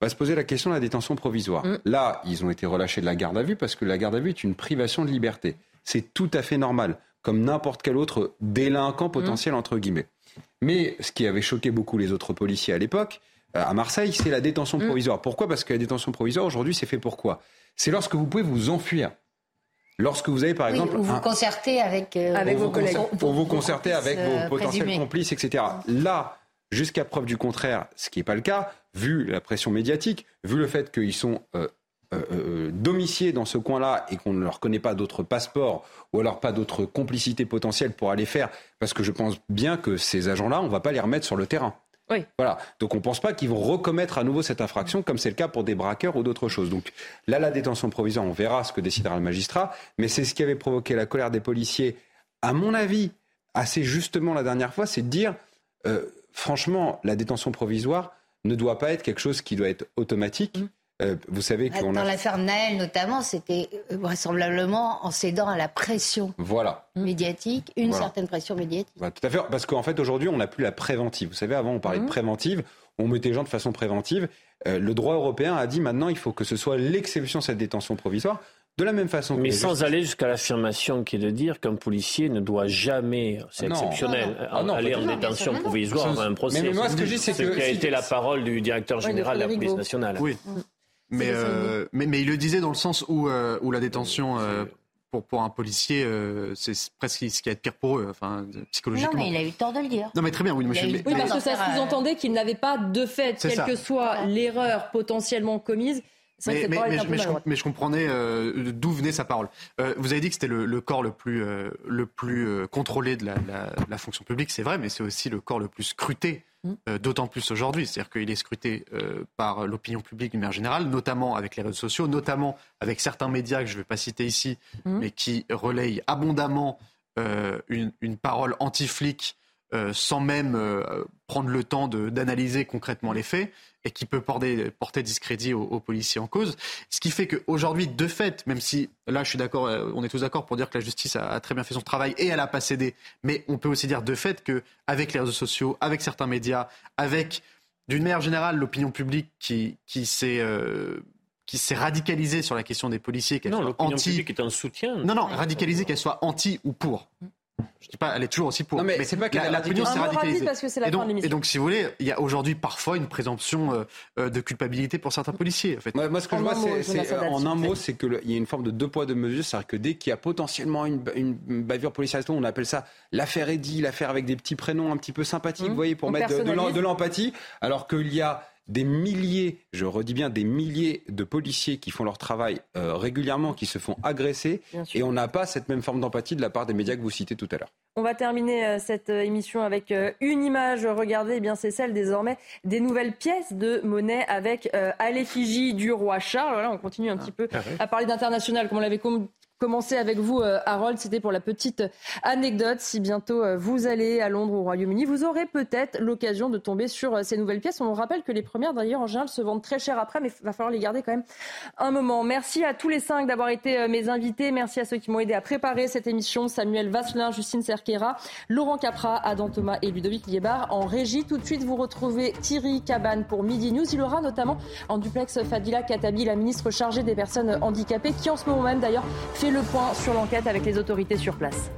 va se poser la question de la détention provisoire. Là, ils ont été relâchés de la garde à vue parce que la garde à vue est une privation de liberté. C'est tout à fait normal comme n'importe quel autre délinquant potentiel, entre guillemets. Mais ce qui avait choqué beaucoup les autres policiers à l'époque, euh, à Marseille, c'est la détention mm. provisoire. Pourquoi? Parce que la détention provisoire, aujourd'hui, c'est fait pourquoi C'est lorsque vous pouvez vous enfuir. Lorsque vous avez, par exemple... Ou vous concertez avec, euh, avec vos collègues. Pour vous concerter avec vos potentiels complices, etc. Là, jusqu'à preuve du contraire, ce qui n'est pas le cas, vu la pression médiatique, vu le fait qu'ils sont euh, euh, euh, domiciliés dans ce coin-là et qu'on ne leur connaît pas d'autres passeports ou alors pas d'autres complicités potentielles pour aller faire, parce que je pense bien que ces agents-là, on ne va pas les remettre sur le terrain. Oui. Voilà. Donc on ne pense pas qu'ils vont recommettre à nouveau cette infraction comme c'est le cas pour des braqueurs ou d'autres choses. Donc là, la détention provisoire, on verra ce que décidera le magistrat. Mais c'est ce qui avait provoqué la colère des policiers, à mon avis, assez justement la dernière fois, c'est de dire, euh, franchement, la détention provisoire ne doit pas être quelque chose qui doit être automatique. Mmh. Euh, vous savez qu'on Dans a... l'affaire Naël, notamment, c'était euh, vraisemblablement en cédant à la pression Voilà. médiatique, une Voilà. certaine pression médiatique. Voilà, tout à fait. Parce qu'en fait, aujourd'hui, on n'a plus la préventive. Vous savez, avant, on parlait Mhm. de préventive. On mettait les gens de façon préventive. Euh, le droit européen a dit maintenant, il faut que ce soit l'exception, cette détention provisoire. De la même façon que Mais sans justices- aller jusqu'à l'affirmation qui est de dire qu'un policier ne doit jamais, c'est Non. exceptionnel, Non, non. Ah non, aller en détention provisoire avant un procès. mais moi, ce que je dis, c'est que qui a été la parole du directeur général de la police nationale. Oui. Mais, euh, mais, mais il le disait dans le sens où, euh, où la détention euh, pour, pour un policier, euh, c'est presque ce qui est pire pour eux, enfin, Non, psychologiquement. mais il a eu tort de le dire. Non, mais très bien, oui, monsieur. a eu mais- Oui, mais- parce que ça sous-entendait qu'il n'avait pas de fait, quelle ça. que soit l'erreur potentiellement commise. Mais, mais- mais je- je, mais je comprenais euh, d'où venait sa parole. Euh, vous avez dit que c'était le, le corps le plus, euh, le plus euh, contrôlé de la, la- la fonction publique, c'est vrai, mais c'est aussi le corps le plus scruté. Euh, d'autant plus aujourd'hui. C'est-à-dire qu'il est scruté euh, par l'opinion publique d'une manière générale, notamment avec les réseaux sociaux, notamment avec certains médias que je ne vais pas citer ici, Mm. mais qui relayent abondamment euh, une, une parole anti-flic euh, sans même euh, prendre le temps de- d'analyser concrètement les faits et qui peut porter, porter discrédit aux, aux policiers en cause. Ce qui fait qu'aujourd'hui, de fait, même si là je suis d'accord, euh, on est tous d'accord pour dire que la justice a, a très bien fait son travail et elle a pas cédé, mais on peut aussi dire de fait que avec les réseaux sociaux, avec certains médias, avec d'une manière générale l'opinion publique qui, qui s'est euh, qui s'est radicalisée sur la question des policiers, qu'elle Non, soit l'opinion anti. publique est en soutien. Non, non, radicalisée, qu'elle soit anti ou pour. Je dis pas, elle est toujours aussi pour. Non, mais c'est pas qu'elle la- est l'opinion radicalisée. s'est parce que c'est la et fin donc, de. Et donc, si vous voulez, il y a aujourd'hui parfois une présomption euh, euh, de culpabilité pour certains policiers. En fait. Moi, moi, ce que En je vois, c'est, euh, en un mot, c'est qu'il y a une forme de deux poids, deux mesures. C'est-à-dire que dès qu'il y a potentiellement une, une bavure policière, on appelle ça l'affaire Eddy, l'affaire avec des petits prénoms un petit peu sympathiques, Mmh. vous voyez, pour On mettre de, de l'empathie, alors qu'il y a des milliers, je redis bien, des milliers de policiers qui font leur travail euh, régulièrement, qui se font agresser, et on n'a pas cette même forme d'empathie de la part des médias que vous citez tout à l'heure. On va terminer euh, cette euh, émission avec une image. Regardez, eh bien c'est celle désormais des nouvelles pièces de monnaie avec euh, à l'effigie du roi Charles. Voilà, on continue un petit peu à parler d'international, comme on l'avait com- commencé avec vous, euh, Harold. C'était pour la petite anecdote. Si bientôt euh, vous allez à Londres, au Royaume-Uni, vous aurez peut-être l'occasion de tomber sur euh, ces nouvelles pièces. On rappelle que les premières, d'ailleurs, en général, se vendent très cher après, mais il va falloir les garder quand même un moment. Merci à tous les cinq d'avoir été mes invités. Merci à ceux qui m'ont aidé à préparer cette émission. Samuel Vasselin, Justine Cerquera, Laurent Capra, Adam Thomas et Ludovic Liébar. En régie, tout de suite, vous retrouvez Thierry Cabane pour Midi News. Il aura notamment en duplex Fadila Katabi, la ministre chargée des personnes handicapées, qui en ce moment même d'ailleurs le point sur l'enquête avec les autorités sur place.